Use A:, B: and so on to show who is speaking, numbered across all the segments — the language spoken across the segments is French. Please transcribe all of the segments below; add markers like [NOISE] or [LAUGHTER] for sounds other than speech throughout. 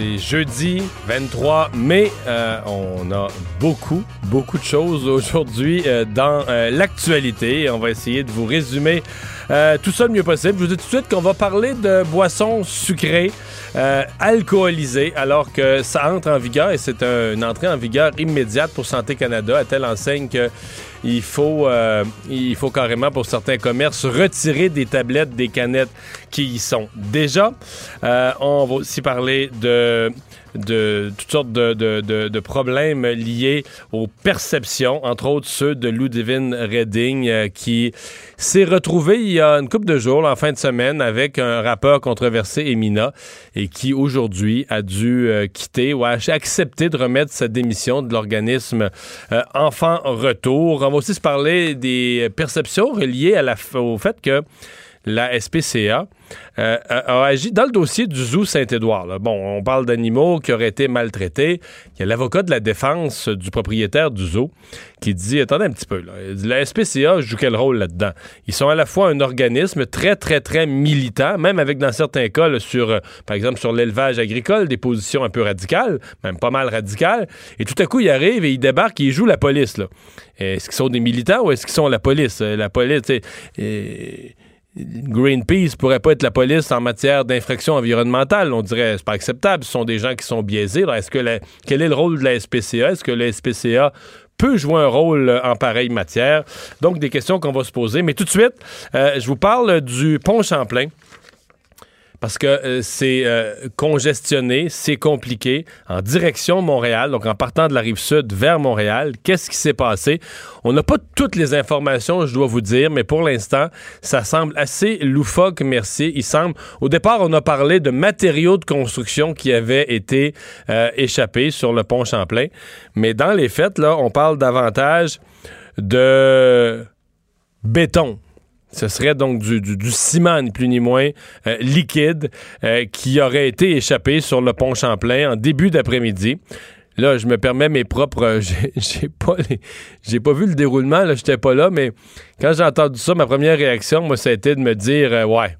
A: C'est jeudi 23 mai. Euh, on a beaucoup, beaucoup de choses aujourd'hui euh, dans euh, l'actualité. On va essayer de vous résumer tout ça le mieux possible. Je vous dis tout de suite qu'on va parler de boissons sucrées, alcoolisées, alors que ça entre en vigueur et c'est une entrée en vigueur immédiate pour Santé Canada, à telle enseigne que il faut, il faut carrément pour certains commerces retirer des tablettes, des canettes qui y sont déjà. on va aussi parler de de toutes sortes de, de, problèmes liés aux perceptions, entre autres ceux de Ludivine Redding, euh, qui s'est retrouvé il y a une couple de jours, en fin de semaine, avec un rappeur controversé, Emina, et qui aujourd'hui a dû euh, quitter ou a accepté de remettre sa démission de l'organisme euh, Enfant Retour. On va aussi se parler des perceptions reliées au fait que la SPCA euh, a agi dans le dossier du zoo Saint-Édouard. Bon, on parle d'animaux qui auraient été maltraités. Il y a l'avocat de la défense du propriétaire du zoo qui dit attendez un petit peu là, la SPCA joue quel rôle là-dedans? Ils sont à la fois un organisme très très très militant, même avec dans certains cas sur euh, par exemple sur l'élevage agricole des positions un peu radicales, même pas mal radicales, et tout à coup ils arrivent et ils débarquent et ils jouent la police. Est-ce qu'ils sont des militants ou est-ce qu'ils sont la police? La police, Greenpeace pourrait pas être la police en matière d'infraction environnementale. On dirait c'est pas acceptable. Ce sont des gens qui sont biaisés. Est-ce que quel est le rôle de la SPCA? Est-ce que la SPCA peut jouer un rôle en pareille matière? Donc, des questions qu'on va se poser. Mais tout de suite, euh, je vous parle du pont Champlain parce que euh, c'est euh, congestionné, c'est compliqué en direction Montréal, donc en partant de la rive sud vers Montréal. Qu'est-ce qui s'est passé? On n'a pas toutes les informations, je dois vous dire, mais pour l'instant, ça semble assez loufoque, merci. Il semble, au départ, on a parlé de matériaux de construction qui avaient été euh, échappés sur le pont Champlain, mais dans les faits, là, on parle davantage de béton ce serait donc du, ciment, ni plus ni moins, euh, liquide, euh, qui aurait été échappé sur le pont Champlain en début d'après-midi. Là, je me permets mes propres. [LAUGHS] J'ai pas j'ai pas vu le déroulement, là, j'étais pas là, mais quand j'ai entendu ça, ma première réaction, moi, ça a été de me dire euh, ouais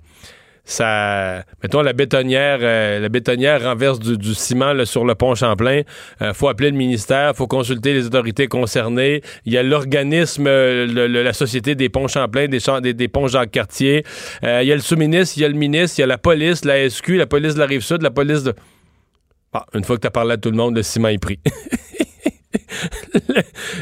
A: ça, mettons la bétonnière, euh, la bétonnière renverse du, ciment sur le pont Champlain. Euh, faut appeler le ministère, faut consulter les autorités concernées. Il y a l'organisme, euh, la société des ponts Champlain, des, ponts Jacques Cartier. il y a le sous-ministre, il y a le ministre, il y a la police, la SQ, la police de la rive sud, la police de. Bon, une fois que tu as parlé à tout le monde, le ciment est pris. [LAUGHS]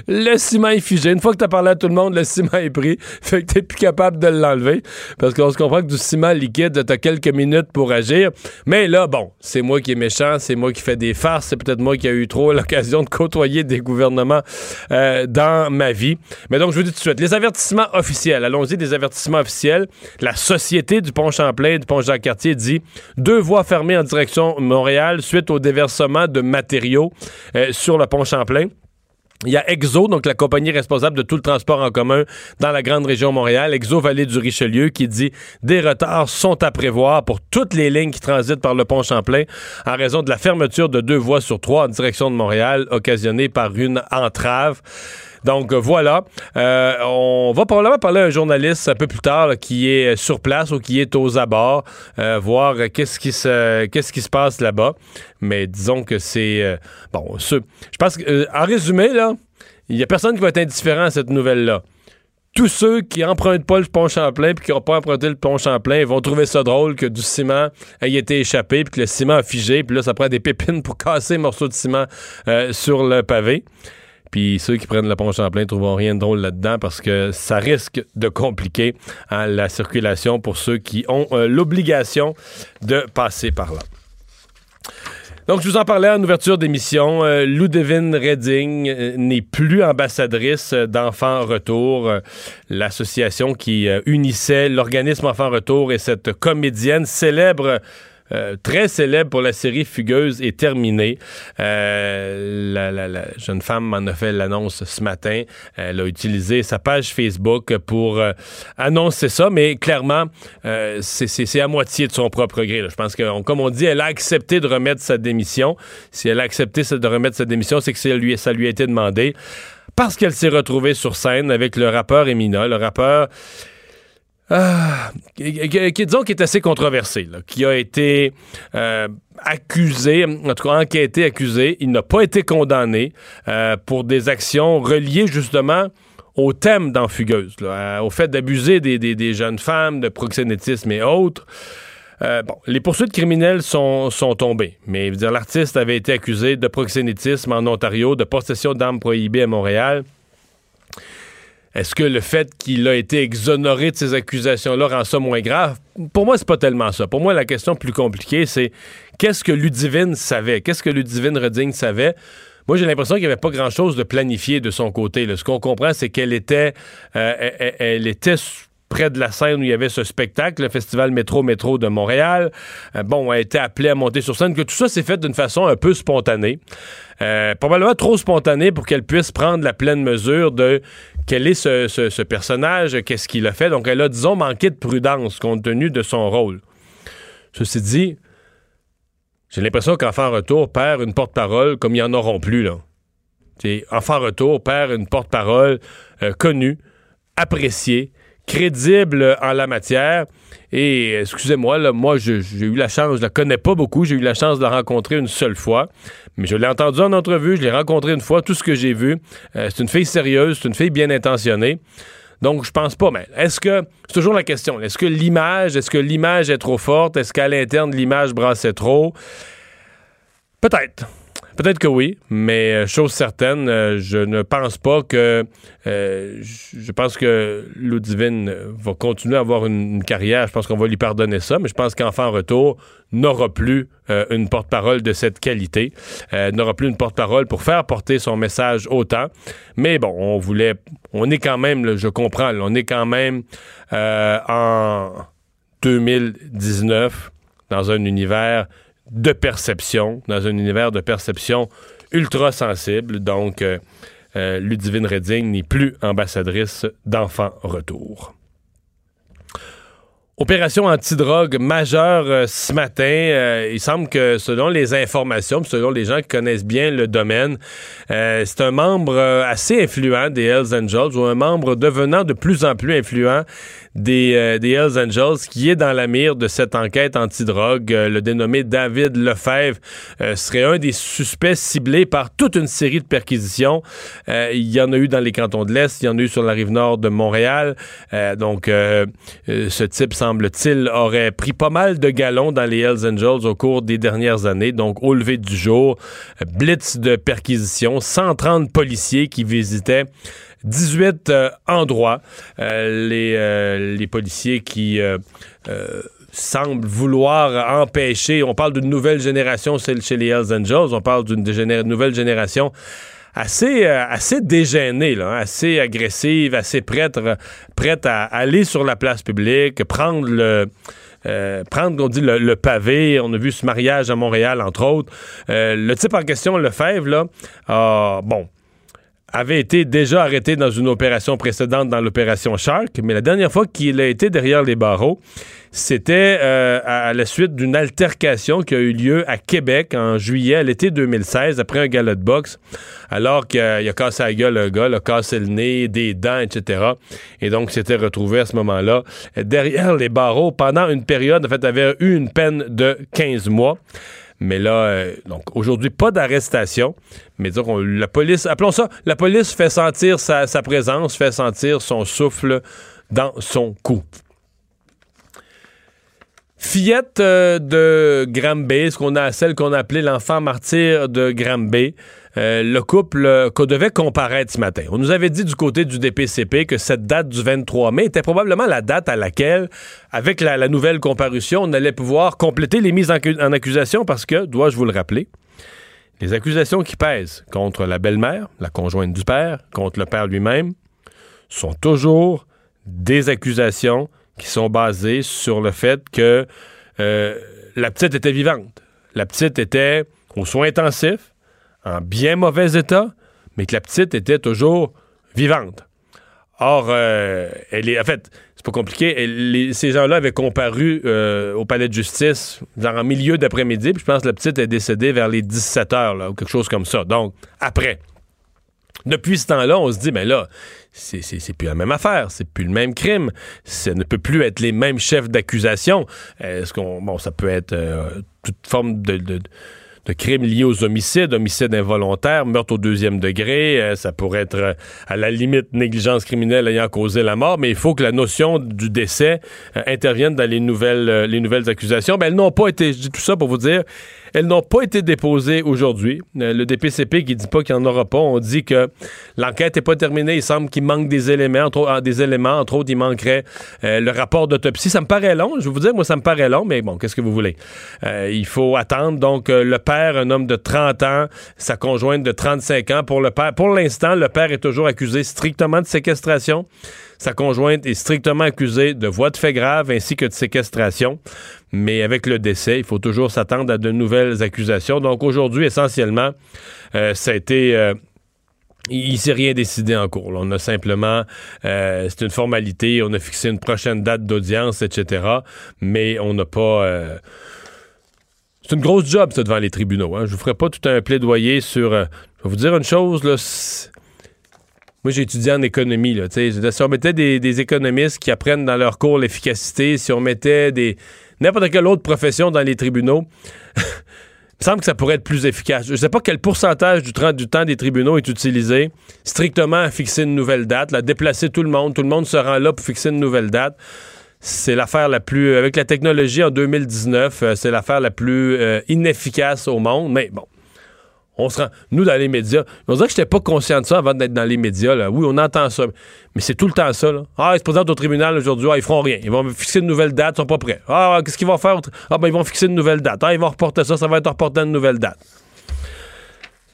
A: le, ciment est figé. Une fois que tu as parlé à tout le monde, le ciment est pris. Fait que tu plus capable de l'enlever. Parce qu'on se comprend que du ciment liquide, tu as quelques minutes pour agir. Mais là, bon, c'est moi qui est méchant, c'est moi qui fais des farces, c'est peut-être moi qui a eu trop l'occasion de côtoyer des gouvernements euh, dans ma vie. Mais donc, je vous dis tout de suite, les avertissements officiels. Allons-y, des avertissements officiels. La Société du Pont Champlain, du Pont Jacques-Cartier dit deux voies fermées en direction Montréal suite au déversement de matériaux euh, sur le Pont Champlain. Il y a Exo, donc la compagnie responsable de tout le transport en commun dans la grande région Montréal, Exo Vallée du Richelieu, qui dit des retards sont à prévoir pour toutes les lignes qui transitent par le pont Champlain en raison de la fermeture de deux voies sur trois en direction de Montréal, occasionnée par une entrave. Donc voilà, euh, on va probablement parler à un journaliste un peu plus tard qui est sur place ou qui est aux abords, euh, voir qu'est-ce qui se passe là-bas. Mais disons que c'est euh, bon. Je pense que en résumé là, il y a personne qui va être indifférent à cette nouvelle là tous ceux qui empruntent pas le pont Champlain puis qui n'ont pas emprunté le pont Champlain vont trouver ça drôle que du ciment ait été échappé puis que le ciment a figé puis là ça prend des pépines pour [LAUGHS] casser un morceau de ciment sur le pavé. Puis ceux qui prennent le pont Champlain trouveront rien de drôle là-dedans parce que ça risque de compliquer hein, la circulation pour ceux qui ont euh, l'obligation de passer par là. Donc, je vous en parlais en ouverture d'émission. Euh, Ludivine Redding euh, n'est plus ambassadrice d'Enfants Retour, l'association qui unissait l'organisme Enfants Retour et cette comédienne célèbre euh, très célèbre pour la série Fugueuse est terminée. Euh, la, jeune femme m'en a fait l'annonce ce matin. Elle a utilisé sa page Facebook pour annoncer ça, mais clairement, c'est à moitié de son propre gré. Je pense que, comme on dit, elle a accepté de remettre sa démission. Si elle a accepté de remettre sa démission, c'est que ça lui a été demandé parce qu'elle s'est retrouvée sur scène avec le rappeur Emina, le rappeur ah, qui, disons, qui est assez controversé, qui a été euh, accusé, en tout cas enquêté, accusé. Il n'a pas été condamné euh, pour des actions reliées justement au thème dans Fugueuse, au fait d'abuser des, jeunes femmes, de proxénétisme et autres. Euh, bon, les poursuites criminelles sont, sont tombées, mais l'artiste avait été accusé de proxénétisme en Ontario, de possession d'armes prohibées à Montréal. Est-ce que le fait qu'il a été exonéré de ces accusations-là rend ça moins grave? Pour moi, c'est pas tellement ça. Pour moi, la question plus compliquée, c'est qu'est-ce que Ludivine savait? Qu'est-ce que Ludivine Redding savait? Moi, j'ai l'impression qu'il n'y avait pas grand-chose de planifié de son côté. Ce qu'on comprend, c'est qu'elle était, euh, elle, était près de la scène où il y avait ce spectacle, le Festival Métro Métro de Montréal. Euh, bon, a été appelée à monter sur scène, que tout ça s'est fait d'une façon un peu spontanée. Euh, probablement trop spontanée pour qu'elle puisse prendre la pleine mesure de quel est ce, personnage, qu'est-ce qu'il a fait? Donc, elle a, disons, manqué de prudence compte tenu de son rôle. Ceci dit, j'ai l'impression qu'Enfant Retour perd une porte-parole comme ils en auront plus, là. Enfant Retour perd une porte-parole euh, connue, appréciée, crédible en la matière. Et excusez-moi, moi, j'ai eu la chance, je la connais pas beaucoup, j'ai eu la chance de la rencontrer une seule fois, mais je l'ai entendu en entrevue, je l'ai rencontré une fois, tout ce que j'ai vu. Euh, c'est une fille sérieuse, c'est une fille bien intentionnée. Donc, je pense pas, mais est-ce que, c'est toujours la question, est-ce que l'image, est-ce que l'image est trop forte? Est-ce qu'à l'interne, l'image brassait trop? Peut-être. Peut-être que oui, mais euh, chose certaine, euh, je ne pense pas que. Euh, je pense que Ludivine va continuer à avoir une, carrière. Je pense qu'on va lui pardonner ça, mais je pense qu'enfant retour n'aura plus une porte-parole de cette qualité, n'aura plus une porte-parole pour faire porter son message autant. Mais bon, on voulait. On est quand même, je comprends, on est quand même en 2019 dans un univers de perception, dans un univers de perception ultra sensible. Donc, euh, euh, Ludivine Redding n'est plus ambassadrice d'Enfants Retour. Opération antidrogue majeure euh, ce matin. Il semble que selon les informations, selon les gens qui connaissent bien le domaine, c'est un membre assez influent des Hells Angels ou un membre devenant de plus en plus influent des, des Hells Angels qui est dans la mire de cette enquête antidrogue. le dénommé David Lefebvre serait un des suspects ciblés par toute une série de perquisitions. il y en a eu dans les cantons de l'Est, il y en a eu sur la rive nord de Montréal. donc, ce type semble-t-il, aurait pris pas mal de galons dans les Hells Angels au cours des dernières années. Donc, au lever du jour, blitz de perquisition, 130 policiers qui visitaient 18 euh, endroits. Euh, les, euh, les, policiers qui semblent vouloir empêcher, on parle d'une nouvelle génération chez les Hells Angels, on parle d'une nouvelle génération assez, euh, assez dégainée, là, hein, assez agressive, assez prête, prête à aller sur la place publique, prendre le. Prendre, on dit, le, pavé. On a vu ce mariage à Montréal, entre autres. Le type en question, Lefebvre, là, bon, avait été déjà arrêté dans une opération précédente, dans l'opération Shark, mais la dernière fois qu'il a été derrière les barreaux, c'était euh, à, la suite d'une altercation qui a eu lieu à Québec en juillet, à l'été 2016, après un gala de boxe, alors qu'il a, cassé la gueule un gars, il a cassé le nez, des dents, etc. Et donc, s'était retrouvé à ce moment-là derrière les barreaux pendant une période, en fait, avait eu une peine de 15 mois. Mais là, euh, donc aujourd'hui, pas d'arrestation. Mais disons la police, appelons ça, la police fait sentir sa, présence, fait sentir son souffle dans son cou. Fillette euh, de Granby, ce qu'on a, celle qu'on a appelée l'enfant martyr de Granby, euh, le couple euh, qu'on devait comparaître ce matin. On nous avait dit du côté du DPCP que cette date du 23 mai était probablement la date à laquelle, avec la, nouvelle comparution, on allait pouvoir compléter les mises en accusation parce que, dois-je vous le rappeler, les accusations qui pèsent contre la belle-mère, la conjointe du père, contre le père lui-même, sont toujours des accusations qui sont basées sur le fait que euh, la petite était vivante. La petite était aux soins intensifs, en bien mauvais état, mais que la petite était toujours vivante. Or, euh, elle est, en fait, c'est pas compliqué. ces gens-là avaient comparu euh, au palais de justice, en milieu d'après-midi, puis je pense que la petite est décédée vers les 17 heures, là, ou quelque chose comme ça. Donc, après. Depuis ce temps-là, on se dit, mais là, c'est plus la même affaire, c'est plus le même crime, ça ne peut plus être les mêmes chefs d'accusation. Est-ce qu'on, bon, ça peut être euh, toute forme de crimes liés aux homicides, homicide involontaire, meurtre au deuxième degré, euh, ça pourrait être euh, à la limite négligence criminelle ayant causé la mort, mais il faut que la notion du décès intervienne dans les nouvelles, les nouvelles accusations. Ben, elles n'ont pas été, je dis tout ça pour vous dire, elles n'ont pas été déposées aujourd'hui. Euh, le DPCP qui dit pas qu'il n'y en aura pas, on dit que l'enquête n'est pas terminée. Il semble qu'il manque des éléments, entre, ah, des éléments. Autres, il manquerait euh, le rapport d'autopsie. Ça me paraît long. Je vais vous dire, moi, ça me paraît long, mais bon, qu'est-ce que vous voulez? Euh, il faut attendre. Donc, le père, un homme de 30 ans, sa conjointe de 35 ans. Pour pour l'instant, le père est toujours accusé strictement de séquestration. Sa conjointe est strictement accusée de voies de fait grave ainsi que de séquestration. Mais avec le décès, il faut toujours s'attendre à de nouvelles accusations. Donc aujourd'hui, essentiellement, euh, ça a été... Euh, il ne s'est rien décidé en cours. On a simplement, euh, c'est une formalité, on a fixé une prochaine date d'audience, etc. Mais on n'a pas. c'est une grosse job, ça, devant les tribunaux. Hein. Je vous ferai pas tout un plaidoyer sur. je vais vous dire une chose, là. Moi, j'ai étudié en économie. Là, si on mettait des, économistes qui apprennent dans leur cours l'efficacité, si on mettait des n'importe quelle autre profession dans les tribunaux, [LAUGHS] il me semble que ça pourrait être plus efficace. Je ne sais pas quel pourcentage du, temps des tribunaux est utilisé strictement à fixer une nouvelle date, à déplacer tout le monde. Tout le monde se rend là pour fixer une nouvelle date. C'est l'affaire la plus... Avec la technologie en 2019, euh, c'est l'affaire la plus euh, inefficace au monde. Mais bon, on se rend, nous, dans les médias, on dirait que j'étais pas conscient de ça avant d'être dans les médias. Là. Oui, on entend ça, mais c'est tout le temps ça. Ah, ils se présentent au tribunal aujourd'hui, ah, ils feront rien. Ils vont fixer une nouvelle date, ils sont pas prêts. Ah, qu'est-ce qu'ils vont faire? Ah, ben, ils vont fixer une nouvelle date. Ah, ils vont reporter ça, ça va être reporté à une nouvelle date.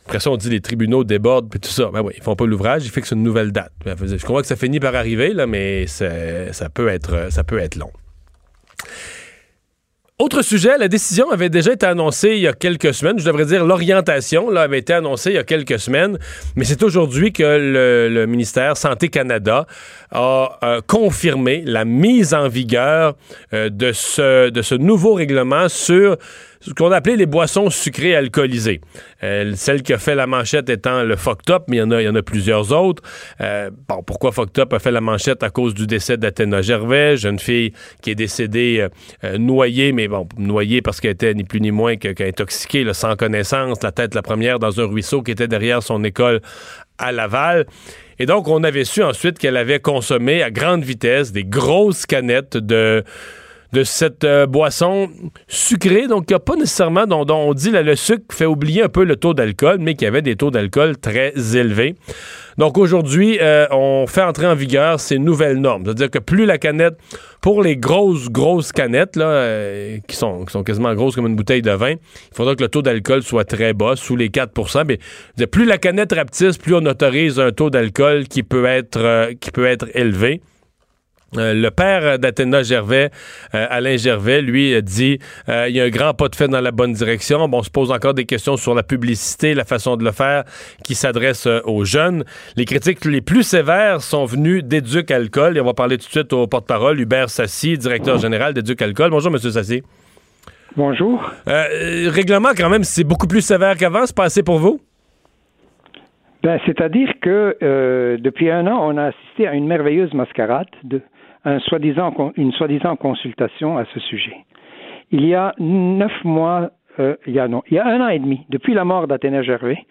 A: Après ça, on dit les tribunaux débordent, puis tout ça. Ben oui, ils font pas l'ouvrage, ils fixent une nouvelle date. Je crois que ça finit par arriver, là, mais ça peut, être, ça peut être long. Autre sujet, la décision avait déjà été annoncée il y a quelques semaines. Je devrais dire l'orientation avait été annoncée il y a quelques semaines, mais c'est aujourd'hui que le, ministère Santé Canada a euh, confirmé la mise en vigueur euh, de ce nouveau règlement sur ce qu'on appelait les boissons sucrées alcoolisées. Euh, celle qui a fait la manchette étant le Fucked Up, mais il y en a, plusieurs autres. Euh, bon, pourquoi Fucked Up a fait la manchette? À cause du décès d'Athéna Gervais, jeune fille qui est décédée euh, noyée, mais bon, noyée parce qu'elle était ni plus ni moins qu'intoxiquée, sans connaissance, la tête la première dans un ruisseau qui était derrière son école à Laval. Et donc, on avait su ensuite qu'elle avait consommé à grande vitesse des grosses canettes de de cette euh, boisson sucrée, donc il n'y a pas nécessairement, dont, on dit que le sucre fait oublier un peu le taux d'alcool, mais qu'il y avait des taux d'alcool très élevés. Donc aujourd'hui, euh, on fait entrer en vigueur ces nouvelles normes. C'est-à-dire que plus la canette, pour les grosses, grosses canettes, là, euh, qui, sont, quasiment grosses comme une bouteille de vin, il faudra que le taux d'alcool soit très bas, sous les 4% mais plus la canette rapetisse, plus on autorise un taux d'alcool qui qui peut être élevé. Euh, le père d'Athéna Gervais, euh, Alain Gervais, lui dit euh, il y a un grand pas de fait dans la bonne direction. Bon, on se pose encore des questions sur la publicité, la façon de le faire, qui s'adresse aux jeunes. Les critiques les plus sévères sont venues d'Éduc Alcool. Et on va parler tout de suite au porte-parole, Hubert Sassi, directeur général d'Éduc Alcool. Bonjour, Monsieur Sassi.
B: Bonjour.
A: règlement, quand même, c'est beaucoup plus sévère qu'avant. C'est pas assez pour vous?
B: Ben, c'est-à-dire que depuis un an, on a assisté à une merveilleuse mascarade de, un soi-disant, une soi-disant consultation à ce sujet. Il y a neuf mois, euh, il, y a, non, il y a un an et demi, depuis la mort d'Athéna Gervais,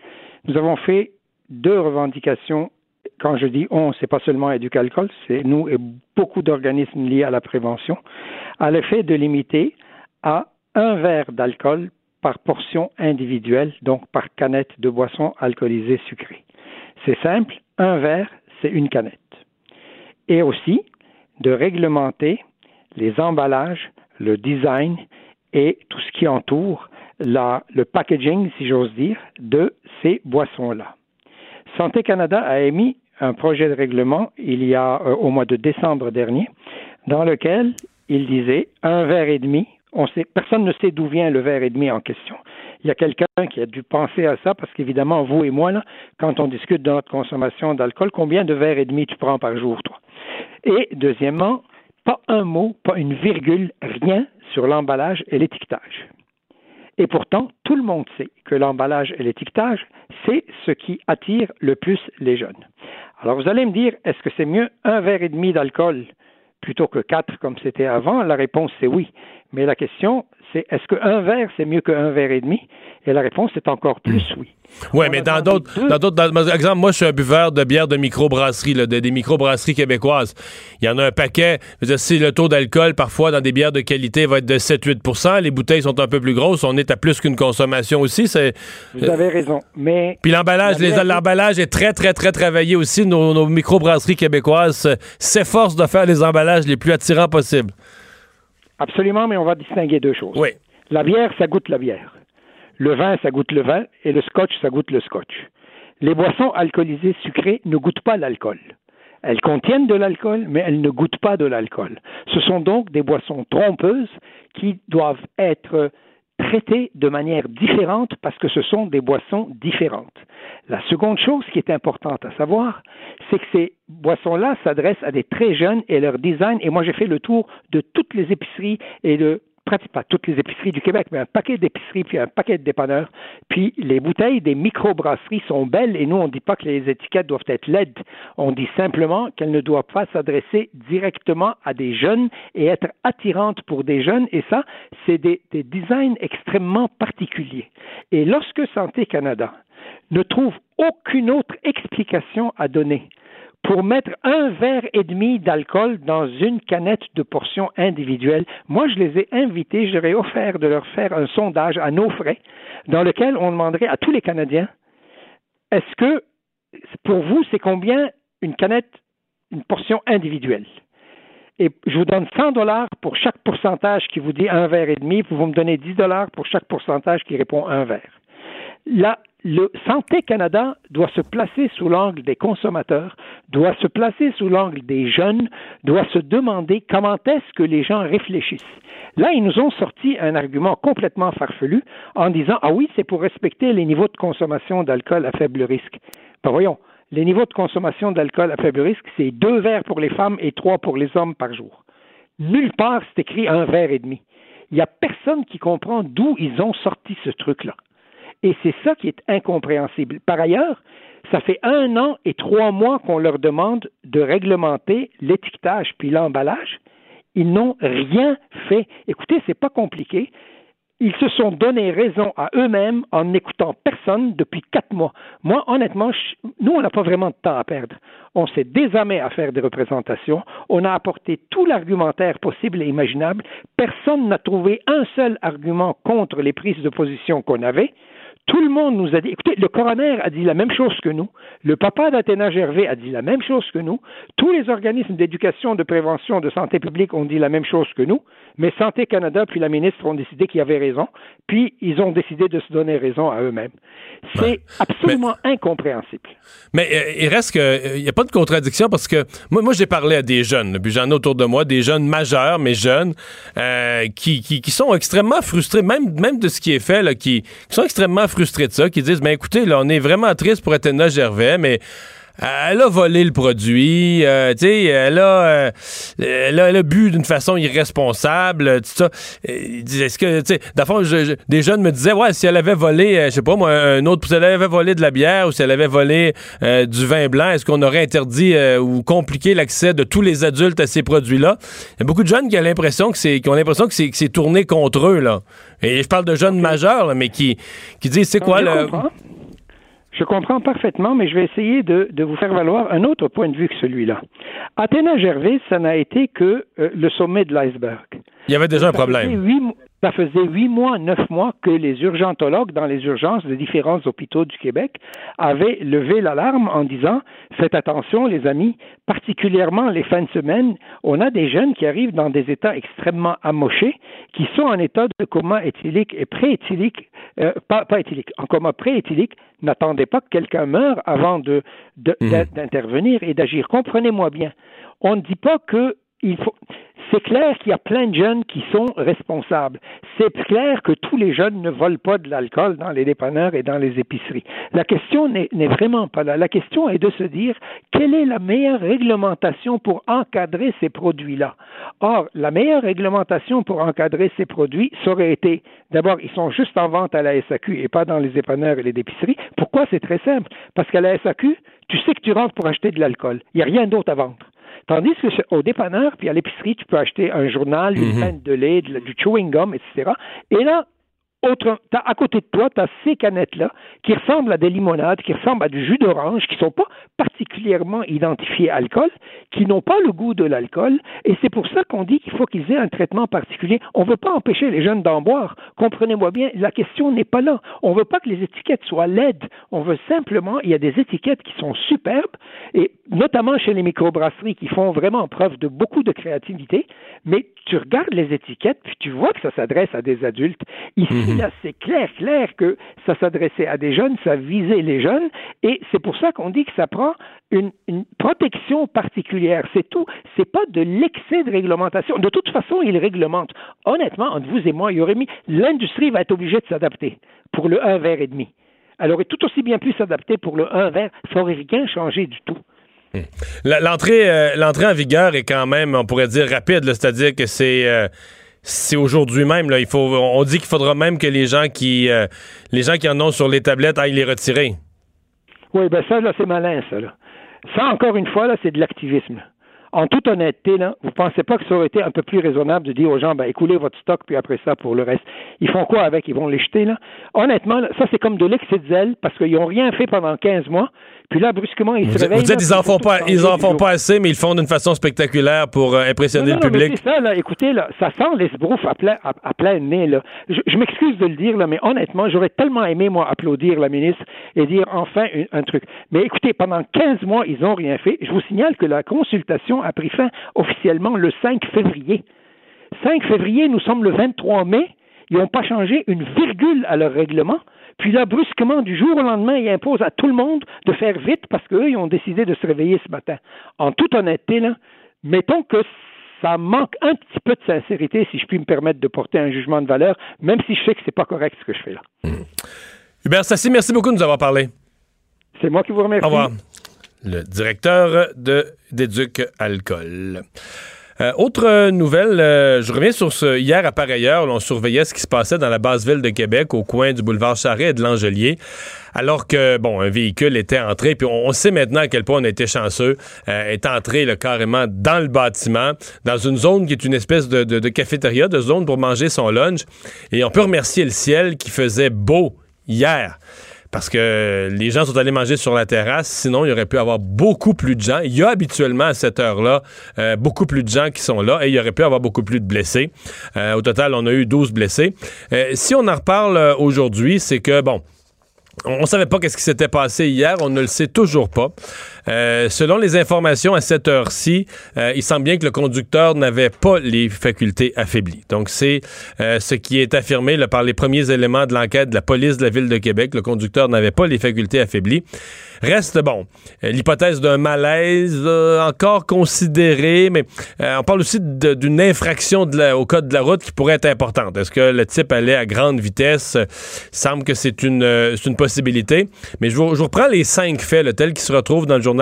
B: nous avons fait deux revendications. Quand je dis on, c'est pas seulement Éducalcool, c'est nous et beaucoup d'organismes liés à la prévention, à l'effet de limiter à un verre d'alcool par portion individuelle, donc par canette de boisson alcoolisée sucrée. C'est simple, un verre, c'est une canette. Et aussi, de réglementer les emballages, le design et tout ce qui entoure le packaging, si j'ose dire, de ces boissons-là. Santé Canada a émis un projet de règlement il y a euh, au mois de décembre dernier, dans lequel il disait un verre et demi Personne ne sait d'où vient le verre et demi en question. Il y a quelqu'un qui a dû penser à ça parce qu'évidemment, vous et moi, quand on discute de notre consommation d'alcool, combien de verres et demi tu prends par jour, toi? Et deuxièmement, pas un mot, pas une virgule, rien sur l'emballage et l'étiquetage. Et pourtant, tout le monde sait que l'emballage et l'étiquetage, c'est ce qui attire le plus les jeunes. Alors vous allez me dire, est-ce que c'est mieux un verre et demi d'alcool plutôt que quatre comme c'était avant? La réponse c'est oui. Mais la question, c'est est-ce qu'un verre, c'est mieux qu'un verre et demi? Et la réponse est encore plus oui.
A: Oui, mais dans d'autres, dans d'autres, par exemple, moi, je suis un buveur de bière de microbrasserie, là, de, des microbrasseries québécoises. Il y en a un paquet. Si le taux d'alcool, parfois, dans des bières de qualité, va être de 7-8% les bouteilles sont un peu plus grosses, on est à plus qu'une consommation aussi. C'est,
B: Vous avez raison. Mais.
A: Puis l'emballage, les, l'emballage est très, très, très travaillé aussi. Nos, nos microbrasseries québécoises s'efforcent de faire les emballages les plus attirants possibles.
B: Absolument, mais on va distinguer deux choses.
A: Oui.
B: La bière, ça goûte la bière. Le vin, ça goûte le vin. Et le scotch, ça goûte le scotch. Les boissons alcoolisées sucrées ne goûtent pas l'alcool. Elles contiennent de l'alcool, mais elles ne goûtent pas de l'alcool. Ce sont donc des boissons trompeuses qui doivent être traitées de manière différente parce que ce sont des boissons différentes. La seconde chose qui est importante à savoir, c'est que ces boissons-là s'adressent à des très jeunes et leur design, et moi j'ai fait le tour de toutes les épiceries et de pratiquement pas toutes les épiceries du Québec, mais un paquet d'épiceries, puis un paquet de dépanneurs. Puis les bouteilles des microbrasseries sont belles et nous, on ne dit pas que les étiquettes doivent être laides. On dit simplement qu'elles ne doivent pas s'adresser directement à des jeunes et être attirantes pour des jeunes. Et ça, c'est des, des designs extrêmement particuliers. Et lorsque Santé Canada ne trouve aucune autre explication à donner pour mettre un verre et demi d'alcool dans une canette de portion individuelle. Moi, je les ai invités, je leur ai offert de leur faire un sondage à nos frais, dans lequel on demanderait à tous les Canadiens, est-ce que, pour vous, c'est combien une canette, une portion individuelle? Et je vous donne 100 dollars pour chaque pourcentage qui vous dit un verre et demi, vous me donnez 10 dollars pour chaque pourcentage qui répond un verre. Là, le Santé Canada doit se placer sous l'angle des consommateurs, doit se placer sous l'angle des jeunes, doit se demander comment est-ce que les gens réfléchissent. Là, ils nous ont sorti un argument complètement farfelu en disant Ah oui, c'est pour respecter les niveaux de consommation d'alcool à faible risque. Ben voyons, les niveaux de consommation d'alcool à faible risque, c'est deux verres pour les femmes et trois pour les hommes par jour. Nulle part, c'est écrit un verre et demi. Il n'y a personne qui comprend d'où ils ont sorti ce truc-là. Et c'est ça qui est incompréhensible. Par ailleurs, ça fait un an et trois mois qu'on leur demande de réglementer l'étiquetage puis l'emballage. Ils n'ont rien fait. Écoutez, c'est pas compliqué. Ils se sont donné raison à eux-mêmes en n'écoutant personne depuis quatre mois. Moi, honnêtement, nous, on n'a pas vraiment de temps à perdre. On s'est désarmé à faire des représentations. On a apporté tout l'argumentaire possible et imaginable. Personne n'a trouvé un seul argument contre les prises de position qu'on avait. Tout le monde nous a dit, écoutez, le coroner a dit la même chose que nous, le papa d'Athéna Gervais a dit la même chose que nous, tous les organismes d'éducation, de prévention, de santé publique ont dit la même chose que nous, mais Santé Canada puis la ministre ont décidé qu'il y avait raison, puis ils ont décidé de se donner raison à eux-mêmes. C'est absolument incompréhensible.
A: Mais euh, il reste que, il n'y a pas de contradiction parce que moi, moi j'ai parlé à des jeunes, puis j'en ai autour de moi, des jeunes majeurs, mais jeunes, euh, qui, qui, qui, sont extrêmement frustrés, même, même de ce qui est fait, là, qui, qui sont extrêmement frustrés de ça, qui disent, ben écoutez, là, on est vraiment triste pour Athéna Gervais, mais elle a volé le produit, euh, tu sais, elle, a, euh, elle, a, elle a bu d'une façon irresponsable, tout ça. Est-ce que, tu sais, d'abord, des jeunes me disaient, ouais, si elle avait volé, euh, je sais pas moi, un autre, si elle avait volé de la bière ou si elle avait volé euh, du vin blanc, est-ce qu'on aurait interdit euh, ou compliqué l'accès de tous les adultes à ces produits-là? Il y a beaucoup de jeunes qui ont l'impression que c'est, qui ont l'impression que c'est, que c'est tourné contre eux, là. Et je parle de jeunes majeurs, là, mais qui, qui disent, c'est quoi, le...
B: Je comprends parfaitement, mais je vais essayer de, de, vous faire valoir un autre point de vue que celui-là. Athéna Gervais, ça n'a été que euh, le sommet de l'iceberg.
A: Il y avait déjà un problème.
B: Huit, ça faisait huit mois, neuf mois que les urgentologues dans les urgences de différents hôpitaux du Québec avaient levé l'alarme en disant faites attention, les amis, particulièrement les fins de semaine, on a des jeunes qui arrivent dans des états extrêmement amochés, qui sont en état de coma éthylique et prééthylique, euh, pas, pas éthylique, en coma prééthylique. N'attendez pas que quelqu'un meure avant de, de, mmh. d'intervenir et d'agir. Comprenez-moi bien. On ne dit pas que il faut c'est clair qu'il y a plein de jeunes qui sont responsables. C'est clair que tous les jeunes ne volent pas de l'alcool dans les dépanneurs et dans les épiceries. La question n'est vraiment pas là. La question est de se dire quelle est la meilleure réglementation pour encadrer ces produits-là? Or, la meilleure réglementation pour encadrer ces produits, ça aurait été, d'abord, ils sont juste en vente à la SAQ et pas dans les dépanneurs et les épiceries. Pourquoi? C'est très simple. Parce qu'à la SAQ, tu sais que tu rentres pour acheter de l'alcool. Il n'y a rien d'autre à vendre. Tandis que au dépanneur, puis à l'épicerie, tu peux acheter un journal, une mm de lait, du chewing gum, etc. Et là, autre, à côté de toi, tu as ces canettes-là qui ressemblent à des limonades, qui ressemblent à du jus d'orange, qui ne sont pas particulièrement identifiés alcool, qui n'ont pas le goût de l'alcool, et c'est pour ça qu'on dit qu'il faut qu'ils aient un traitement particulier. On ne veut pas empêcher les jeunes d'en boire. Comprenez-moi bien, la question n'est pas là. On ne veut pas que les étiquettes soient laides. On veut simplement, il y a des étiquettes qui sont superbes, et notamment chez les microbrasseries qui font vraiment preuve de beaucoup de créativité, mais tu regardes les étiquettes, puis tu vois que ça s'adresse à des adultes. Ici, là, c'est clair, clair que ça s'adressait à des jeunes, ça visait les jeunes, et c'est pour ça qu'on dit que ça prend une, protection particulière. C'est tout. C'est pas de l'excès de réglementation. De toute façon, ils réglementent. Honnêtement, entre vous et moi, il y aurait mis l'industrie va être obligée de s'adapter pour le 1 verre et demi. Elle aurait tout aussi bien pu s'adapter pour le 1 verre. Ça n'aurait rien changé du tout.
A: L'entrée, euh, l'entrée en vigueur est quand même, on pourrait dire, rapide. C'est-à-dire que c'est, euh, c'est aujourd'hui même. Là, il faut, on dit qu'il faudra même que les gens qui, euh, les gens qui en ont sur les tablettes aillent les retirer.
B: Oui, ben ça, là, c'est malin, ça. Ça, encore une fois, là, c'est de l'activisme. En toute honnêteté, là, vous pensez pas que ça aurait été un peu plus raisonnable de dire aux gens, ben, écoulez votre stock, puis après ça, pour le reste. Ils font quoi avec? Ils vont les jeter, là? Honnêtement, ça, c'est comme de l'excès de zèle, parce qu'ils n'ont rien fait pendant 15 mois, puis là, brusquement, ils se réveillent.
A: Vous dites, ils en font pas, ils en font pas assez, mais ils le font d'une façon spectaculaire pour euh, impressionner le public.
B: Ça, là. Écoutez, là, ça sent l'esbrouf à plein, à, plein nez, là. Je, m'excuse de le dire, là, mais honnêtement, j'aurais tellement aimé, moi, applaudir la ministre et dire enfin un truc. Mais écoutez, pendant 15 mois, ils n'ont rien fait. Je vous signale que la consultation a pris fin officiellement le 5 février. 5 février, nous sommes le 23 mai. Ils n'ont pas changé une virgule à leur règlement. Puis là, brusquement, du jour au lendemain, ils imposent à tout le monde de faire vite parce qu'eux, ils ont décidé de se réveiller ce matin. En toute honnêteté, là, mettons que ça manque un petit peu de sincérité, si je puis me permettre de porter un jugement de valeur, même si je sais que c'est pas correct ce que je fais là.
A: Mmh. Hubert Sassi, merci beaucoup de nous avoir parlé.
B: C'est moi qui vous remercie.
A: Au revoir. Le directeur de d'Éduc Alcool. Euh, autre nouvelle, euh, je reviens sur ce. Hier, à par ailleurs, on surveillait ce qui se passait dans la basse ville de Québec, au coin du boulevard Charret et de l'Angelier, alors que, bon, un véhicule était entré, puis on, sait maintenant à quel point on a été chanceux, euh, est entré carrément dans le bâtiment, dans une zone qui est une espèce de, de cafétéria, de zone pour manger son lunch. Et on peut remercier le ciel qui faisait beau hier parce que les gens sont allés manger sur la terrasse. Sinon, il y aurait pu avoir beaucoup plus de gens. Il y a habituellement à cette heure-là euh, beaucoup plus de gens qui sont là et il y aurait pu avoir beaucoup plus de blessés. Euh, au total, on a eu 12 blessés. Euh, si on en reparle aujourd'hui, c'est que, bon, on ne savait pas qu'est-ce qui s'était passé hier, on ne le sait toujours pas. Euh, selon les informations à cette heure-ci, euh, il semble bien que le conducteur n'avait pas les facultés affaiblies. Donc c'est euh, ce qui est affirmé là, par les premiers éléments de l'enquête de la police de la ville de Québec. Le conducteur n'avait pas les facultés affaiblies. Reste bon, l'hypothèse d'un malaise encore considérée, mais on parle aussi d'une infraction au code de la route qui pourrait être importante. Est-ce que le type allait à grande vitesse? Semble que c'est une, une possibilité. Mais je vous, je vous reprends les cinq faits tels qui se retrouvent dans le journal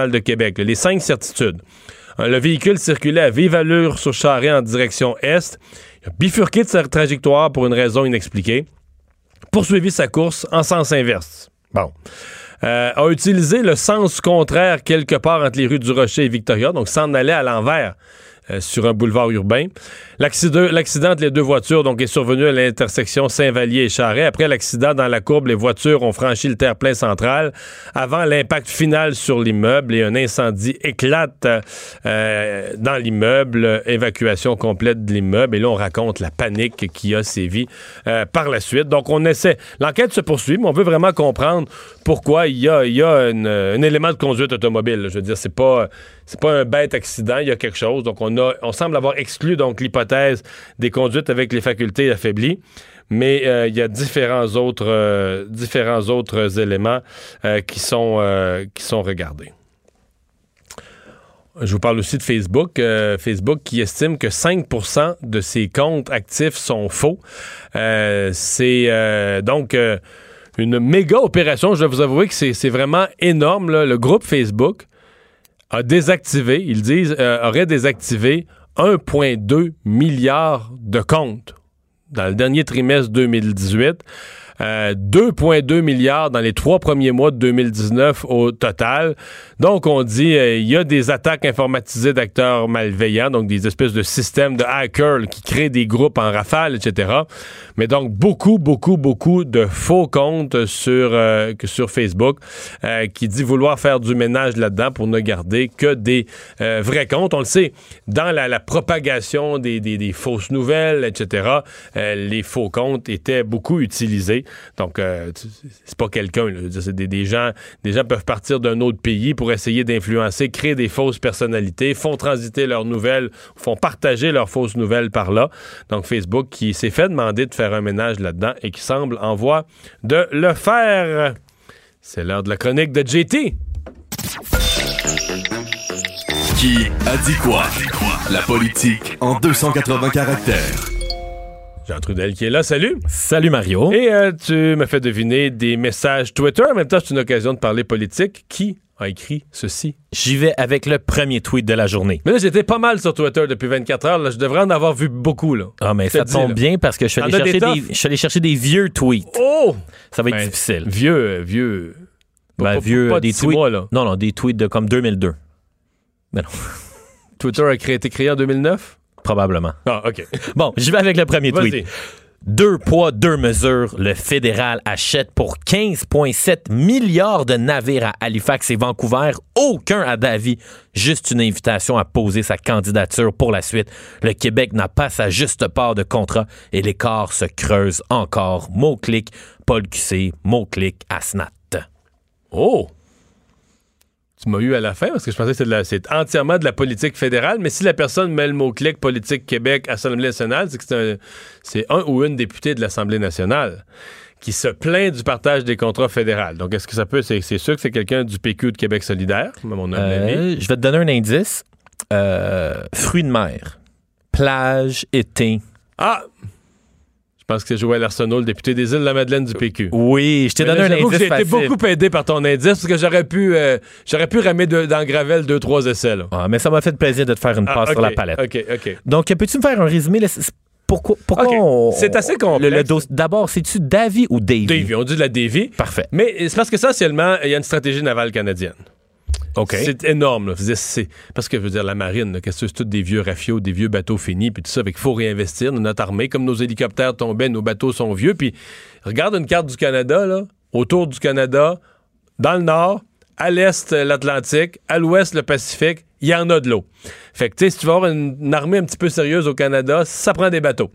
A: les cinq certitudes. Le véhicule circulait à vive allure sur Charret en direction est. Il de sa trajectoire pour une raison inexpliquée. Poursuivi sa course en sens inverse. Bon. Euh, a utilisé le sens contraire quelque part entre les rues du Rocher et Victoria, donc s'en allait à l'envers sur un boulevard urbain. L'accident entre les deux voitures donc, est survenu à l'intersection Saint-Vallier et Charret. Après l'accident dans la courbe, les voitures ont franchi le terre-plein central avant l'impact final sur l'immeuble et un incendie éclate euh, dans l'immeuble. Évacuation complète de l'immeuble. Et là, on raconte la panique qui a sévi euh, par la suite. Donc, on essaie. L'enquête se poursuit, mais on veut vraiment comprendre pourquoi il y a, il y a un élément de conduite automobile. Je veux dire, c'est pas c'est pas un bête accident, il y a quelque chose. Donc, on, a, on semble avoir exclu donc l'hypothèse des conduites avec les facultés affaiblies. Mais euh, il y a différents autres, euh, différents autres éléments euh, qui, sont, qui sont regardés. je vous parle aussi de Facebook. Facebook qui estime que 5% de ses comptes actifs sont faux. C'est donc une méga opération. Je dois vous avouer que c'est vraiment énorme. Le groupe Facebook a désactivé, ils disent, euh, aurait désactivé 1,2 milliard de comptes dans le dernier trimestre 2018. Euh, 2,2 milliards dans les trois premiers mois de 2019 au total. Donc, on dit euh, il y a des attaques informatisées d'acteurs malveillants, donc des espèces de systèmes de hackers qui créent des groupes en rafale, etc. Mais donc, beaucoup, beaucoup, beaucoup de faux comptes sur, euh, Facebook euh, qui dit vouloir faire du ménage là-dedans pour ne garder que des euh, vrais comptes. On le sait, dans la, propagation des, fausses nouvelles, etc., euh, les faux comptes étaient beaucoup utilisés. Donc, euh, c'est pas quelqu'un. Des, des gens, des gens peuvent partir d'un autre pays pour essayer d'influencer, créer des fausses personnalités, font transiter leurs nouvelles, font partager leurs fausses nouvelles par là. Donc, Facebook qui s'est fait demander de faire un ménage là-dedans et qui semble en voie de le faire. C'est l'heure de la chronique de JT.
C: Qui a dit quoi? La politique en 280 caractères.
A: Jean Trudel qui est là. Salut.
D: Salut Mario.
A: Et euh, tu me fais deviner des messages Twitter. En même temps, c'est une occasion de parler politique. Qui a écrit ceci?
D: J'y vais avec le premier tweet de la journée.
A: Mais là, j'étais pas mal sur Twitter depuis 24 heures. Là. Je devrais en avoir vu beaucoup. Là.
D: Ah, mais ça tombe bien parce que je suis allé
A: des
D: chercher des,
A: toughs?
D: je suis allé chercher des vieux tweets.
A: Oh!
D: Ça va être
A: Ben,
D: difficile.
A: Vieux, euh, vieux.
D: Ben,
A: pas,
D: vieux,
A: pas
D: des
A: de six
D: tweets.
A: mois, là.
D: Non, non, des tweets de comme 2002. Mais non,
A: Twitter a été créé en 2009?
D: Probablement.
A: Ah, OK. [LAUGHS]
D: Bon, j'y vais avec le premier tweet. Deux poids, deux mesures. Le fédéral achète pour 15,7 milliards de navires à Halifax et Vancouver. Aucun à Davie. Juste une invitation à poser sa candidature pour la suite. Le Québec n'a pas sa juste part de contrat et l'écart se creuse encore. Mot-clic, Paul QC, mot-clic, Asnat.
A: Oh! Tu m'as eu à la fin parce que je pensais que c'est, entièrement de la politique fédérale, mais si la personne met le mot-clic politique Québec Assemblée nationale, c'est que c'est un, ou une députée de l'Assemblée nationale qui se plaint du partage des contrats fédéraux. Donc, est-ce que ça peut... C'est, sûr que c'est quelqu'un du PQ de Québec solidaire, mon.
D: Euh, je vais te donner un indice. Euh, fruits de mer. Plage, été.
A: Ah! Pense que c'est Joël Arsenault, le député des Îles-de-la-Madeleine du PQ.
D: Oui, je t'ai donné
A: là,
D: un indice
A: J'ai été beaucoup aidé par ton indice parce que j'aurais pu, euh, j'aurais pu ramer de- dans Gravel deux, trois essais. Là.
D: Ah, mais ça m'a fait plaisir de te faire une
A: Ah,
D: passe sur la palette.
A: OK, OK.
D: Donc, peux-tu me faire un résumé? là? Pourquoi, pourquoi on-
A: C'est assez complexe.
D: D'abord, c'est-tu Davy ou Davy?
A: Davy, on dit de la Davy.
D: Parfait.
A: Mais c'est parce que essentiellement, il y a une stratégie navale canadienne. C'est énorme. Là. Parce que, je veux dire, la marine, qu'est-ce que c'est tous des vieux rafiaux, des vieux bateaux finis, puis tout ça. Fait qu'il faut réinvestir dans notre armée. Comme nos hélicoptères tombaient, nos bateaux sont vieux. Puis regarde une carte du Canada, là, autour du Canada, dans le nord, à l'est, euh, l'Atlantique, à l'ouest, le Pacifique, il y en a de l'eau. Fait que, tu sais, si tu veux avoir une, une armée un petit peu sérieuse au Canada, ça prend des bateaux.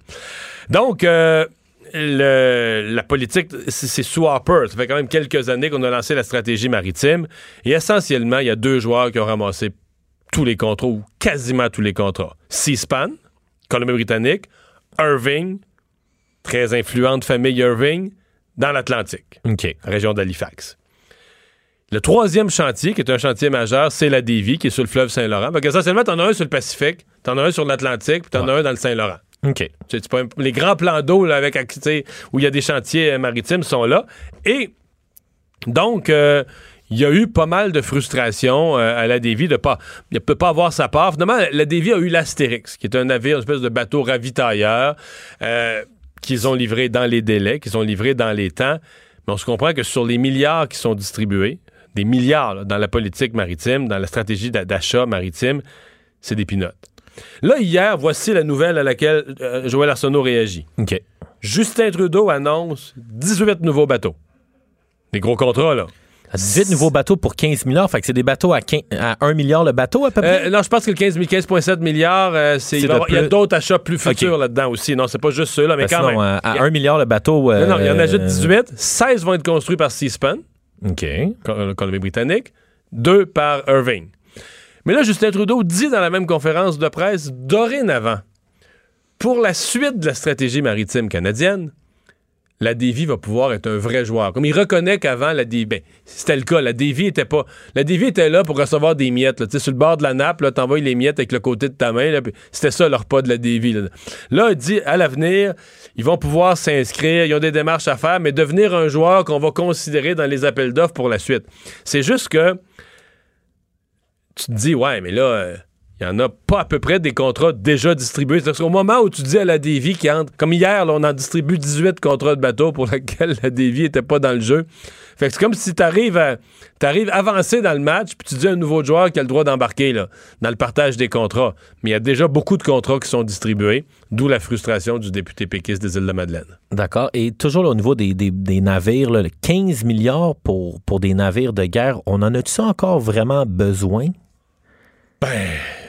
A: Donc, euh, le- la politique, c'est sous Harper. Ça fait quand même quelques années qu'on a lancé la stratégie maritime. Et essentiellement, il y a deux joueurs qui ont ramassé tous les contrats, ou quasiment tous les contrats. Seaspan, Colombie-Britannique, Irving, très influente famille Irving, dans l'Atlantique,
D: OK.
A: région d'Halifax. Le troisième chantier, qui est un chantier majeur, c'est la Davie, qui est sur le fleuve Saint-Laurent. Donc, essentiellement, t'en as un sur le Pacifique, t'en as un sur l'Atlantique, puis t'en as un dans le Saint-Laurent. Les grands plans d'eau avec où il y a des chantiers euh, maritimes sont là. Et donc, euh, il y a eu pas mal de frustration euh, à la Davie de pas. Ne peut pas avoir sa part. Finalement, la Davie a eu l'Astérix, qui est un navire, une espèce de bateau ravitailleur qu'ils ont livré dans les délais, qu'ils ont livré dans les temps. Mais on se comprend que sur les milliards qui sont distribués, des milliards dans la politique maritime, dans la stratégie d'a- d'achat maritime, c'est des pinottes. Là, hier, voici la nouvelle à laquelle euh, Joël Arsenault réagit.
D: OK.
A: Justin Trudeau annonce 18 nouveaux bateaux. Des gros contrats, là.
D: 18 nouveaux bateaux pour 15 milliards. Fait que c'est des bateaux à, 15 à 1 milliard le bateau, à peu près?
A: Euh, non, je pense que le 15 15,7 milliards, euh, c'est, il, va y il a d'autres achats plus futurs là-dedans aussi. Non, c'est pas juste ceux-là, mais
D: Parce
A: quand
D: sinon,
A: même.
D: à,
A: a-
D: 1 milliard le bateau. euh,
A: Non, non, il y en ajoute 18. 16 vont être construits par Seaspan,
D: OK.
A: Co- Colombie-Britannique, deux par Irving. Mais là, Justin Trudeau dit dans la même conférence de presse, dorénavant, pour la suite de la stratégie maritime canadienne, la Davy va pouvoir être un vrai joueur. Comme il reconnaît qu'avant, la Davy, ben, c'était le cas, la Davy était pas. La Davy était là pour recevoir des miettes. Là. Sur le bord de la nappe, là, t'envoies les miettes avec le côté de ta main. C'était ça leur pas de la Davy. Là. là, il dit à l'avenir, ils vont pouvoir s'inscrire, ils ont des démarches à faire, mais devenir un joueur qu'on va considérer dans les appels d'offres pour la suite. C'est juste que tu te dis, ouais, mais là, euh, il y en a pas à peu près des contrats déjà distribués. C'est-à-dire qu'au moment où tu dis à la Davy qui entre, comme hier, là, on en distribue 18 contrats de bateau pour lesquels la Davy était pas dans le jeu. Fait que c'est comme si tu arrives t'arrives avancé dans le match, puis tu dis à un nouveau joueur qui a le droit d'embarquer là, dans le partage des contrats. Mais il y a déjà beaucoup de contrats qui sont distribués, d'où la frustration du député péquiste des Îles-de-Madeleine.
D: D'accord. Et toujours là, au niveau des, des- navires, là, le 15 milliards pour, pour des navires de guerre, on en a-tu encore vraiment besoin?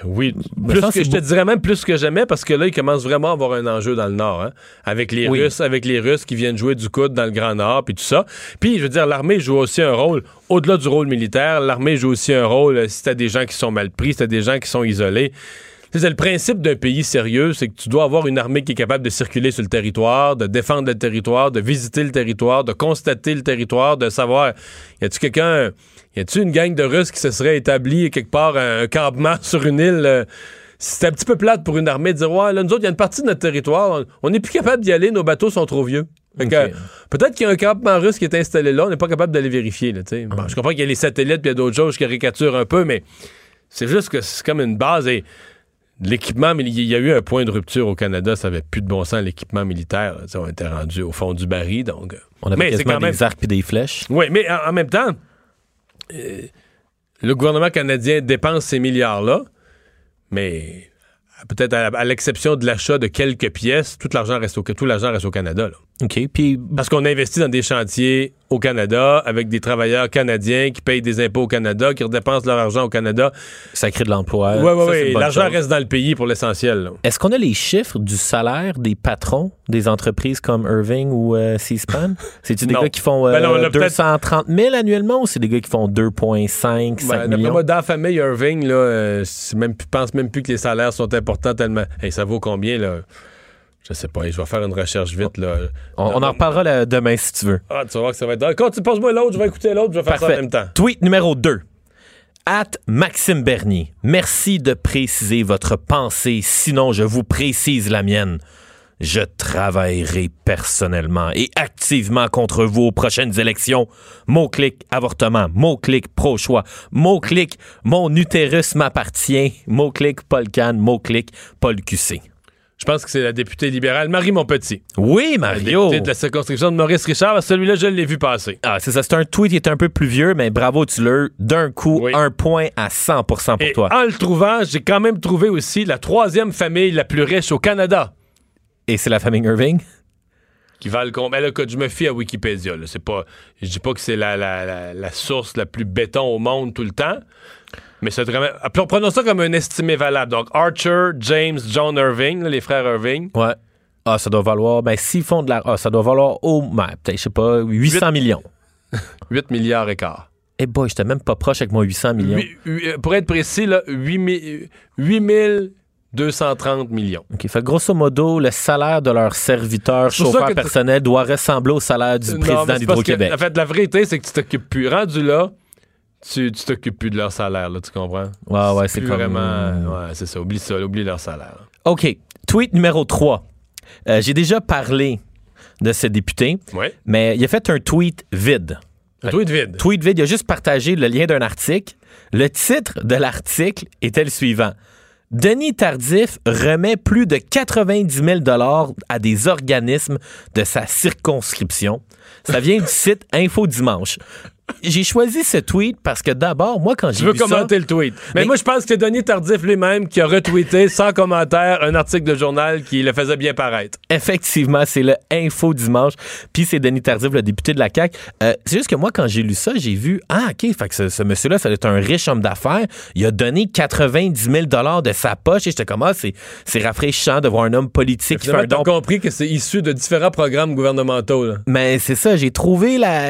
A: Oui,
D: Me
A: plus que, je te dirais même plus que jamais parce que là, il commence vraiment à avoir un enjeu dans le Nord, hein, avec les
D: Oui.
A: Russes, avec les Russes qui viennent jouer du coude dans le Grand Nord, puis tout ça. Puis, je veux dire, l'armée joue aussi un rôle, au-delà du rôle militaire, l'armée joue aussi un rôle euh, si t'as des gens qui sont mal pris, si t'as des gens qui sont isolés. Tu sais, C'est le principe d'un pays sérieux, c'est que tu dois avoir une armée qui est capable de circuler sur le territoire, de défendre le territoire, de visiter le territoire, de constater le territoire, de savoir, y a-tu quelqu'un, y a-tu une gang de Russes qui se serait établie quelque part, un, campement [LAUGHS] sur une île? euh, c'est un petit peu plate pour une armée de dire, ouais, là, nous autres, il y a une partie de notre territoire, on n'est plus capable d'y aller, nos bateaux sont trop vieux.
D: Ok.
A: Peut-être qu'il y a un campement russe qui est installé là, on n'est pas capable d'aller vérifier. Là, bon, je comprends qu'il y a les satellites puis il y a d'autres choses qui caricaturent un peu, mais c'est juste que c'est comme une base. Et l'équipement, mais il y a eu un point de rupture au Canada, ça avait plus de bon sens, l'équipement militaire. là, on était rendu au fond du baril. Donc, euh,
D: On avait
A: mais
D: quasiment
A: quand même.
D: des arcs et des flèches.
A: Oui, mais en, en même temps, euh, le gouvernement canadien dépense ces milliards-là, mais peut-être à, l'exception de l'achat de quelques pièces, tout l'argent reste au, tout l'argent reste au Canada.
D: OK. Puis,
A: Parce qu'on investit dans des chantiers au Canada avec des travailleurs canadiens qui payent des impôts au Canada, qui redépensent leur argent au Canada.
D: ça crée de l'emploi.
A: Oui, oui, oui. L'argent reste dans le pays pour l'essentiel.
D: Est-ce qu'on a les chiffres du salaire des patrons des entreprises comme Irving ou euh, C-SPAN? [LAUGHS] C'est-tu des
A: Non.
D: gars qui font euh,
A: Ben non, on a peut-être-
D: 230 000 annuellement ou c'est des gars qui font 2,5, 5
A: Ben,
D: millions?
A: moi, dans la famille Irving, là, euh, c'est même, je pense même plus que les salaires sont importants tellement. Hey, ça vaut combien, là? Je sais pas. Je vais faire une recherche vite, là.
D: On, on en reparlera là, demain si tu veux.
A: Ah, tu vas voir que ça va être. Quand tu passes-moi l'autre, je vais écouter l'autre, je vais faire ça en même temps.
D: Tweet numéro 2. At Maxime Bernier. Merci de préciser votre pensée, sinon je vous précise la mienne. Je travaillerai personnellement et activement contre vous aux prochaines élections. Mot-clic avortement, mot-clic pro-choix, mot-clic mon utérus m'appartient, mot-clic Paul Cannes, mot-clic Paul QC.
A: Je pense que c'est la députée libérale Marie Monpetit.
D: Oui,
A: La
D: Mario!
A: députée de la circonscription de Maurice Richard. Celui-là, je l'ai vu passer.
D: Ah, c'est ça, c'est un tweet qui est un peu plus vieux, mais bravo, tu l'as. D'un coup,
A: Oui.
D: un point à 100% pour
A: Et
D: toi.
A: en le trouvant, j'ai quand même trouvé aussi la troisième famille la plus riche au Canada.
D: Et c'est la famille Irving?
A: qui valent combien? Là, je me fie à Wikipédia. Là. C'est pas, je dis pas que c'est la, la, la, la source la plus béton au monde tout le temps, mais c'est vraiment. Prenons ça comme un estimé valable. Donc, Archer, James, John Irving, là, les frères Irving.
D: Ouais. Ah, ça doit valoir. Ben, s'ils font de la. Ah, ça doit valoir au. Ben, peut-être, je sais pas, 800 millions. [LAUGHS]
A: 8 milliards et quart.
D: Eh boy, j'étais même pas proche avec mon 800 millions.
A: Euh, pour être précis, là, 8 mi- 8230 millions.
D: OK. Fait que grosso modo, le salaire de leur serviteur,
A: C'est pour ça
D: chauffeur
A: que tu-
D: personnel, doit ressembler au salaire du
A: Non,
D: président d'Hydro-Québec.
A: En fait, la vérité, c'est que tu t'occupes plus. Rendu là, tu t'occupes plus de leur salaire, là, tu comprends?
D: Ouais, ouais, c'est
A: plus
D: comme.
A: vraiment. Ouais, c'est ça. Oublie ça, oublie leur salaire.
D: OK. Tweet numéro 3. Euh, J'ai déjà parlé de ce député,
A: Ouais.
D: mais il a fait un tweet vide.
A: Un tweet vide.
D: Tweet vide, il a juste partagé le lien d'un article. Le titre de l'article était le suivant. Denis Tardif remet plus de 90 000 à des organismes de sa circonscription. Ça vient du site Info Dimanche. J'ai choisi ce tweet parce que d'abord, moi, quand j'ai
A: veux
D: vu ça...
A: commenter le tweet. Mais,
D: Mais-
A: moi, je pense que c'est Denis Tardif lui-même qui a retweeté sans commentaire un article de journal qui le faisait bien paraître.
D: Effectivement, c'est le Info Dimanche. Puis c'est Denis Tardif, le député de la CAQ. Euh, c'est juste que moi, quand j'ai lu ça, j'ai vu, ah, OK, fait que ce, ce monsieur-là, ça doit être un riche homme d'affaires. Il a donné 90 000 de sa poche. Et j'étais comme, ah, c'est, c'est rafraîchissant de voir un homme politique qui fait un don.
A: compris que c'est issu de différents programmes gouvernementaux. là.
D: Mais c'est ça, j'ai trouvé la,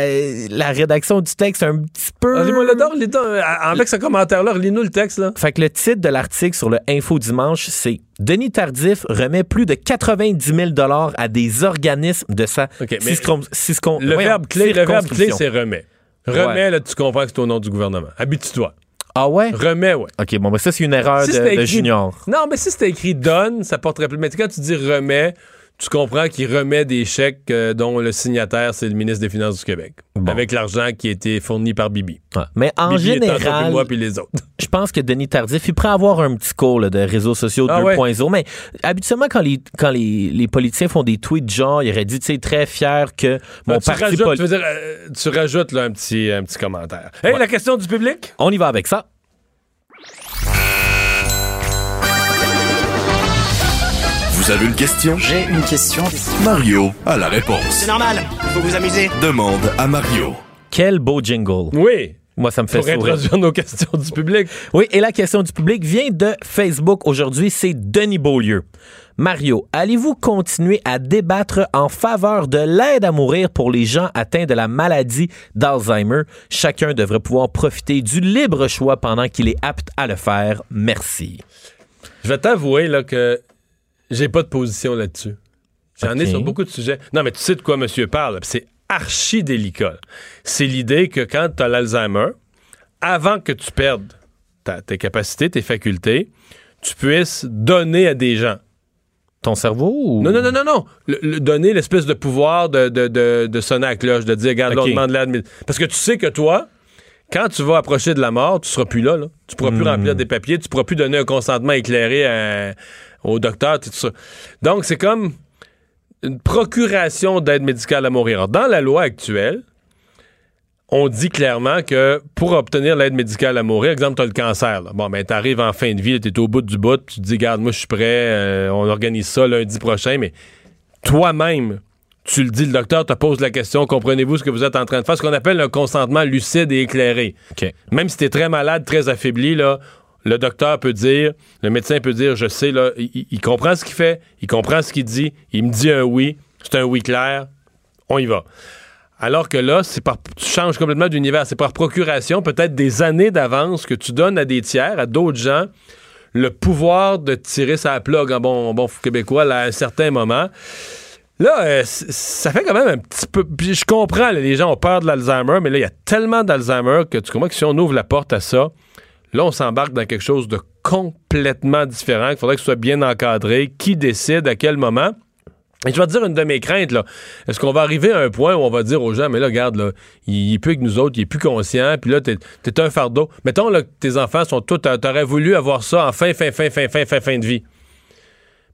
D: la rédaction du texte un petit peu.
A: Ah, Lis-moi le d'or, euh, avec ce commentaire-là, lis-nous le texte, là.
D: Fait que le titre de l'article sur le Info Dimanche, c'est Denis Tardif remet plus de 90 000 à des organismes de sa
A: mais
D: ciscom-
A: Le
D: voyons,
A: verbe clé, le verbe clé, c'est remet. Remet, là, tu comprends que c'est au nom du gouvernement. Habitue-toi.
D: Ah ouais?
A: Remets, ouais.
D: OK, bon, ben ça, c'est une erreur
A: Si
D: de, junior.
A: Non, mais si c'était écrit donne, ça porterait plus. Mais quand tu dis remet, tu comprends qu'il remet des chèques euh, dont le signataire, c'est le ministre des Finances du Québec.
D: Bon.
A: Avec l'argent qui a été fourni par Bibi.
D: Ouais. Mais en
A: Bibi
D: général,
A: moi, puis les autres. [LAUGHS]
D: je pense que Denis Tardif, il pourrait avoir un petit cours là, de réseaux sociaux
A: Ah
D: 2.0. Mais habituellement, quand, les, quand les, les politiciens font des tweets genre, il aurait dit, tu sais, très fier que mon
A: Ah, tu
D: parti
A: rajoutes,
D: poli-
A: tu, veux dire, euh, tu rajoutes là, un, petit, un petit commentaire. Hey,
D: Ouais.
A: la question du public?
D: On y va avec ça.
C: Vous avez une question?
E: J'ai une question.
C: Mario a la réponse.
E: C'est normal, il faut vous amuser.
C: Demande à Mario.
D: Quel beau jingle.
A: Oui.
D: Moi, ça me fait
A: Pour
D: sourire.
A: introduire nos questions du public.
D: Oui, et la question du public vient de Facebook. Aujourd'hui, c'est Denis Beaulieu. Mario, allez-vous continuer à débattre en faveur de l'aide à mourir pour les gens atteints de la maladie d'Alzheimer? Chacun devrait pouvoir profiter du libre choix pendant qu'il est apte à le faire. Merci.
A: Je vais t'avouer là, que j'ai pas de position là-dessus. J'en ai sur beaucoup de sujets. Non, mais tu sais de quoi monsieur parle. C'est archi délicat. C'est l'idée que quand tu as l'Alzheimer, avant que tu perdes ta- tes capacités, tes facultés, tu puisses donner à des gens.
D: Ton cerveau ou...
A: Non, non, non, non, non. Le, le- donner l'espèce de pouvoir de, de, de, de sonner à la cloche, de dire, regarde, là, on demande Parce que tu sais que toi, quand tu vas approcher de la mort, tu seras plus là. là. Tu pourras plus
D: Hmm.
A: remplir des papiers, tu pourras plus donner un consentement éclairé à- au docteur, tout ça. Donc, c'est comme une procuration d'aide médicale à mourir. Alors, dans la loi actuelle, on dit clairement que pour obtenir l'aide médicale à mourir, exemple, tu as le cancer. là. Bon, ben, tu arrives en fin de vie, tu es au bout du bout, tu te dis, garde, moi, je suis prêt, euh, on organise ça lundi prochain, mais toi-même, tu le dis, le docteur te pose la question, comprenez-vous ce que vous êtes en train de faire, ce qu'on appelle un consentement lucide et éclairé.
D: OK.
A: Même si tu es très malade, très affaibli, là, le docteur peut dire, le médecin peut dire, je sais, là, il, comprend ce qu'il fait, il comprend ce qu'il dit, il me dit un oui, c'est un oui clair, on y va. Alors que là, c'est par, tu changes complètement d'univers. C'est par procuration, peut-être des années d'avance que tu donnes à des tiers, à d'autres gens, le pouvoir de tirer sa plug en bon, bon québécois à un certain moment. Là, euh, ça fait quand même un petit peu. Puis je comprends, les gens ont peur de l'Alzheimer, mais là, il y a tellement d'Alzheimer que tu comprends que si on ouvre la porte à ça, là, on s'embarque dans quelque chose de complètement différent. Il faudrait que ce soit bien encadré. Qui décide à quel moment? Et je vais te dire une de mes craintes, là. Est-ce qu'on va arriver à un point où on va dire aux gens, mais là, regarde, là, il, est plus que nous autres, il est plus conscient, puis là, t'es, un fardeau. Mettons, là, que tes enfants sont tous, t'a- t'aurais voulu avoir ça en fin, fin, fin, fin, fin, fin, fin de vie.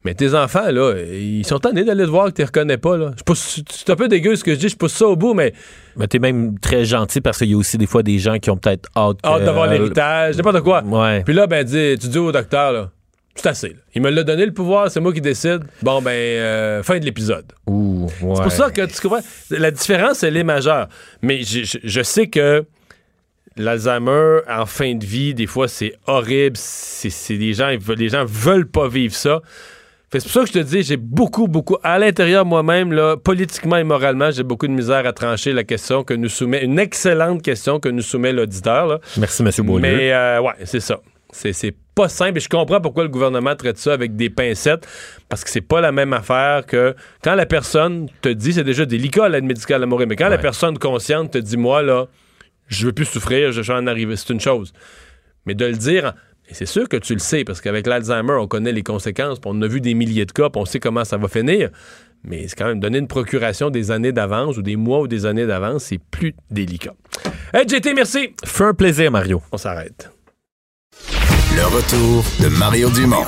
A: Mais tes enfants, là, ils sont tannés d'aller te voir que tu les reconnais pas, là. Je pousse- C'est un peu dégueu ce que je dis, je pousse ça au bout, mais
D: Mais t'es même très gentil parce qu'il y a aussi des fois des gens qui ont peut-être hâte,
A: hâte d'avoir l'héritage, n'importe quoi.
D: Ouais.
A: Puis là, ben, dis- tu dis au docteur, là, c'est assez, là. Il me l'a donné le pouvoir, c'est moi qui décide. Bon, ben, euh, fin de l'épisode.
D: Ouh, ouais.
A: C'est pour ça que tu comprends. La différence, elle est majeure. Mais je, je- je sais que l'Alzheimer en fin de vie, des fois, c'est horrible. C'est, c'est des gens, les gens veulent pas vivre ça. C'est pour ça que je te dis, j'ai beaucoup, beaucoup, à l'intérieur moi-même, là, politiquement et moralement, j'ai beaucoup de misère à trancher la question que nous soumet, une excellente question que nous soumet l'auditeur. là.
D: Merci, M. Beaulieu.
A: Mais euh, ouais, c'est ça. C'est, c'est pas simple et je comprends pourquoi le gouvernement traite ça avec des pincettes parce que c'est pas la même affaire que quand la personne te dit, c'est déjà délicat l'aide médicale à mourir, mais quand la personne consciente te dit, moi là, je veux plus souffrir, je vais en arriver, c'est une chose. Mais de le dire, et c'est sûr que tu le sais parce qu'avec l'Alzheimer, on connaît les conséquences, puis on a vu des milliers de cas, puis on sait comment ça va finir. Mais c'est quand même donner une procuration des années d'avance ou des mois ou des années d'avance, c'est plus délicat. Hey, JT, merci.
D: Fais un plaisir, Mario.
A: On s'arrête.
F: Le retour de Mario Dumont,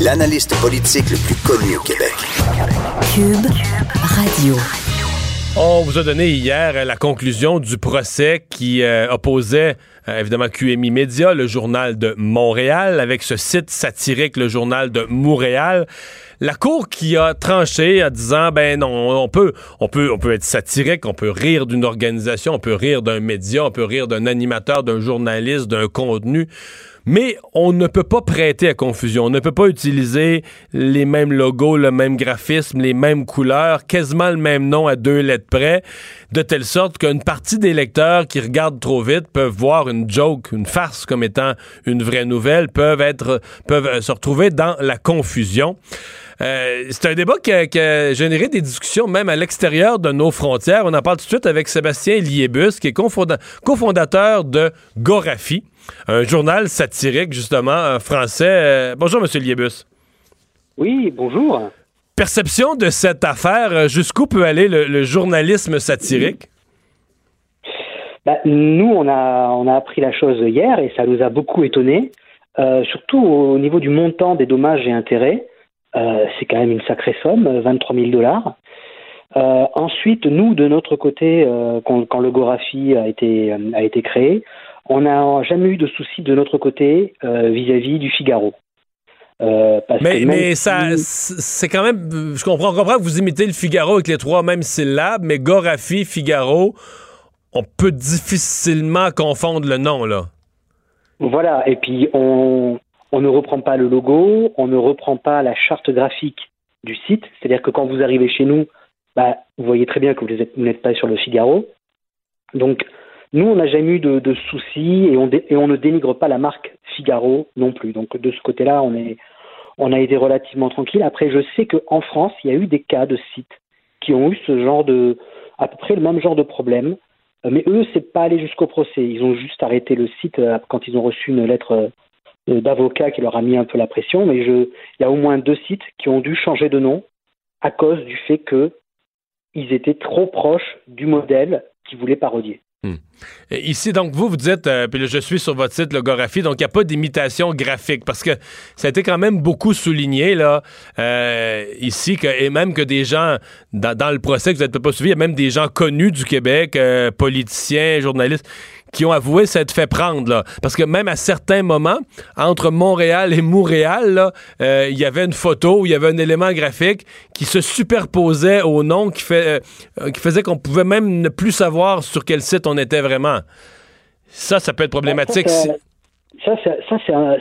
F: l'analyste politique le plus connu au Québec.
G: Cube Radio.
A: On vous a donné hier euh, la conclusion du procès qui euh, opposait euh, évidemment QMI Média, le journal de Montréal, avec ce site satirique, le journal de Montréal. La Cour qui a tranché en disant ben non, on peut, on peut, on peut être satirique, on peut rire d'une organisation, on peut rire d'un média, on peut rire d'un animateur, d'un journaliste, d'un contenu. Mais on ne peut pas prêter à confusion. On ne peut pas utiliser les mêmes logos, le même graphisme, les mêmes couleurs, quasiment le même nom à deux lettres près, de telle sorte qu'une partie des lecteurs qui regardent trop vite peuvent voir une joke, une farce comme étant une vraie nouvelle, peuvent être, peuvent se retrouver dans la confusion. Euh, c'est un débat qui a, généré des discussions même à l'extérieur de nos frontières. On en parle tout de suite avec Sébastien Liébus, qui est cofondateur de Gorafi, un journal satirique, justement, français. Euh, bonjour, Monsieur Liébus.
H: Oui, bonjour.
A: Perception de cette affaire, euh, jusqu'où peut aller le, journalisme satirique?
H: Bah, nous, on a, on a appris la chose hier et ça nous a beaucoup étonnés, surtout au niveau du montant des dommages et intérêts. Euh, c'est quand même une sacrée somme, 23 000 dollars. Euh, ensuite, nous, de notre côté, euh, quand, le Gorafi a été, a été créé, on n'a jamais eu de soucis de notre côté vis-à-vis du Figaro.
A: mais, mais ça, c'est quand même. Je comprends, comprends que vous imitez le Figaro avec les trois mêmes syllabes, mais Gorafi, Figaro, on peut difficilement confondre le nom, là.
H: Voilà, et puis on, on ne reprend pas le logo, on ne reprend pas la charte graphique du site. C'est-à-dire que quand vous arrivez chez nous, bah, vous voyez très bien que vous n'êtes pas sur le Figaro. Donc, nous, on n'a jamais eu de, soucis et on, ne dénigre pas la marque Figaro non plus. Donc, de ce côté-là, on, a été relativement tranquille. Après, je sais qu'en France, il y a eu des cas de sites qui ont eu ce genre de, à peu près le même genre de problème. Mais eux, c'est pas allé jusqu'au procès. Ils ont juste arrêté le site euh, quand ils ont reçu une lettre euh, d'avocats qui leur a mis un peu la pression, mais il y a au moins deux sites qui ont dû changer de nom à cause du fait qu'ils étaient trop proches du modèle qu'ils voulaient parodier.
A: Hmm. Ici, donc, vous, vous dites, euh, puis je suis sur votre site, Logographie, donc il n'y a pas d'imitation graphique, parce que ça a été quand même beaucoup souligné, là, euh, ici, que, et même que des gens, dans, le procès que vous n'êtes pas suivi, il y a même des gens connus du Québec, politiciens, journalistes, qui ont avoué s'être fait prendre. Là. Parce que même à certains moments, entre Montréal et Montréal, euh, il y avait une photo où il y avait un élément graphique qui se superposait au nom, qui, fait, euh, qui faisait qu'on pouvait même ne plus savoir sur quel site on était vraiment. Ça, ça peut être problématique.
H: Ça, ça, c'est un,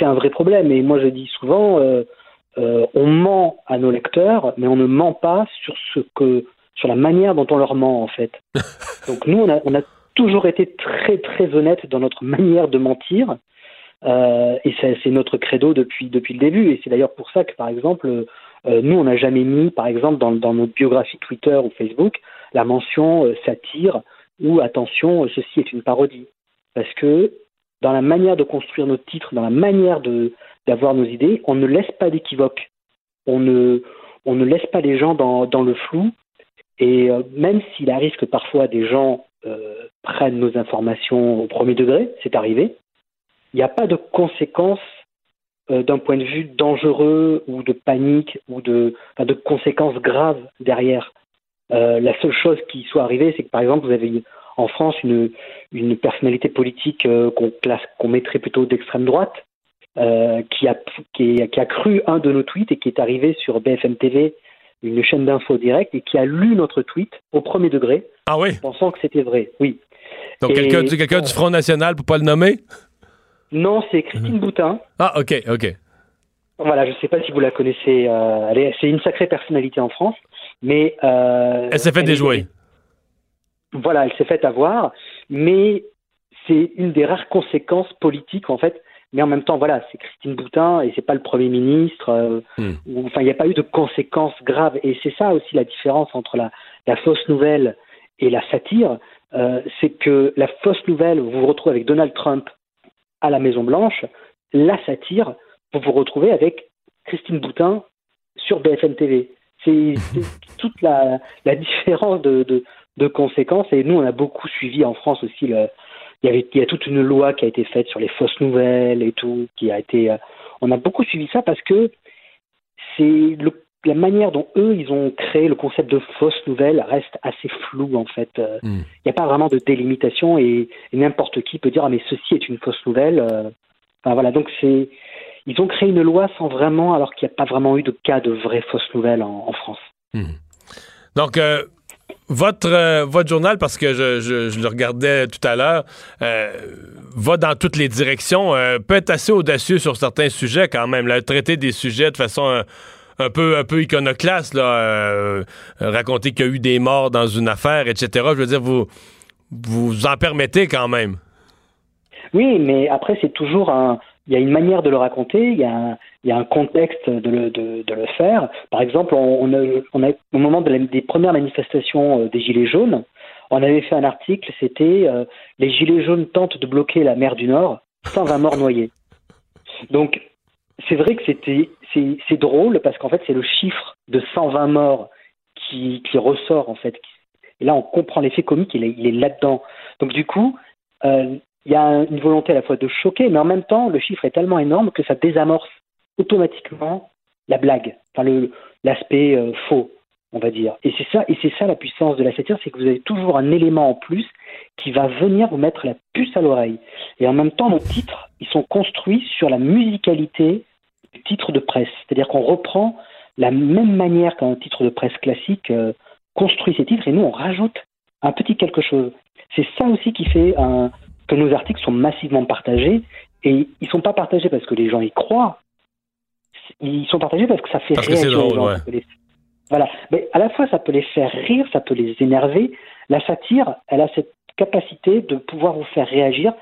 H: un, vrai problème. Et moi, je dis souvent, euh, on ment à nos lecteurs, mais on ne ment pas sur ce que sur la manière dont on leur ment, en fait. [LAUGHS] Donc nous, on a, on a toujours été très très honnête dans notre manière de mentir. Euh, et c'est notre credo depuis, depuis le début. Et c'est d'ailleurs pour ça que, par exemple, euh, nous, on n'a jamais mis, par exemple, dans, dans, notre biographie Twitter ou Facebook, la mention euh, satire ou attention, ceci est une parodie. Parce que dans la manière de construire nos titres, dans la manière d'avoir nos idées, on ne laisse pas d'équivoque. On ne, laisse pas les gens dans, le flou. Et même s'il arrive que parfois des gens euh, prennent nos informations au premier degré, c'est arrivé. Il n'y a pas de conséquences euh, d'un point de vue dangereux ou de panique ou de conséquences graves derrière. Euh, la seule chose qui soit arrivée, c'est que par exemple, vous avez en France une, une personnalité politique qu'on classe, qu'on mettrait plutôt d'extrême droite, qui, a, qui, a, qui, a, cru un de nos tweets et qui est arrivé sur BFM TV une chaîne d'infos directe et qui a lu notre tweet au premier degré,
A: ah oui?
H: pensant que c'était vrai. Oui.
A: Donc quelqu'un du, Front National, pour pas le nommer?
H: Non, c'est Christine Boutin.
A: Ah, ok, ok.
H: Voilà, je ne sais pas si vous la connaissez. Euh, c'est une sacrée personnalité en France, mais
A: euh, elle s'est fait déjouer.
H: voilà, elle s'est fait avoir, mais c'est une des rares conséquences politiques en fait mais en même temps, voilà, c'est Christine Boutin et c'est pas le Premier ministre. Euh, hmm. enfin, il n'y a pas eu de conséquences graves. Et c'est ça aussi la différence entre la, la fausse nouvelle et la satire. Euh, c'est que la fausse nouvelle, vous vous retrouvez avec Donald Trump à la Maison Blanche. La satire, vous vous retrouvez avec Christine Boutin sur BFM TV. C'est toute la, la différence de, de, de, conséquences. Et nous, on a beaucoup suivi en France aussi le, il y, avait, il y a toute une loi qui a été faite sur les fausses nouvelles et tout, qui a été. Euh, on a beaucoup suivi ça parce que c'est la manière dont eux, ils ont créé le concept de fausse nouvelle reste assez flou, en fait. Euh, Il
A: Hmm.
H: n'y a pas vraiment de délimitation et, et n'importe qui peut dire, ah, mais ceci est une fausse nouvelle. euh. Enfin, voilà, donc c'est. Ils ont créé une loi sans vraiment, alors qu'il n'y a pas vraiment eu de cas de vraies fausses nouvelles en, en France.
A: Donc, euh, votre, euh, votre journal, parce que je, je- je le regardais tout à l'heure, euh, va dans toutes les directions, peut être assez audacieux sur certains sujets quand même, là, traiter des sujets de façon un peu, un peu iconoclaste, là, euh, raconter qu'il y a eu des morts dans une affaire, etc. Je veux dire, vous vous en permettez quand même.
H: Oui, mais après, c'est toujours un. Il y a une manière de le raconter, il y a un, contexte de le, faire. Par exemple, au moment des premières manifestations euh, des Gilets jaunes, on avait fait un article, c'était euh, Les Gilets jaunes tentent de bloquer la mer du Nord, 120 morts noyés. Donc, c'est vrai que c'était c'est drôle parce qu'en fait, c'est le chiffre de 120 morts qui, qui ressort, en fait. Et là, on comprend l'effet comique, il est, il est là-dedans. Donc, du coup, euh, il y a un- une volonté à la fois de choquer, mais en même temps, le chiffre est tellement énorme que ça désamorce automatiquement la blague, enfin l'aspect euh, faux, on va dire. Et c'est ça, et c'est ça la puissance de la satire, c'est que vous avez toujours un élément en plus qui va venir vous mettre la puce à l'oreille. Et en même temps, nos titres, ils sont construits sur la musicalité du titre de presse, c'est-à-dire qu'on reprend la même manière qu'un titre de presse classique euh, construit ses titres, et nous on rajoute un petit quelque chose. C'est ça aussi qui fait un, que nos articles sont massivement partagés et ils sont pas partagés parce que les gens y croient. Ils sont partagés parce que ça fait
A: Parce que
H: les gens.
A: ouais.
H: Les- Voilà. Mais à la fois, ça peut les faire rire, ça peut les énerver. La satire, elle a cette capacité de pouvoir vous faire réagir.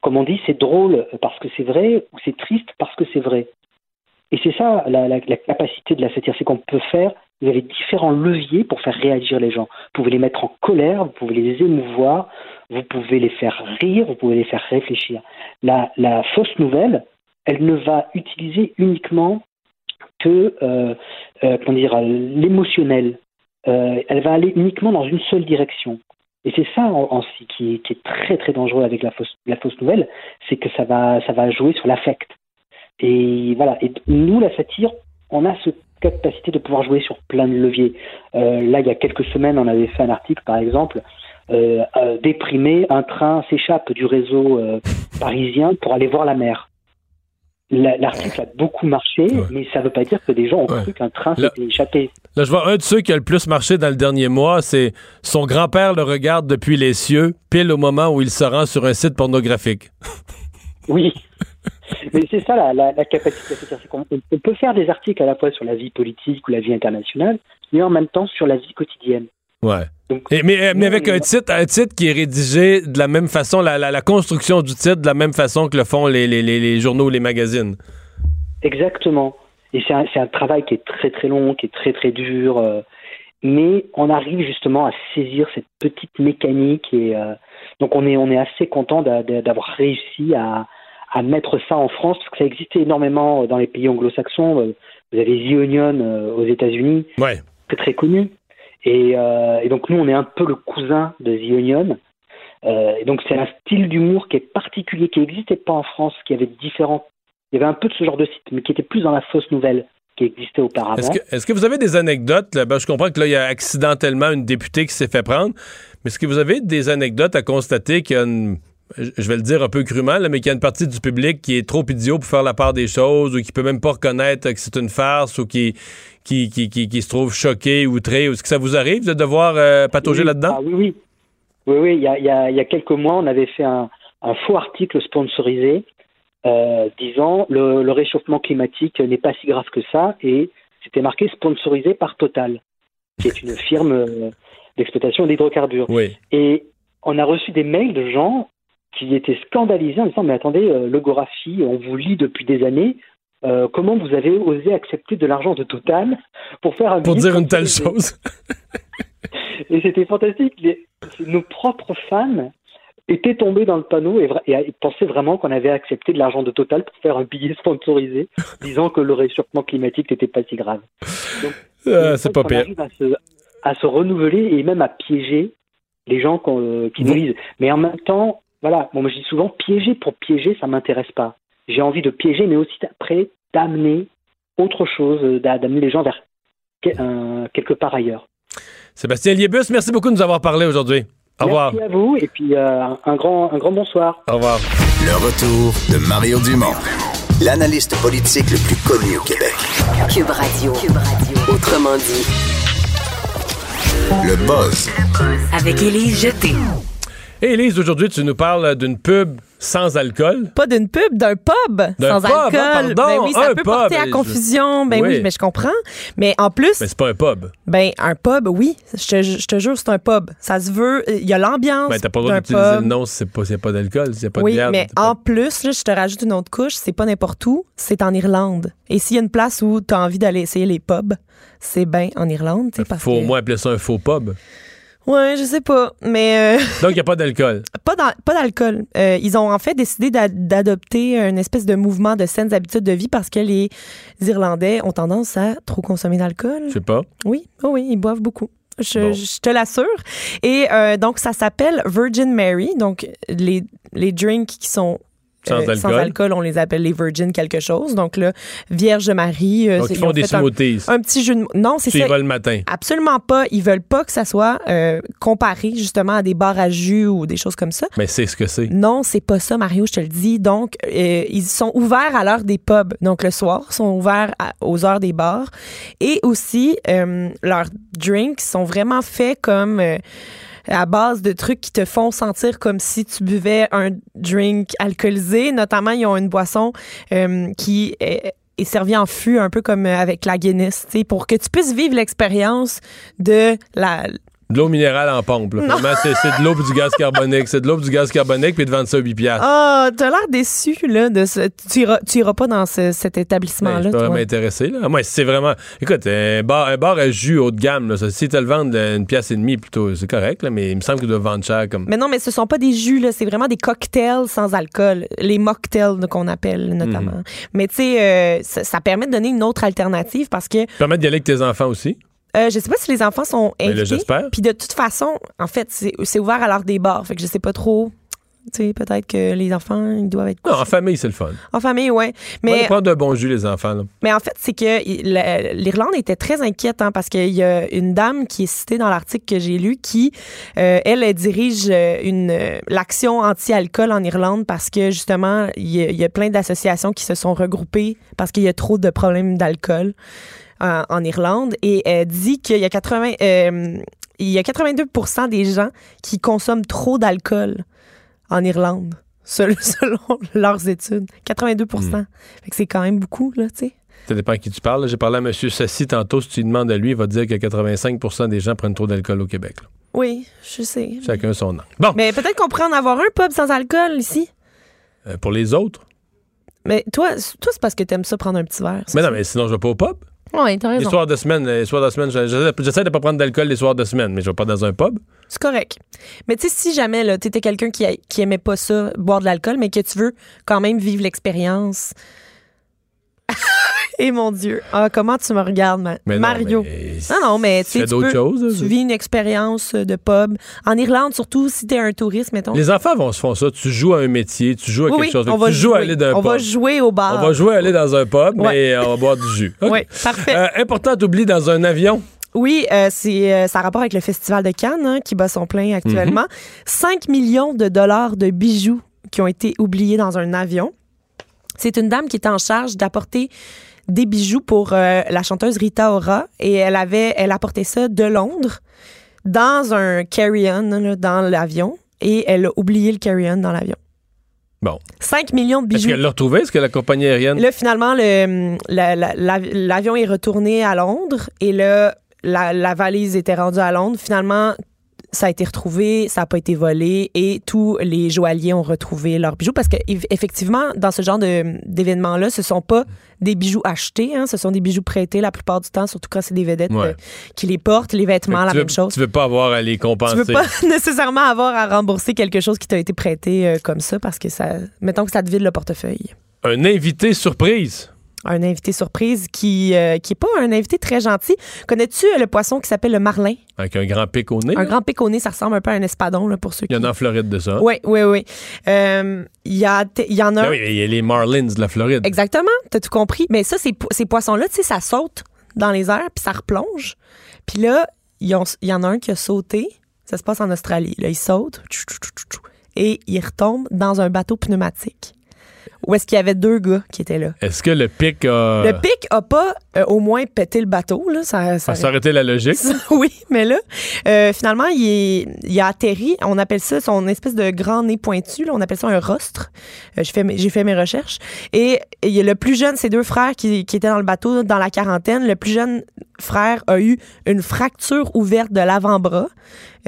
H: Comme on dit, c'est drôle parce que c'est vrai ou c'est triste parce que c'est vrai. Et c'est ça la, la- la capacité de la satire, c'est qu'on peut faire, vous avez différents leviers pour faire réagir les gens. Vous pouvez les mettre en colère, vous pouvez les émouvoir, vous pouvez les faire rire, vous pouvez les faire réfléchir. La, fausse nouvelle, elle ne va utiliser uniquement que euh, euh, dire, l'émotionnel. Euh, elle va aller uniquement dans une seule direction. Et c'est ça en, en- qui, est très très dangereux avec la fausse, la fausse nouvelle, c'est que ça va, ça va jouer sur l'affect. Et voilà. Et nous, la satire, on a cette capacité de pouvoir jouer sur plein de leviers. Euh, là, il y a quelques semaines, on avait fait un article, par exemple, euh, euh, déprimé, un train s'échappe du réseau euh, parisien pour aller voir la mer. La- L'article a beaucoup marché, mais ça ne veut pas dire que des gens ont
A: Ouais.
H: cru qu'un train s'était échappé.
A: Là, je vois un de ceux qui a le plus marché dans le dernier mois, c'est son grand-père le regarde depuis les cieux, pile au moment où il se rend sur un site pornographique.
H: Oui. [LAUGHS] Mais c'est ça la, la, la capacité à se dire, c'est qu'on on peut faire des articles à la fois sur la vie politique ou la vie internationale, mais en même temps sur la vie quotidienne.
A: Ouais.
H: Donc,
A: Et- mais, euh, mais avec un titre, un titre qui est rédigé de la même façon, la, la- la construction du titre de la même façon que le font les, les- les- les journaux ou les magazines.
H: Exactement. Et c'est un, c'est un travail qui est très très long, qui est très très dur, euh, mais on arrive justement à saisir cette petite mécanique et euh, donc on est on est assez content d'a- d'a- d'avoir réussi à, à mettre ça en France parce que ça existait énormément dans les pays anglo-saxons. Euh, Vous avez The Onion euh, aux États-Unis,
A: Ouais.
H: très très connu. Et, euh, et donc nous, on est un peu le cousin de The Onion. Euh, et donc c'est un style d'humour qui est particulier, qui n'existait pas en France, qui avait différents. Il y avait un peu de ce genre de site, mais qui était plus dans la fausse nouvelle qui existait auparavant.
A: Est-ce que, vous avez des anecdotes? là? Ben, je comprends que là, il y a accidentellement une députée qui s'est fait prendre, mais est-ce que vous avez des anecdotes à constater qu'il y a une, je vais le dire un peu crûment, là, mais qu'il y a une partie du public qui est trop idiot pour faire la part des choses ou qui peut même pas reconnaître que c'est une farce ou qui, qui, qui, qui, qui se trouve choqué, outré? Est-ce que ça vous arrive de devoir euh, patauger
H: Oui,
A: là-dedans?
H: ah oui, oui. Oui, oui, il y a, il y a- il y a quelques mois, on avait fait un, un faux article sponsorisé euh, disant le, le réchauffement climatique n'est pas si grave que ça et c'était marqué sponsorisé par Total, qui est une [LAUGHS] firme euh, d'exploitation d'hydrocarbures.
A: Oui.
H: Et on a reçu des mails de gens qui étaient scandalisés en disant Mais attendez, euh, le Gorafi, on vous lit depuis des années. euh, comment vous avez osé accepter de l'argent de Total pour faire un
A: Pour dire une telle chose. [LAUGHS]
H: Et c'était fantastique. Les- nos propres fans étaient tombés dans le panneau et, et, et pensaient vraiment qu'on avait accepté de l'argent de Total pour faire un billet sponsorisé, [LAUGHS] disant que le réchauffement climatique n'était pas si grave.
A: Euh,
H: une
A: c'est pas pire.
H: À se, à se renouveler et même à piéger les gens qu'on- euh, qui nous lisent. Mais en même temps, voilà, bon, moi je dis souvent, piéger pour piéger, ça m'intéresse pas. J'ai envie de piéger, mais aussi après d'amener autre chose, euh, d'a- d'amener les gens vers que- un- quelque part ailleurs.
A: Sébastien Liebus, merci beaucoup de nous avoir parlé aujourd'hui. Au revoir.
H: Merci à vous et puis euh, un, grand, un grand bonsoir.
A: Au revoir.
F: Le retour de Mario Dumont, l'analyste politique le plus connu au Québec.
G: Cube Radio. Cube Radio. Autrement dit.
F: Le buzz
G: Avec Élise Jeté.
A: Et Élise, aujourd'hui, tu nous parles d'une pub sans alcool.
I: Pas d'une pub, d'un pub sans
A: pub, hein,
I: alcool.
A: pardon,
I: ben oui, ça
A: un
I: peut
A: pub.
I: porter à
A: Je-
I: confusion. Ben oui.
A: Oui.
I: mais je comprends. Mais en plus,
A: Mais c'est pas un pub.
I: ben un pub, oui, je te, je te jure, c'est un pub. Ça se veut, il y a l'ambiance
A: Ben, t'as pas le droit d'utiliser le nom si c'est pas, a pas d'alcool, a pas
I: oui,
A: de bière.
I: mais
A: c'est pas-
I: en plus, là, je te rajoute une autre couche, c'est pas n'importe où, c'est en Irlande. Et s'il y a une place où tu as envie d'aller essayer les pubs, c'est bien en Irlande, parce
A: Faut
I: que...
A: au moins appeler ça un faux pub.
I: Ouais, je sais pas, mais euh,
A: Donc, il n'y a pas d'alcool. [LAUGHS]
I: pas d'alcool. Euh, ils ont en fait décidé d'a- d'adopter une espèce de mouvement de saines habitudes de vie parce que les Irlandais ont tendance à trop consommer d'alcool.
A: Je sais pas.
I: Oui, oh oui, ils boivent beaucoup. Je,
A: Bon.
I: je te l'assure. Et euh, donc, ça s'appelle Virgin Mary. Donc, les, les drinks qui sont
A: Sans alcool.
I: alcool, on les appelle les Virgin quelque chose. Donc, là, Vierge Marie. euh,
A: Donc, ils font
I: ont
A: des
I: un-
A: smoothies.
I: Un, petit jeu de. Non, c'est ça.
A: vas le matin.
I: Absolument pas. Ils veulent pas que ça soit euh, comparé justement à des bars à jus ou des choses comme ça.
A: Mais c'est ce que c'est.
I: Non, c'est pas ça, Mario, je te le dis. Donc, euh, ils sont ouverts à l'heure des pubs. Donc, le soir, ils sont ouverts à- aux heures des bars. Et aussi, euh, leurs drinks sont vraiment faits comme euh, à base de trucs qui te font sentir comme si tu buvais un drink alcoolisé. Notamment, ils ont une boisson euh, qui est, est servie en fût, un peu comme avec la Guinness, pour que tu puisses vivre l'expérience de la,
A: De l'eau minérale en pompe. c'est de l'eau du gaz carbonique. C'est de l'eau du gaz carbonique puis de vendre ça à 8 piastres.
I: Ah, t'as l'air déçu, là. De ce- tu, iras, tu iras pas dans ce- cet
A: Ben,
I: établissement-là. toi?
A: vraiment intéressé. Là. Moi, c'est vraiment. Écoute, un bar, un bar à jus haut de gamme, là, ça, si tu le vendre là, une pièce et demie, plutôt, c'est correct, là, mais il me semble qu'ils doivent vendre cher comme.
I: Mais non, mais ce sont pas des jus, là. C'est vraiment des cocktails sans alcool. Les mocktails qu'on appelle, notamment.
A: Mhm.
I: Mais tu sais, euh, ça, ça permet de donner une autre alternative parce que
A: Permettre d'y aller avec tes enfants aussi?
I: Euh, je sais pas si les enfants sont
A: Ben
I: invités. Puis de toute façon, en fait, c'est ouvert à l'heure des bars. Fait que je sais pas trop. Tu sais, peut-être que les enfants, ils doivent être
A: Non, en famille, c'est le fun.
I: en famille, ouais.
A: Mais... Prendre de bon jus, les enfants. Là.
I: Mais en fait, c'est que l'Irlande était très inquiète hein, parce qu'il y a une dame qui est citée dans l'article que j'ai lu qui, euh, elle, dirige euh, une euh, l'action anti-alcool en Irlande parce que justement, il y, a- il y a plein d'associations qui se sont regroupées parce qu'il y a trop de problèmes d'alcool euh, en Irlande et elle dit qu'il y a 80 euh, il y a 82% des gens qui consomment trop d'alcool en Irlande. Selon, [LAUGHS] selon leurs études. 82
A: Hmm.
I: Fait que c'est quand même beaucoup, là, tu sais.
A: Ça dépend à qui tu parles. J'ai parlé à M. Sassi tantôt. Si tu lui demandes à lui, il va te dire que 85% des gens prennent trop d'alcool au Québec. là.
I: Oui, je sais.
A: Chacun son angle. Bon,
I: Mais peut-être qu'on pourrait en avoir un pub sans alcool ici.
A: euh, pour les autres?
I: Mais toi, toi c'est parce que t'aimes ça prendre un petit verre.
A: Mais non, mais sinon, je vais pas au pub.
I: Ouais, t'as
A: Les
I: raison.
A: soirs de semaine, les soirs de semaine, j'essaie de pas prendre d'alcool les soirs de semaine, mais je vais pas dans un pub.
I: C'est correct. Mais tu sais, si jamais là, t'étais quelqu'un qui, qui aimait pas ça, boire de l'alcool, mais que tu veux quand même vivre l'expérience. [LAUGHS] Et mon Dieu. Ah, comment tu me regardes, ma-
A: Mais non,
I: Mario?
A: mais
I: Non, non, mais tu
A: tu fais
I: sais, tu
A: d'autres
I: peux-
A: choses.
I: Tu vis une expérience de pub. En Irlande, surtout si t'es un touriste, mettons.
A: Les enfants vont se faire ça. Tu joues à un métier, tu joues à
I: Oui,
A: quelque chose.
I: on
A: tu
I: va
A: joues à
I: jouer.
A: aller d'un
I: On
A: pub.
I: va jouer au bar.
A: On va jouer à aller dans un pub,
I: Ouais.
A: mais on va boire du jus. [LAUGHS]
I: Oui, parfait.
A: Euh, important d'oublier dans un avion.
I: Oui, euh, c'est euh, ça a rapport avec le Festival de Cannes hein, qui bat son plein actuellement. 5 millions de dollars de bijoux qui ont été oubliés dans un avion. C'est une dame qui était en charge d'apporter des bijoux pour euh, la chanteuse Rita Ora et elle avait elle apportait ça de Londres dans un carry-on dans l'avion et elle a oublié le carry-on dans l'avion.
A: Bon.
I: 5 millions de
A: Est-ce
I: bijoux.
A: qu'elle l'a retrouvé? Est-ce que la compagnie aérienne?
I: Là, finalement, le- la- la- la- l'avion est retourné à Londres et là, la, la valise était rendue à Londres. Finalement, ça a été retrouvé, ça n'a pas été volé et tous les joailliers ont retrouvé leurs bijoux parce que eff- effectivement, dans ce genre de- d'événements-là, ce sont pas des bijoux achetés, hein, ce sont des bijoux prêtés la plupart du temps, surtout quand c'est des vedettes
A: Ouais.
I: euh, qui les portent, les vêtements, la
A: veux,
I: même chose.
A: Tu veux pas avoir à les compenser.
I: Tu veux pas [LAUGHS] nécessairement avoir à rembourser quelque chose qui t'a été prêté euh, comme ça parce que ça, mettons que ça te vide le portefeuille
A: Un invité surprise.
I: Un invité surprise qui euh, qui est pas un invité très gentil. Connais-tu euh, le poisson qui s'appelle le marlin?
A: Avec un grand pic au nez.
I: Un
A: là.
I: grand pic au nez, ça ressemble un peu à un espadon là, pour ceux
A: Il y
I: qui...
A: en a en Floride de ça. hein?
I: Oui, oui, oui. Euh, Il y, a, il y en a
A: Ben oui, il y a les Marlins de la Floride.
I: Exactement, t'as tout compris. Mais ça, ces, po- ces poissons-là, tu sais, ça saute dans les airs, puis ça replonge. Puis là, il y en a un qui a sauté. Ça se passe en Australie. Là, il saute et il retombe dans un bateau pneumatique. Où est-ce qu'il y avait deux gars qui étaient là?
A: Est-ce que le pic a.
I: Le pic a pas euh, au moins pété le bateau. Là. Ça, ça,
A: Ça ça aurait été la logique. [LAUGHS]
I: oui, mais là, euh, finalement, il, est- il a atterri. On appelle ça son espèce de grand nez pointu. là, on appelle ça un rostre. Euh, j'ai, fait, mes- j'ai fait mes recherches. Et il y a le plus jeune, ses deux frères qui, qui étaient dans le bateau dans la quarantaine. Le plus jeune frère a eu une fracture ouverte de l'avant-bras.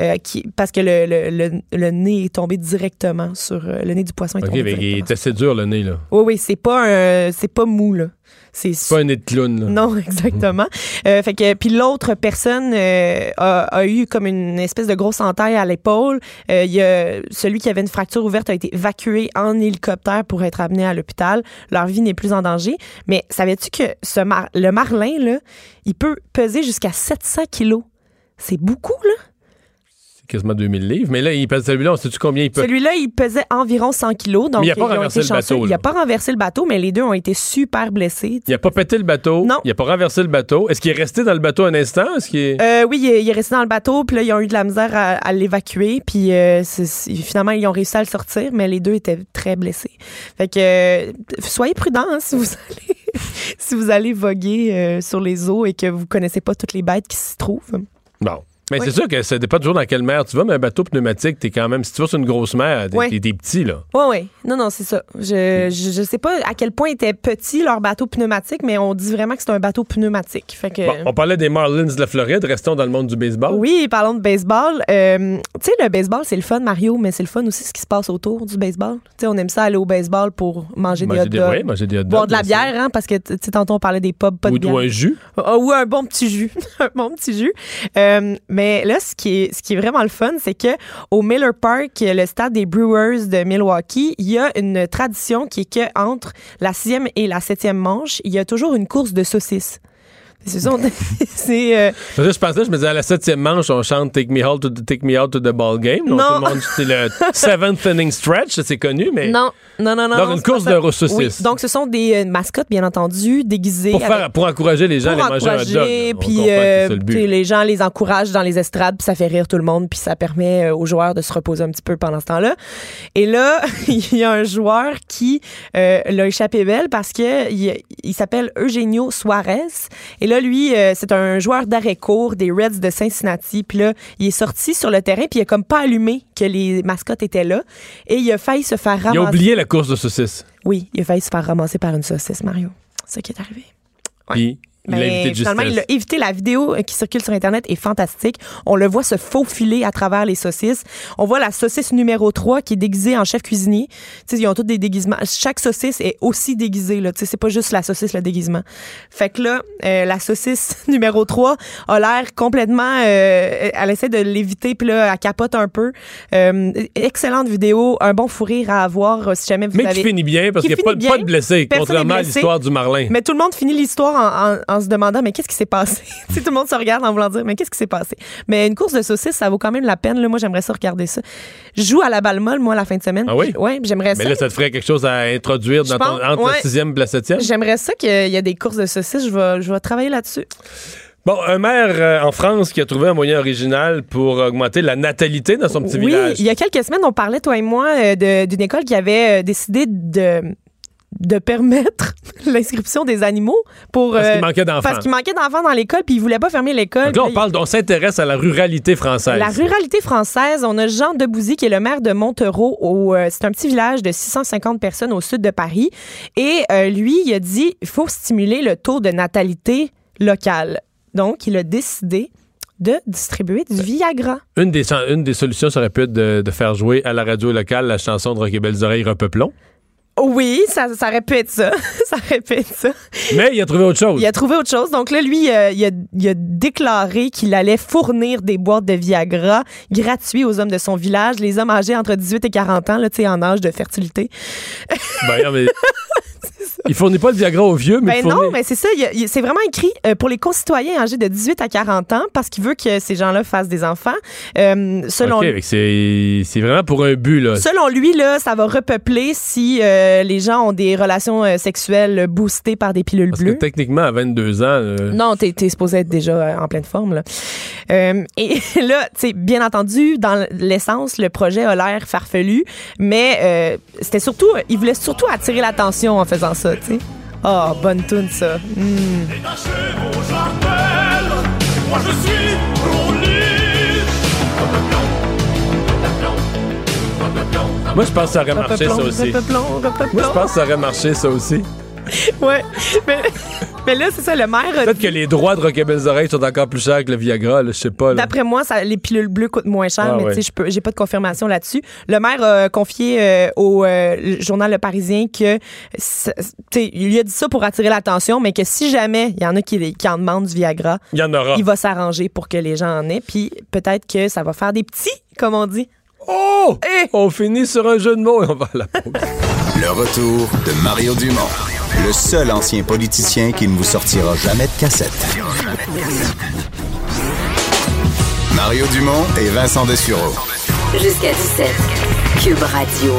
I: euh, qui, parce que le, le, le, le nez est tombé directement sur le nez du poisson. Est tombé
A: mais il est assez dur, le nez, là.
I: oui, oui, c'est pas un, c'est pas mou là. C'est
A: pas un nez de clown, là.
I: non, [LAUGHS] exactement. Euh, fait que puis l'autre personne euh, a, a eu comme une espèce de grosse entaille à l'épaule. Euh, il y a celui qui avait une fracture ouverte a été évacué en hélicoptère pour être amené à l'hôpital. Leur vie n'est plus en danger. Mais savais-tu que ce mar- le marlin là, il peut peser jusqu'à 700 kilos? C'est beaucoup là.
A: Quasiment 2000 livres. Mais là, il pèse celui-là, on sait-tu combien il peut.
I: Celui-là, il pesait environ 100 kilos. Donc
A: Mais il a pas renversé le
I: chanceux.
A: bateau,
I: Il
A: là.
I: a pas renversé le bateau, mais les deux ont été super blessés.
A: Il a pas pété le bateau?
I: Non.
A: Il a pas renversé le bateau? Est-ce qu'il est resté dans le bateau un instant? Est...
I: Euh, oui, il est, il est resté dans le bateau, puis là, ils ont eu de la misère à, à l'évacuer, puis euh, finalement, ils ont réussi à le sortir, mais les deux étaient très blessés. Fait que euh, soyez prudents hein, si vous [LAUGHS] allez si vous allez voguer euh, sur les eaux et que vous connaissez pas toutes les bêtes qui s'y trouvent.
A: Bon. Mais
I: Oui.
A: c'est sûr que ça dépend toujours dans quelle mer tu vas, mais un bateau pneumatique, t'es quand même. Si tu vas sur une grosse mer, t'es t'es petit, là.
I: Oui, oui. Non, non, c'est ça. Je, je, je sais pas à quel point était petit leur bateau pneumatique, mais on dit vraiment que c'est un bateau pneumatique. Fait que.
A: Bon, on parlait des Marlins de la Floride. Restons dans le monde du baseball.
I: Oui, parlons de baseball. Euh, tu sais, le baseball, c'est le fun, Mario, mais c'est le fun aussi ce qui se passe autour du baseball. Tu sais, on aime ça aller au baseball pour manger,
A: Manger
I: des hot dogs,
A: ouais, manger des hot
I: boire
A: dogs,
I: de la bière, hein, parce que tu sais, tantôt on parlait des pubs, pas
A: Ou,
I: de bière.
A: ou un jus.
I: Ah, ou un bon petit jus. [LAUGHS] un bon petit jus. Euh, mais là, ce qui, est, ce qui est vraiment le fun, c'est que au Miller Park, le stade des Brewers de Milwaukee, il y a une tradition qui est que entre la sixième et la septième manche, il y a toujours une course de saucisses. C'est ça, [LAUGHS] c'est euh,
A: je pensais, je me disais, à la septième manche, on chante Take Me Out to the, take me out to the Ball Game.
I: Non.
A: tout le monde, c'est le [LAUGHS] seventh inning stretch, c'est connu, mais.
I: non, non, non, non.
A: Donc,
I: non,
A: une course de saucisses.
I: Oui, donc ce sont des euh, mascottes, bien entendu, déguisées.
A: Pour,
I: avec-
A: faire, pour encourager les gens à aller manger un dog.
I: puis euh,
A: le but.
I: sais, les gens les encouragent dans les estrades, puis ça fait rire tout le monde, puis ça permet euh, aux joueurs de se reposer un petit peu pendant ce temps-là. Et là, [LAUGHS] il y a un joueur qui euh, l'a échappé belle parce que il, il s'appelle Eugenio Suarez. Et là, lui, euh, c'est un joueur d'arrêt court des Reds de Cincinnati. Puis là, il est sorti sur le terrain, puis il a comme pas allumé que les mascottes étaient là, et il a failli se faire ramasser.
A: Il a oublié la course de saucisses.
I: Oui, il a failli se faire ramasser par une saucisse, Mario. C'est ce qui est arrivé.
A: Puis,
I: Mais finalement, il a évité. La vidéo euh, qui circule sur Internet est fantastique. On le voit se faufiler à travers les saucisses. On voit la saucisse numéro 3 qui est déguisée en chef cuisinier. Tu sais, ils ont tous des déguisements. Chaque saucisse est aussi déguisée. Là. Tu sais, c'est pas juste la saucisse, le déguisement. Fait que là, euh, la saucisse [LAUGHS] numéro 3 a l'air complètement... euh, elle essaie de l'éviter, puis là, elle capote un peu. Euh, excellente vidéo. Un bon fou rire à avoir euh, si jamais vous
A: Mais
I: avez...
A: qui finit bien, parce
I: qui
A: qu'il n'y a pas,
I: finit
A: pas
I: bien.
A: de blessés, contrairement
I: n'est
A: à
I: blessé.
A: l'histoire du Marlin.
I: Mais tout le monde finit l'histoire en, en- en se demandant mais qu'est-ce qui s'est passé? [LAUGHS] Tout le monde se regarde en voulant dire mais qu'est-ce qui s'est passé? Mais une course de saucisses, ça vaut quand même la peine. Là. Moi, j'aimerais ça regarder ça. Je joue à la balle molle, moi, la fin de semaine.
A: Ah oui?
I: Ouais, j'aimerais
A: Mais
I: ça.
A: là, ça te ferait quelque chose à introduire dans ton- entre
I: ouais.
A: la sixième et la septième?
I: J'aimerais ça qu'il y ait des courses de saucisses. Je vais, je vais travailler là-dessus.
A: Bon, un maire euh, en France qui a trouvé un moyen original pour augmenter la natalité dans son petit
I: oui,
A: village.
I: il y a quelques semaines, on parlait, toi et moi, euh, d'une école qui avait euh, décidé de de permettre [LAUGHS] l'inscription des animaux pour
A: Parce qu'il
I: euh,
A: manquait d'enfants.
I: parce qu'il manquait d'enfants dans l'école puis ils voulaient pas fermer l'école
A: Donc là, on parle, on s'intéresse à la ruralité française.
I: La ruralité française, on a Jean Debouzy qui est le maire de Montereau. Au, euh, c'est un petit village de 650 personnes au sud de Paris. Et euh, lui, il a dit il faut stimuler le taux de natalité locale. Donc, il a décidé de distribuer du Viagra.
A: Une des, une des solutions serait peut-être de, de faire jouer à la radio locale la chanson de Rock et Belles Oreilles Repeuplons.
I: Oui, ça, ça être ça. [LAUGHS] ça être ça.
A: Mais il a trouvé autre chose.
I: Il a trouvé autre chose. Donc là, lui, euh, il, a, il a déclaré qu'il allait fournir des boîtes de Viagra gratuits aux hommes de son village, les hommes âgés entre 18 et 40 ans, là, tu sais, en âge de fertilité.
A: Ben, non, [LAUGHS] Il fournit pas le Viagra aux vieux, mais
I: ben
A: fournit...
I: non, mais c'est ça. C'est vraiment écrit euh, pour les concitoyens âgés de 18 à 40 ans parce qu'il veut que ces gens-là fassent des enfants. Euh, selon,
A: fait que c'est vraiment pour un but, là.
I: selon lui, là, ça va repeupler si euh, les gens ont des relations euh, sexuelles boostées par des pilules
A: Parce que
I: bleues.
A: techniquement, à 22 ans...
I: Non, t'es, t'es supposé être déjà en pleine forme. Là. Et [LAUGHS] là, tu sais, bien entendu, dans l'essence, le projet a l'air farfelu, mais c'était surtout, il voulait surtout attirer l'attention en faisant ça, tu sais. Ah, bonne tune ça. Hmm.
A: Moi, je pense que ça aurait marché, ça aussi. Moi, je pense que ça aurait marché, ça aussi.
I: Ouais, mais, mais là, c'est ça, le maire a
A: Peut-être que les droits de Rocket Belles Oreilles sont encore plus chers que le Viagra, je sais pas.
I: D'après moi, ça, les pilules bleues coûtent moins cher,
A: Ah
I: mais
A: ouais.
I: tu sais, je peux- j'ai pas de confirmation là-dessus. Le maire a confié euh, au euh, journal Le Parisien que, ça- tu sais, il lui a dit ça pour attirer l'attention, mais que si jamais il y en a qui, qui en demandent du Viagra,
A: Il y en aura.
I: il va s'arranger pour que les gens en aient, puis peut-être que ça va faire des petits, comme on dit.
A: Oh!
I: Eh!
A: On finit sur un jeu de mots et on va à la pause.
F: Le retour de Mario Dumont, le seul ancien politicien qui ne vous sortira jamais de cassette. Mario Dumont et Vincent Dessureau.
G: Jusqu'à 17. Cube Radio.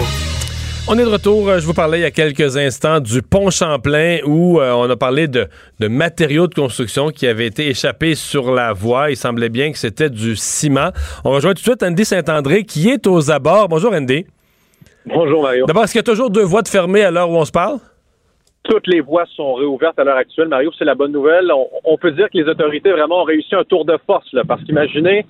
A: On est de retour. Euh, Je vous parlais il y a quelques instants du pont Champlain où euh, on a parlé de, de matériaux de construction qui avaient été échappés sur la voie. Il semblait bien que c'était du ciment. On rejoint tout de suite Andy Saint-André qui est aux abords. Bonjour Andy.
J: Bonjour Mario.
A: D'abord, est-ce qu'il y a toujours deux voies de fermées à l'heure où on se parle?
J: Toutes les voies sont réouvertes à l'heure actuelle. Mario, c'est la bonne nouvelle. On, peut dire que les autorités vraiment ont réussi un tour de force, là, parce qu'imaginez,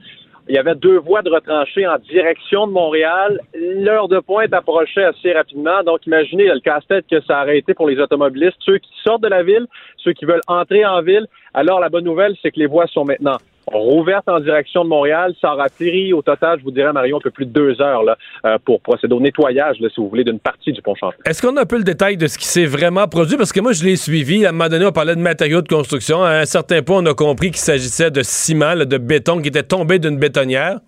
J: il y avait deux voies de retranchées en direction de Montréal. L'heure de pointe approchait assez rapidement. Donc, imaginez le casse-tête que ça a arrêté pour les automobilistes, ceux qui sortent de la ville, ceux qui veulent entrer en ville. Alors, la bonne nouvelle, c'est que les voies sont maintenant rouvertes en direction de Montréal. Ça aura au total, je vous dirais, Mario, un peu plus de deux heures là, euh, pour procéder au nettoyage, là, si vous voulez, d'une partie du pont Champlain.
A: Est-ce qu'on a un peu le détail de ce qui s'est vraiment produit? Parce que moi, je l'ai suivi. À un moment donné, on parlait de matériaux de construction. À un certain point, on a compris qu'il s'agissait de ciment, de béton qui était tombé d'une bétonnière.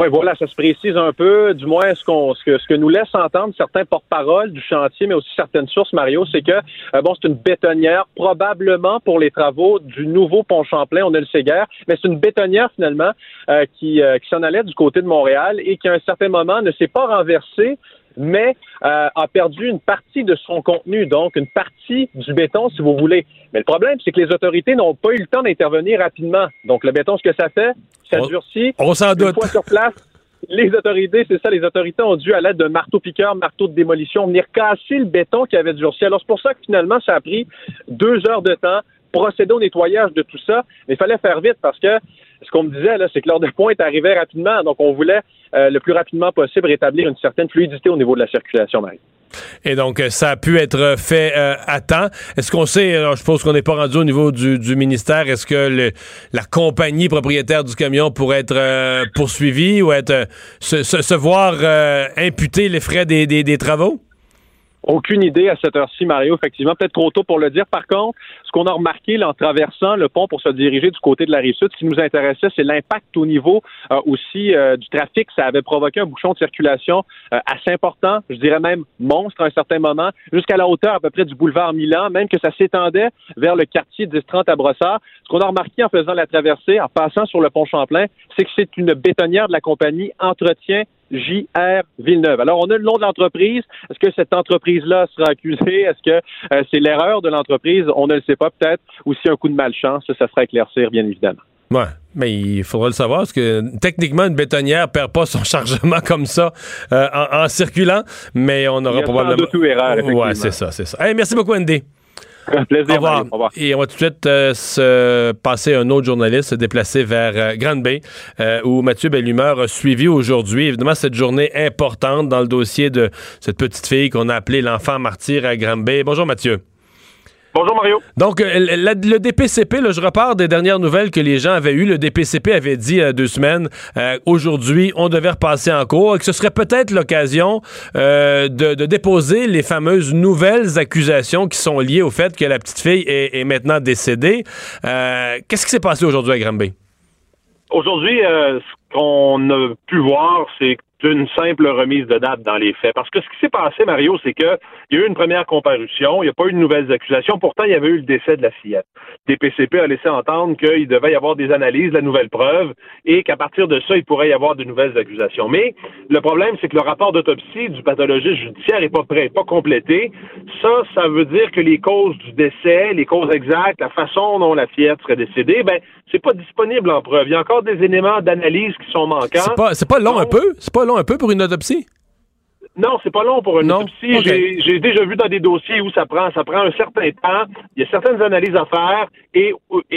J: Oui, voilà, ça se précise un peu, du moins ce, qu'on, ce, que, ce que nous laisse entendre certains porte-paroles du chantier, mais aussi certaines sources, Mario, c'est que, euh, bon, c'est une bétonnière, probablement pour les travaux du nouveau pont Champlain, on ne le sait guère, mais c'est une bétonnière, finalement, euh, qui, euh, qui s'en allait du côté de Montréal et qui, à un certain moment, ne s'est pas renversée, mais euh, a perdu une partie de son contenu, donc une partie du béton, si vous voulez. Mais le problème, c'est que les autorités n'ont pas eu le temps d'intervenir rapidement. Donc, le béton, ce que ça fait, ça durcit.
A: on s'en
J: Une
A: doute.
J: fois sur place, les autorités, c'est ça, les autorités ont dû, à l'aide d'un marteau-piqueur, marteau de démolition, venir casser le béton qui avait durci. Alors, c'est pour ça que finalement, ça a pris deux heures de temps, procéder au nettoyage de tout ça. Mais il fallait faire vite parce que ce qu'on me disait, là, c'est que l'heure de pointe arrivait rapidement. Donc, on voulait euh, le plus rapidement possible rétablir une certaine fluidité au niveau de la circulation, Marie.
A: Et donc, euh, ça a pu être fait euh, à temps. Est-ce qu'on sait, alors, je suppose qu'on n'est pas rendu au niveau du, ministère, est-ce que la compagnie propriétaire du camion pourrait être poursuivie ou être se, voir imputer les frais des travaux?
J: Aucune idée à cette heure-ci, Mario. Effectivement, peut-être trop tôt pour le dire. Par contre, ce qu'on a remarqué là, en traversant le pont pour se diriger du côté de la rive sud, ce qui nous intéressait, c'est l'impact au niveau euh, aussi euh, du trafic. Ça avait provoqué un bouchon de circulation euh, assez important, je dirais même monstre à un certain moment, jusqu'à la hauteur à peu près du boulevard Milan, même que ça s'étendait vers le quartier 10-30 à Brossard. Ce qu'on a remarqué en faisant la traversée, en passant sur le pont Champlain, c'est que c'est une bétonnière de la compagnie Entretien JR Villeneuve. Alors, on a le nom de l'entreprise. Est-ce que cette entreprise-là sera accusée? Est-ce que euh, c'est l'erreur de l'entreprise? On ne le sait pas, peut-être. Ou si un coup de malchance, ça, ça sera éclaircir, bien évidemment.
A: Ouais, mais il faudra le savoir parce que techniquement, une bétonnière perd pas son [LAUGHS] chargement comme ça euh, en, en circulant, mais on
J: Il y
A: aura
J: a
A: probablement.
J: eu erreur.
A: Ouais, c'est ça, c'est ça. Hey, merci beaucoup, Andy.
J: Un plaisir,
A: Au revoir.
J: Mario. Au revoir.
A: Et on va tout de suite euh, se passer un autre journaliste, se déplacer vers euh, Grande Bay, euh, où Mathieu Bellumeur a suivi aujourd'hui, évidemment, cette journée importante dans le dossier de cette petite fille qu'on a appelée l'enfant martyr à Grande Bay. Bonjour, Mathieu.
K: Bonjour Mario.
A: Donc, euh, la- le DPCP, là, je repars des dernières nouvelles que les gens avaient eues. Le DPCP avait dit il y a deux semaines, euh, aujourd'hui, on devait repasser en cours et que ce serait peut-être l'occasion euh, de, de déposer les fameuses nouvelles accusations qui sont liées au fait que la petite fille est, est maintenant décédée. Qu'est-ce qui s'est passé aujourd'hui à Granby?
K: Aujourd'hui, ce qu'on a pu voir, c'est
J: d'une simple remise de date dans les faits. Parce que ce qui s'est passé, Mario, c'est qu'il y a eu une première comparution, il n'y a pas eu de nouvelles accusations, pourtant il y avait eu le décès de la fillette. DPCP a laissé entendre qu'il devait y avoir des analyses, la nouvelle preuve, et qu'à partir de ça, il pourrait y avoir de nouvelles accusations. Mais le problème, c'est que le rapport d'autopsie du pathologiste judiciaire n'est pas prêt, pas complété. Ça, ça veut dire que les causes du décès, les causes exactes, la façon dont la fillette serait décédée, ben, c'est pas disponible en preuve. Il y a encore des éléments d'analyse qui sont manquants.
A: C'est pas, pas long un peu? C'est pas long un peu pour une autopsie?
J: Non, c'est pas long pour une autopsie. J'ai déjà vu dans des dossiers où ça prend, ça prend un certain temps. Il y a certaines analyses à faire et,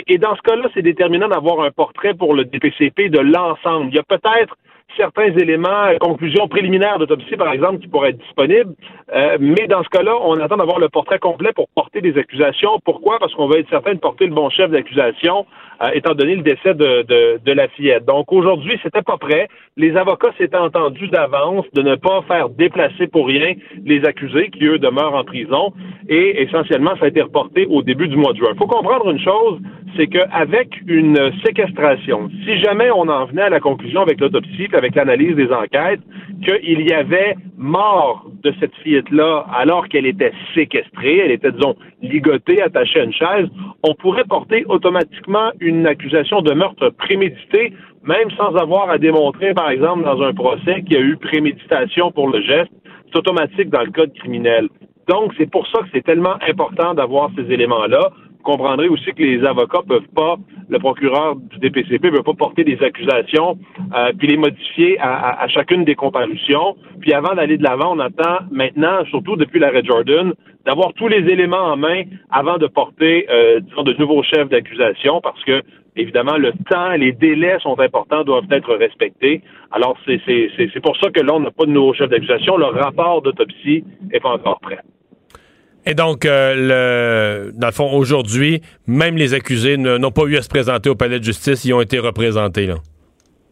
J: et dans ce cas-là, c'est déterminant d'avoir un portrait pour le DPCP de l'ensemble. Il y a peut-être certains éléments, euh, conclusions préliminaires d'autopsie, par exemple, qui pourraient être disponibles. Euh, mais dans ce cas-là, on attend d'avoir le portrait complet pour porter des accusations. Pourquoi? Parce qu'on va être certain de porter le bon chef d'accusation, euh, étant donné le décès de, de, de la fillette. Donc aujourd'hui, c'était pas prêt. Les avocats s'étaient entendus d'avance de ne pas faire déplacer pour rien les accusés qui, eux, demeurent en prison. Et essentiellement, ça a été reporté au début du mois de juin. Il faut comprendre une chose, c'est qu'avec une séquestration, si jamais on en venait à la conclusion avec l'autopsie, avec l'analyse des enquêtes, qu'il y avait mort de cette fillette-là alors qu'elle était séquestrée, elle était, disons, ligotée, attachée à une chaise, on pourrait porter automatiquement une accusation de meurtre prémédité, même sans avoir à démontrer, par exemple, dans un procès qu'il y a eu préméditation pour le geste. C'est automatique dans le code criminel. Donc, c'est pour ça que c'est tellement important d'avoir ces éléments-là comprendrez aussi que les avocats peuvent pas, le procureur du DPCP ne peut pas porter des accusations euh, puis les modifier à, chacune des comparutions. Puis avant d'aller de l'avant, on attend maintenant, surtout depuis l'arrêt Jordan, d'avoir tous les éléments en main avant de porter euh, de nouveaux chefs d'accusation parce que évidemment le temps, les délais sont importants, doivent être respectés. Alors c'est pour ça que là on n'a pas de nouveaux chefs d'accusation. Le rapport d'autopsie est pas encore prêt.
A: Et donc, euh, le, dans le fond, aujourd'hui, même les accusés n'ont pas eu à se présenter au palais de justice, ils ont été représentés. Là.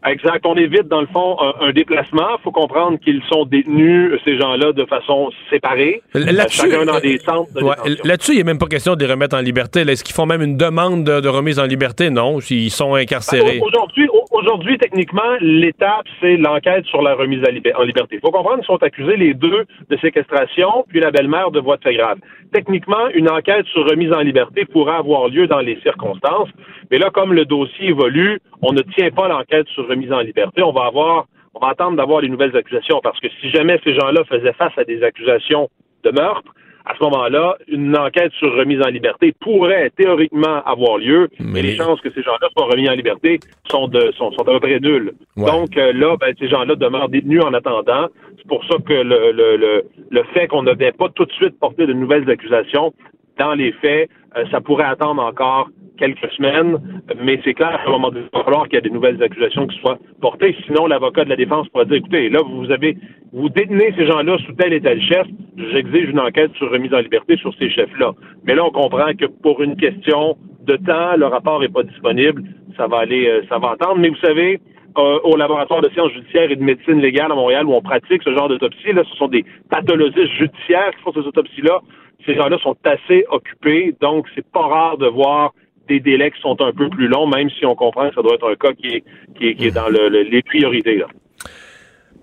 J: Exact. On évite, dans le fond, un, déplacement. Il faut comprendre qu'ils sont détenus, ces gens-là, de façon séparée. chacun dans des centres de
A: Là-dessus, il n'est même pas question de les remettre en liberté. Est-ce qu'ils font même une demande de, remise en liberté? Non, ils sont incarcérés.
J: Aujourd'hui, aujourd'hui, techniquement, l'étape, c'est l'enquête sur la remise en liberté. Il faut comprendre qu'ils sont accusés les deux de séquestration, puis la belle-mère de voie de fait grave. Techniquement, une enquête sur remise en liberté pourrait avoir lieu dans les circonstances. Mais là, comme le dossier évolue, on ne tient pas l'enquête sur remise en liberté. On va avoir, on va attendre d'avoir les nouvelles accusations parce que si jamais ces gens-là faisaient face à des accusations de meurtre, à ce moment-là, une enquête sur remise en liberté pourrait théoriquement avoir lieu, mais les chances que ces gens-là soient remis en liberté sont, de, sont, sont à peu près nulles. Donc euh, là, ben, ces gens-là demeurent détenus en attendant. C'est pour ça que le, le, le, le fait qu'on ne devait pas tout de suite porter de nouvelles accusations, dans les faits, euh, ça pourrait attendre encore quelques semaines, mais c'est clair qu'à un moment donné, il va falloir qu'il y ait des nouvelles accusations qui soient portées. Sinon, l'avocat de la défense pourra dire, écoutez, là, vous avez, vous détenez ces gens-là sous tel et tel chef, j'exige une enquête sur remise en liberté sur ces chefs-là. Mais là, on comprend que pour une question de temps, le rapport n'est pas disponible. Ça va aller, euh, ça va attendre. Mais vous savez, euh, au laboratoire de sciences judiciaires et de médecine légale à Montréal où on pratique ce genre d'autopsie, là, ce sont des pathologistes judiciaires qui font ces autopsies-là. Ces gens-là sont assez occupés, donc c'est pas rare de voir des délais qui sont un peu plus longs, même si on comprend que ça doit être un cas qui est, qui est, dans les priorités. Là.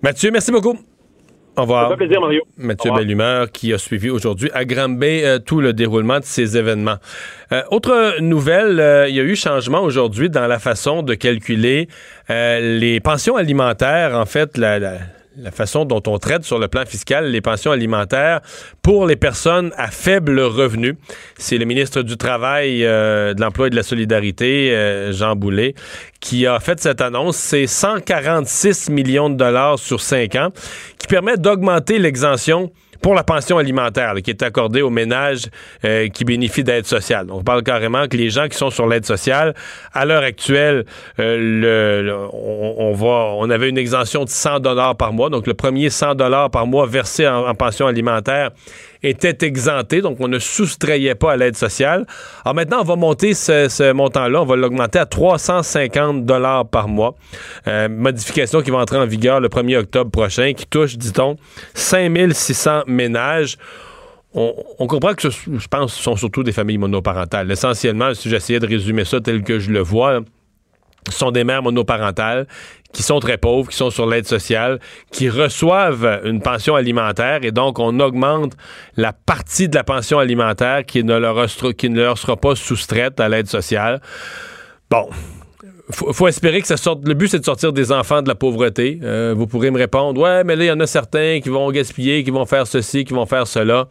A: Mathieu, merci beaucoup. Au revoir.
J: Ça fait plaisir, Mario.
A: Mathieu Bellumeur qui a suivi aujourd'hui à Granby euh, tout le déroulement de ces événements. Euh, autre nouvelle, euh, il y a eu changement aujourd'hui dans la façon de calculer les pensions alimentaires. En fait, la, la façon dont on traite sur le plan fiscal les pensions alimentaires pour les personnes à faible revenu. C'est le ministre du Travail, euh, de l'Emploi et de la Solidarité, euh, Jean Boulet, qui a fait cette annonce. C'est 146 millions de dollars sur cinq ans qui permet d'augmenter l'exemption pour la pension alimentaire qui est accordée aux ménages euh, qui bénéficient d'aide sociale. On parle carrément que les gens qui sont sur l'aide sociale, à l'heure actuelle, euh, on avait une exemption de 100 dollars par mois. Donc, le premier 100 dollars par mois versé en pension alimentaire était exempté, donc on ne soustrayait pas à l'aide sociale. Alors maintenant, on va monter ce, montant-là, on va l'augmenter à 350 dollars par mois. Euh, modification qui va entrer en vigueur le 1er octobre prochain, qui touche, dit-on, 5600 ménages. On, comprend que je pense ce sont surtout des familles monoparentales. Essentiellement, si j'essayais de résumer ça tel que je le vois, sont des mères monoparentales qui sont très pauvres, qui sont sur l'aide sociale, qui reçoivent une pension alimentaire et donc on augmente la partie de la pension alimentaire qui ne leur, qui ne leur sera pas soustraite à l'aide sociale. Bon, faut, faut espérer que ça sorte. Le but, c'est de sortir des enfants de la pauvreté. Euh, vous pourrez me répondre, ouais, mais là, il y en a certains qui vont gaspiller, qui vont faire ceci, qui vont faire cela.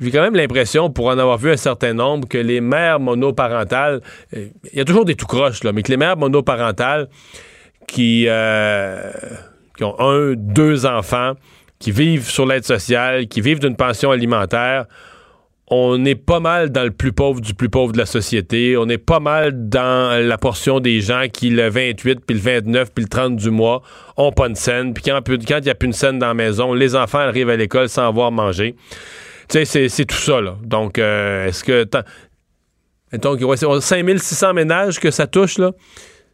A: J'ai quand même l'impression, pour en avoir vu un certain nombre, que les mères monoparentales, euh, il y a toujours des tout croches, là, mais que les mères monoparentales qui, euh, qui ont un, deux enfants, qui vivent sur l'aide sociale, qui vivent d'une pension alimentaire, on est pas mal dans le plus pauvre du plus pauvre de la société. On est pas mal dans la portion des gens qui, le 28, puis le 29, puis le 30 du mois, ont pas de scène. Puis quand il n'y a plus une scène dans la maison, les enfants arrivent à l'école sans avoir mangé. Tu sais, c'est tout ça, là. Donc, euh, est-ce que... Mettons, 5600 ménages que ça touche, là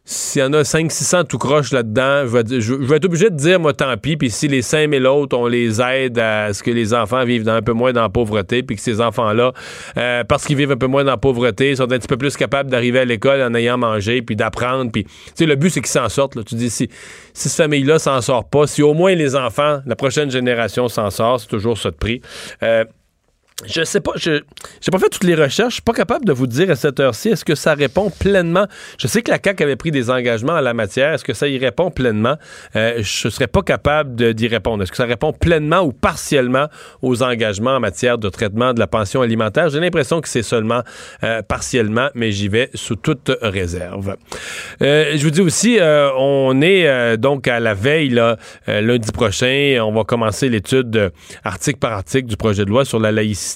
A: s'il y en a 500-600 tout croche là-dedans, je vais, être obligé de dire, moi, tant pis. Puis si les 5000 autres, on les aide à ce que les enfants vivent un peu moins dans la pauvreté, puis que ces enfants-là, euh, parce qu'ils vivent un peu moins dans la pauvreté, sont un petit peu plus capables d'arriver à l'école en ayant mangé, puis d'apprendre. Puis, tu sais, le but, c'est qu'ils s'en sortent. Là. Tu dis, si, si cette famille-là s'en sort pas, si au moins les enfants, la prochaine génération s'en sort, c'est toujours ça de prix. Euh, je sais pas, je n'ai pas fait toutes les recherches, je suis pas capable de vous dire à cette heure-ci, est-ce que ça répond pleinement? Je sais que la CAQ avait pris des engagements en la matière, est-ce que ça y répond pleinement? Euh, je serais pas capable d'y répondre. Est-ce que ça répond pleinement ou partiellement aux engagements en matière de traitement de la pension alimentaire? J'ai l'impression que c'est seulement euh, partiellement, mais j'y vais sous toute réserve. Euh, je vous dis aussi, on est donc à la veille, là, lundi prochain, on va commencer l'étude article par article du projet de loi sur la laïcité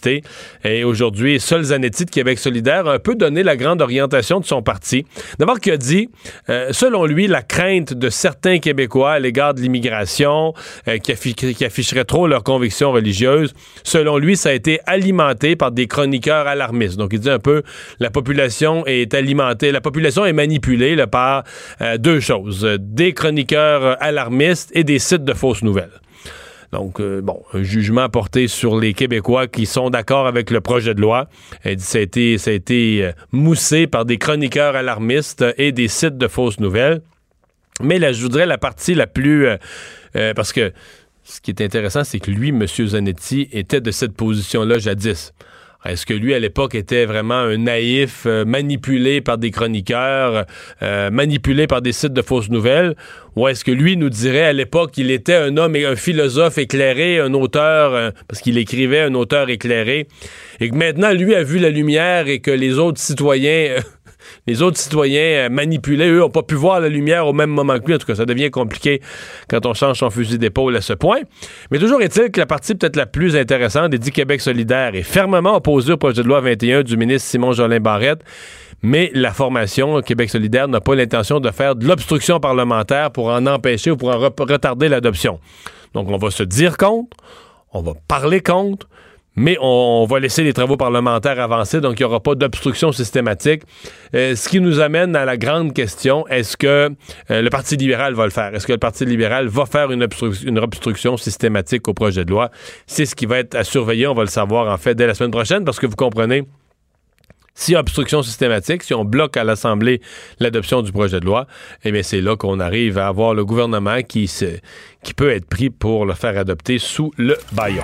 A: et aujourd'hui, Sol Zanetti de Québec solidaire a un peu donné la grande orientation de son parti. D'abord, qui a dit, euh, selon lui, la crainte de certains Québécois à l'égard de l'immigration, euh, qui, afficheraient trop leurs convictions religieuses, selon lui, ça a été alimenté par des chroniqueurs alarmistes. Donc, il dit un peu, la population est alimentée, la population est manipulée par euh, deux choses, des chroniqueurs alarmistes et des sites de fausses nouvelles. Donc, euh, bon, un jugement porté sur les Québécois qui sont d'accord avec le projet de loi. Elle dit ça a été, ça a été euh, moussé par des chroniqueurs alarmistes et des sites de fausses nouvelles. Mais là, je voudrais la partie la plus... Euh, parce que ce qui est intéressant, c'est que lui, M. Zanetti, était de cette position-là jadis. Est-ce que lui, à l'époque, était vraiment un naïf, euh, manipulé par des chroniqueurs, euh, manipulé par des sites de fausses nouvelles? Ou est-ce que lui nous dirait à l'époque qu'il était un homme et un philosophe éclairé, un auteur, euh, parce qu'il écrivait un auteur éclairé, et que maintenant, lui a vu la lumière et que les autres citoyens les autres citoyens euh, manipulés, eux, n'ont pas pu voir la lumière au même moment que lui. En tout cas, ça devient compliqué quand on change son fusil d'épaule à ce point. Mais toujours est-il que la partie peut-être la plus intéressante des dit Québec solidaire est fermement opposée au projet de loi 21 du ministre Simon Jolin Barrette. Mais la formation Québec solidaire n'a pas l'intention de faire de l'obstruction parlementaire pour en empêcher ou pour en retarder l'adoption. Donc, on va se dire contre, on va parler contre, mais on, va laisser les travaux parlementaires avancer, donc il n'y aura pas d'obstruction systématique. Euh, ce qui nous amène à la grande question, est-ce que euh, le Parti libéral va le faire? Est-ce que le Parti libéral va faire une, obstruction systématique au projet de loi? C'est ce qui va être à surveiller, on va le savoir en fait dès la semaine prochaine, parce que vous comprenez, si obstruction systématique, si on bloque à l'Assemblée l'adoption du projet de loi, eh bien c'est là qu'on arrive à avoir le gouvernement qui, qui peut être pris pour le faire adopter sous le baillon.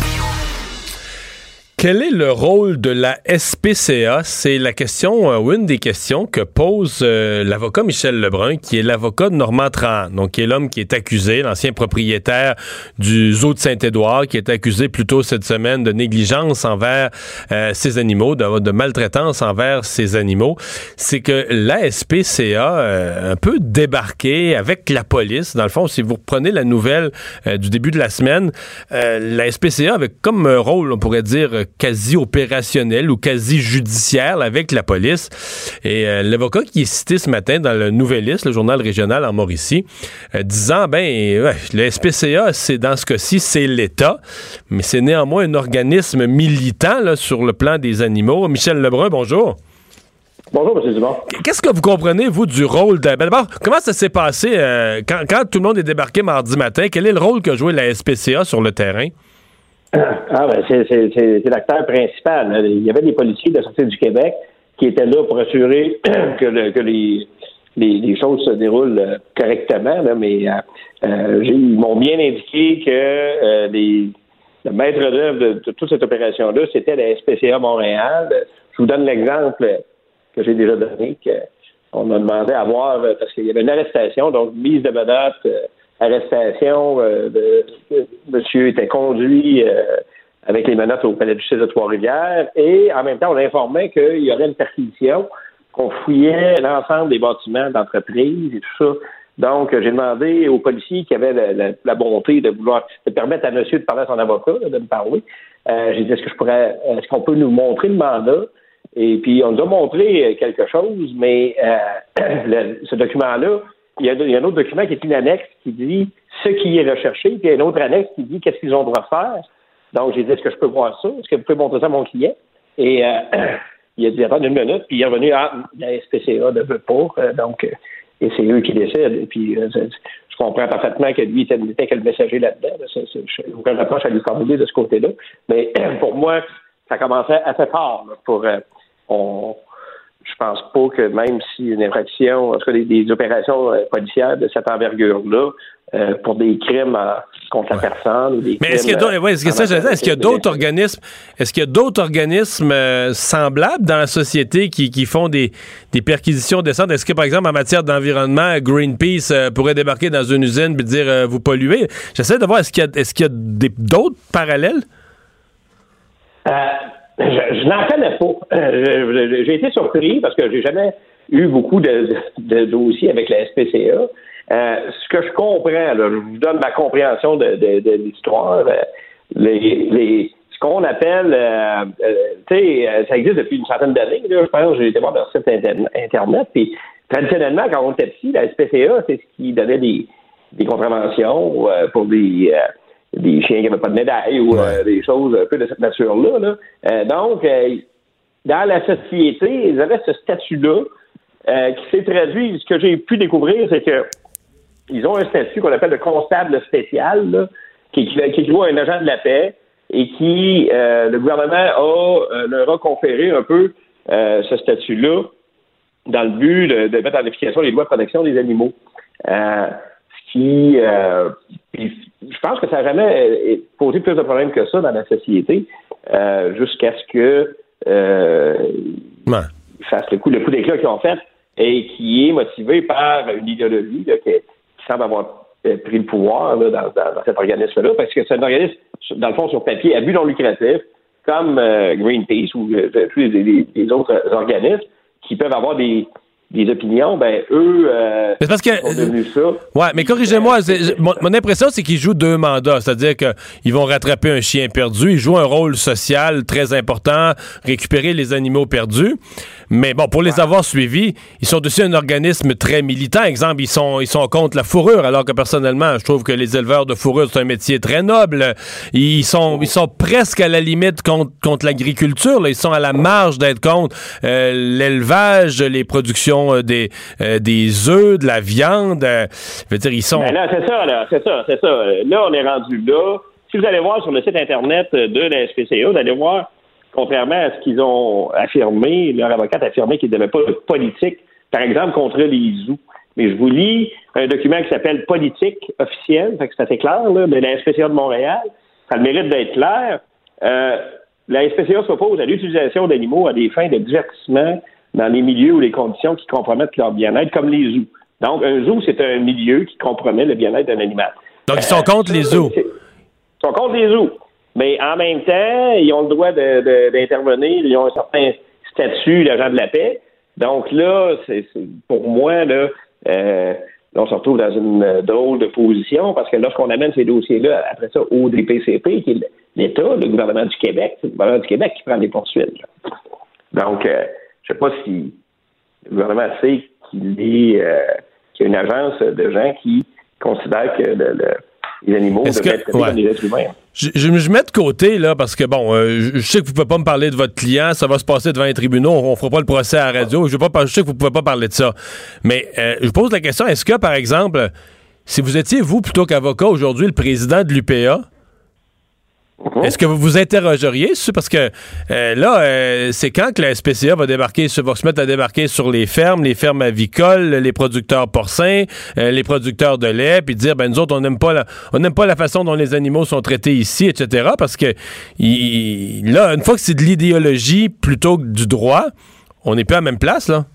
A: Quel est le rôle de la SPCA? C'est la question, euh, ou une des questions que pose euh, l'avocat Michel Lebrun, qui est l'avocat de Normand Tran, donc qui est l'homme qui est accusé, l'ancien propriétaire du zoo de Saint-Édouard, qui est accusé plus tôt cette semaine de négligence envers euh, ses animaux, de, maltraitance envers ses animaux. C'est que la SPCA un peu débarqué avec la police. Dans le fond, si vous reprenez la nouvelle du début de la semaine, la SPCA avait comme un rôle, on pourrait dire, quasi opérationnel ou quasi judiciaire avec la police. Et euh, l'avocat qui est cité ce matin dans le Nouvelliste, le journal régional en Mauricie, euh, disant ben le SPCA, c'est dans ce cas-ci, c'est l'État, mais c'est néanmoins un organisme militant sur le plan des animaux. Michel Lebrun, bonjour.
K: Bonjour, M. Dumont.
A: Qu'est-ce que vous comprenez, vous, du rôle de. D'abord, comment ça s'est passé euh, quand, quand, tout le monde est débarqué mardi matin? Quel est le rôle que jouait la SPCA sur le terrain?
K: Ah, ben, c'est l'acteur principal. Il y avait des policiers de la Sûreté du Québec qui étaient là pour assurer [CLEARS THROAT] que, le, que les, choses se déroulent euh, correctement, mais euh, euh ils m'ont bien indiqué que les, le maître d'œuvre de, toute cette opération-là, c'était la SPCA Montréal. Je vous donne l'exemple que j'ai déjà donné, qu'on a demandé à voir, parce qu'il y avait une arrestation, donc mise de menace, arrestation, de, monsieur était conduit avec les menottes au palais de justice de Trois-Rivières, et en même temps, on informait qu'il y aurait une perquisition qu'on fouillait l'ensemble des bâtiments d'entreprise et tout ça. Donc, j'ai demandé aux policiers qui avaient la, la, bonté de vouloir de permettre à monsieur de parler à son avocat, de me parler. Euh, j'ai dit est-ce que je pourrais est-ce qu'on peut nous montrer le mandat? Et puis on nous a montré quelque chose, mais euh, [CLEARS THROAT] le, ce document-là, il y, a, il y, a, un autre document qui est une annexe qui dit ce qui est recherché, puis il y a une autre annexe qui dit qu'est-ce qu'ils ont droit de faire. Donc j'ai dit est-ce que je peux voir ça? Est-ce que vous pouvez montrer ça à mon client? Et euh, [CLEARS THROAT] il a dit attends une minute, puis il est revenu à ah, la SPCA ne veut pas, euh, donc euh, et c'est eux qui décident. Et puis euh, je comprends parfaitement que lui n'était que le messager là-dedans. Là. Je n'ai aucun reproche à lui formuler de ce côté-là. Mais [CLEARS THROAT] pour moi, ça commençait assez fort là, pour on je pense pas que même si une infraction, en tout cas des, des opérations policières de cette envergure-là, euh, pour des crimes euh, contre la personne. Ou des
A: Mais est-ce qu'il y a, ouais, a d'autres organismes, est-ce qu'il y a d'autres organismes euh, semblables dans la société qui, qui font des, des perquisitions décentes? Est-ce que, par exemple, en matière d'environnement, Greenpeace pourrait débarquer dans une usine et dire vous polluez? J'essaie de voir, est-ce qu'il y a, est-ce qu'il y a d'autres parallèles?
K: Je, je n'en connais pas. j'ai été surpris parce que j'ai jamais eu beaucoup de, de dossiers avec la SPCA. Euh, ce que je comprends, là, je vous donne ma compréhension de, de, de l'histoire. Euh, les, les, ce qu'on appelle, euh, euh sais, ça existe depuis une centaine d'années. Je pense j'ai été voir leur site internet. Puis traditionnellement, quand on était petit, la SPCA, c'est ce qui donnait des, des contraventions pour des des chiens qui n'avaient pas de médaille ou des choses un peu de cette nature-là. Là. donc, dans la société, ils avaient ce statut-là qui s'est traduit. Ce que j'ai pu découvrir, c'est que ils ont un statut qu'on appelle le constable spécial, là, qui, qui, équivaut à un agent de la paix et qui, euh, le gouvernement a, euh, leur a conféré un peu euh, ce statut-là dans le but de, de, mettre en application les lois de protection des animaux. Euh, qui, euh, je pense que ça n'a jamais posé plus de problèmes que ça dans la société, jusqu'à ce que ouais. ils fassent le coup, le coup d'éclat qu'ils ont fait et qui est motivé par une idéologie là, qui, qui semble avoir euh, pris le pouvoir là, dans, dans, dans, cet organisme-là, parce que c'est un organisme, dans le fond, sur papier, à but non lucratif, comme euh, Greenpeace ou euh, tous les, les, autres organismes, qui peuvent avoir des, des opinions, ben eux euh,
A: mais parce que,
K: sont devenus ça.
A: Ouais, mais corrigez-moi, mon, mon, impression c'est qu'ils jouent deux mandats, c'est-à-dire qu'ils vont rattraper un chien perdu, ils jouent un rôle social très important, récupérer les animaux perdus. Mais bon, pour les ouais. avoir suivis, ils sont aussi un organisme très militant. Exemple, ils sont ils sont contre la fourrure, alors que personnellement, je trouve que les éleveurs de fourrure c'est un métier très noble. Ils sont ils sont presque à la limite contre contre l'agriculture. Ils sont à la marge d'être contre euh, l'élevage, les productions euh, des, euh, des œufs, de la viande. Euh, je veux dire, ils sont.
K: Ben c'est ça, là, c'est ça, c'est ça. Là, on est rendu là. Si vous allez voir sur le site Internet de la SPCA, vous allez voir, contrairement à ce qu'ils ont affirmé, leur avocat a affirmé qu'il n'avait pas de politique, par exemple, contre les zoos. Mais je vous lis un document qui s'appelle Politique officielle, fait c'est assez clair, là, de la SPCA de Montréal. Ça le mérite d'être clair. La SPCA s'oppose à l'utilisation d'animaux à des fins de divertissement dans les milieux ou les conditions qui compromettent leur bien-être, comme les zoos. Donc, un zoo, c'est un milieu qui compromet le bien-être d'un animal.
A: Donc, ils sont contre les zoos. Ils
K: sont contre les zoos. Mais en même temps, ils ont le droit d'intervenir, ils ont un certain statut d'agent de la paix. Donc là, c'est pour moi, là, euh, on se retrouve dans une drôle de position parce que lorsqu'on amène ces dossiers-là, après ça, au DPCP, qui est l'État, le gouvernement du Québec, c'est le gouvernement du Québec qui prend les poursuites. Là. Donc, euh, je ne sais pas si le gouvernement sait qu'il est euh, qu'il y a une agence de gens qui considèrent que le, le, les animaux doivent être ouais. des êtres humains.
A: Je, je, je mets de côté, là, parce que, bon, euh, je, je sais que vous pouvez pas me parler de votre client, ça va se passer devant les tribunaux, on, on fera pas le procès à la radio, je, veux pas, je sais que vous pouvez pas parler de ça. Mais euh, je pose la question, est-ce que, par exemple, si vous étiez, vous, plutôt qu'avocat, aujourd'hui, le président de l'UPA, est-ce que vous vous interrogeriez sur parce que euh, là euh, c'est quand que la SPCA va débarquer va se mettre à débarquer sur les fermes, les fermes avicoles, les producteurs porcins, euh, les producteurs de lait puis dire ben nous autres on n'aime pas la on n'aime pas la façon dont les animaux sont traités ici etc. parce que là une fois que c'est de l'idéologie plutôt que du droit, on n'est plus à la même place là.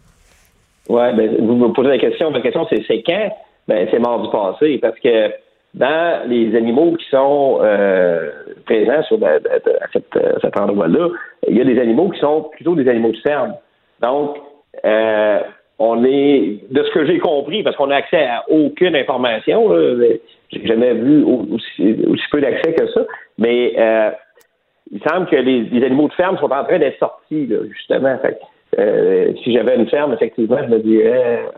K: Ouais, ben, vous me posez la question. La question, c'est c'est quand? Ben, c'est mort du passé, parce que dans les animaux qui sont euh, présents sur la- la- la- à cette- à cet endroit-là, il y a des animaux qui sont plutôt des animaux de ferme. Donc, euh, on est, de ce que j'ai compris, parce qu'on n'a accès à aucune information, j'ai jamais vu au- aussi, aussi peu d'accès que ça, mais euh, il semble que les, les animaux de ferme sont en train d'être sortis, là, justement. Fait euh, si j'avais une ferme, effectivement, je me dirais euh,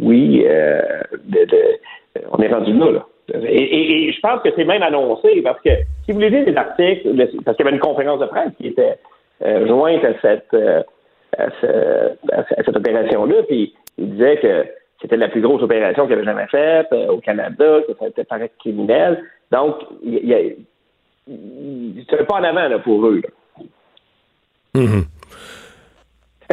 K: oui, euh, de- de- on est rendu là. là. Et, je pense que c'est même annoncé parce que si vous lisez les articles, le- parce qu'il y avait une conférence de presse qui était euh, jointe à cette euh, à, ce- à ce- à cette opération-là, puis il disait que c'était la plus grosse opération qu'il avait jamais faite euh, au Canada, que ça était paraître criminel. Donc, il y c'est pas en avant là, pour eux. là.
A: Mhm.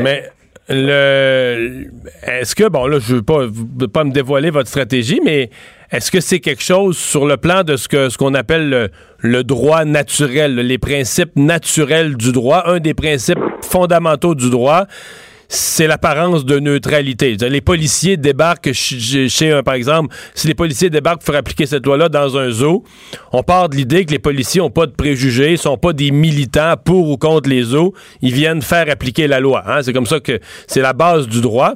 A: Mais le est-ce que bon là je veux pas veux pas me dévoiler votre stratégie mais est-ce que c'est quelque chose sur le plan de ce que ce qu'on appelle le, droit naturel, les principes naturels du droit, un des principes fondamentaux du droit c'est l'apparence de neutralité. Les policiers débarquent chez, chez un, par exemple, si les policiers débarquent pour appliquer cette loi-là dans un zoo, on part de l'idée que les policiers n'ont pas de préjugés, sont pas des militants pour ou contre les zoos, ils viennent faire appliquer la loi. hein. C'est comme ça que c'est la base du droit.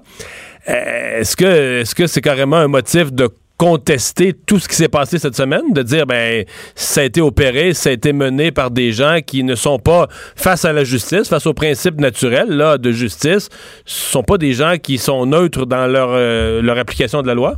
A: Euh, Est-ce que est-ce que c'est carrément un motif de contester tout ce qui s'est passé cette semaine, de dire ben ça a été opéré, ça a été mené par des gens qui ne sont pas face à la justice, face aux principes naturels là de justice, ce sont pas des gens qui sont neutres dans leur euh, leur application de la loi?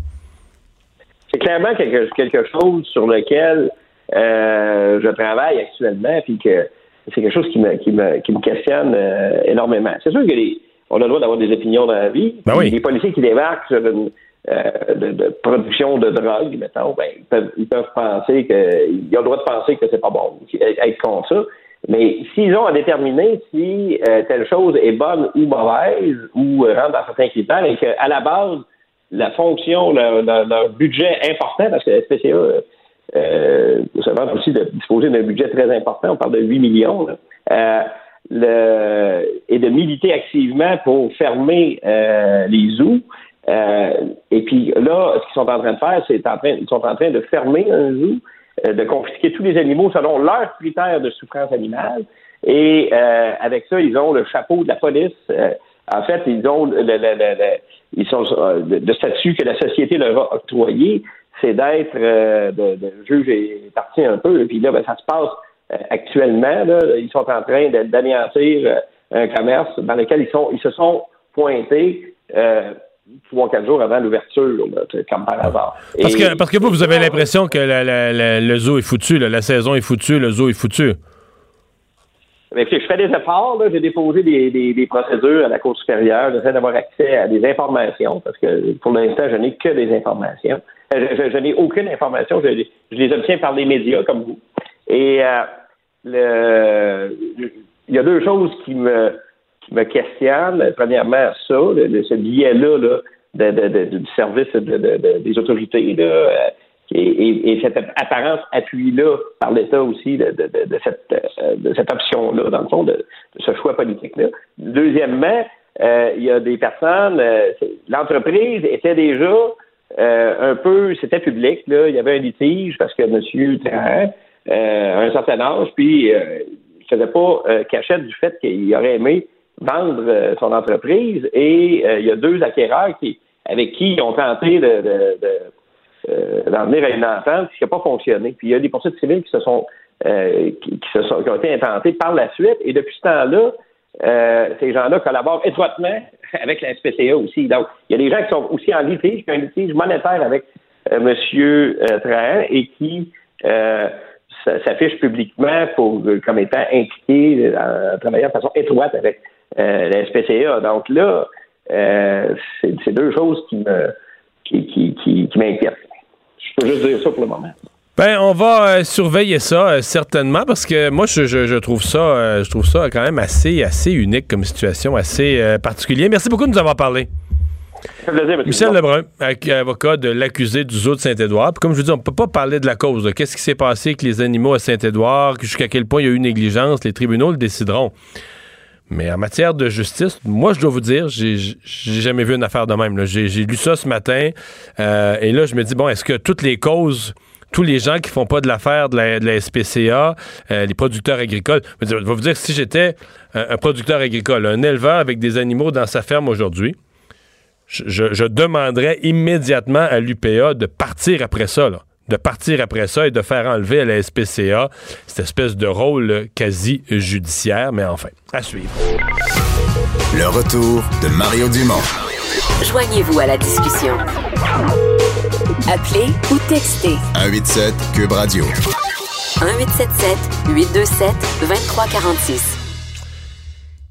K: C'est clairement quelque, quelque chose sur lequel euh, je travaille actuellement, puis que c'est quelque chose qui me, qui me, qui me questionne euh, énormément. C'est sûr que les, on a le droit d'avoir des opinions dans la vie.
A: Ben oui.
K: Les policiers qui débarquent sur une euh, de, de production de drogue, mettons, ben, ils peuvent, ils peuvent penser que ils ont le droit de penser que c'est pas bon, être contre ça. Mais s'ils ont à déterminer si euh, telle chose est bonne ou mauvaise ou euh, rentre dans certains critères et qu'à la base, la fonction, leur, leur- budget important, parce que la SPCA euh, euh, se vante aussi de disposer d'un budget très important, on parle de 8 millions, là, euh, le, et de militer activement pour fermer euh, les zoos. Euh, et puis là, ce qu'ils sont en train de faire, c'est en train, ils sont en train de fermer un zoo, euh, de confisquer tous les animaux selon leurs critères de souffrance animale. Et euh, avec ça, ils ont le chapeau de la police. Euh, en fait, ils ont le, le- le- ils sont euh, le, le statut que la société leur a octroyé, c'est d'être euh, de, de juge et parti un peu. Et puis là, ben, ça se passe euh, actuellement. Là, ils sont en train de- d'anéantir euh, un commerce dans lequel ils sont, ils se sont pointés. Euh, trois, quatre jours avant l'ouverture, comme par hasard.
A: Parce que parce que vous vous avez l'impression que la- la- la- le zoo est foutu, là, la saison est foutue, le zoo est foutu.
K: Mais je fais des efforts, j'ai déposé des, des- des procédures à la Cour supérieure, j'essaie d'avoir accès à des informations, parce que pour l'instant, je n'ai que des informations. Euh, Je, je- je n'ai aucune information, je, je les obtiens par les médias comme vous. Et euh, le, il y a deux choses qui me, me questionnent. Premièrement, ça, le- ce billet-là là, de, de- de- du service de- de- de- des autorités, là, euh, et, et- et cette apparence appui-là par l'État aussi de, cette, euh, cette option-là, dans le fond, de, ce choix politique-là. Deuxièmement, euh, il y a des personnes, euh, l'entreprise était déjà euh, un peu, c'était public, là, il y avait un litige parce que M. Euh, a un certain âge, puis euh, il faisait pas euh, cachette du fait qu'il aurait aimé vendre euh, son entreprise et euh, il y a deux acquéreurs qui, avec qui ils ont tenté de, de- de euh, d'en venir à une entente, qui n'a pas fonctionné. Puis il y a des poursuites civiles qui se sont, euh, qui, se sont qui ont été intentées par la suite. Et depuis ce temps-là, euh, ces gens-là collaborent étroitement [LAUGHS] avec la SPCA aussi. Donc, il y a des gens qui sont aussi en litige, qui ont un litige monétaire avec euh, M. Trahan et qui euh, s'affiche publiquement pour, comme étant impliqué, en travaillant de façon étroite avec la SPCA. Donc là, c'est deux choses qui me qui, qui, qui, qui m'inquiètent. Je peux juste dire ça pour le moment.
A: Ben, on va surveiller ça certainement parce que moi je, je, je trouve ça je trouve ça quand même assez assez unique comme situation assez particulier. Merci beaucoup de nous avoir parlé. Michel Lebrun, avocat de l'accusé du zoo de Saint-Édouard. Comme je vous dis, on ne peut pas parler de la cause. Qu'est-ce qui s'est passé avec les animaux à Saint-Édouard, jusqu'à quel point il y a eu négligence, les tribunaux le décideront. Mais en matière de justice, moi, je dois vous dire, j'ai jamais vu une affaire de même. J'ai lu ça ce matin, euh, et là, je me dis, bon, est-ce que toutes les causes tous les gens qui font pas de l'affaire de la, SPCA, euh, les producteurs agricoles. Je vais vous dire, si j'étais un, producteur agricole, un éleveur avec des animaux dans sa ferme aujourd'hui, je, demanderais immédiatement à l'UPA de partir après ça, de partir après ça et de faire enlever à la SPCA cette espèce de rôle quasi judiciaire, mais enfin, à suivre.
F: Le retour de Mario Dumont.
G: Joignez-vous à la discussion. Appelez ou textez.
F: 187 Cube Radio.
G: 1877 827 2346.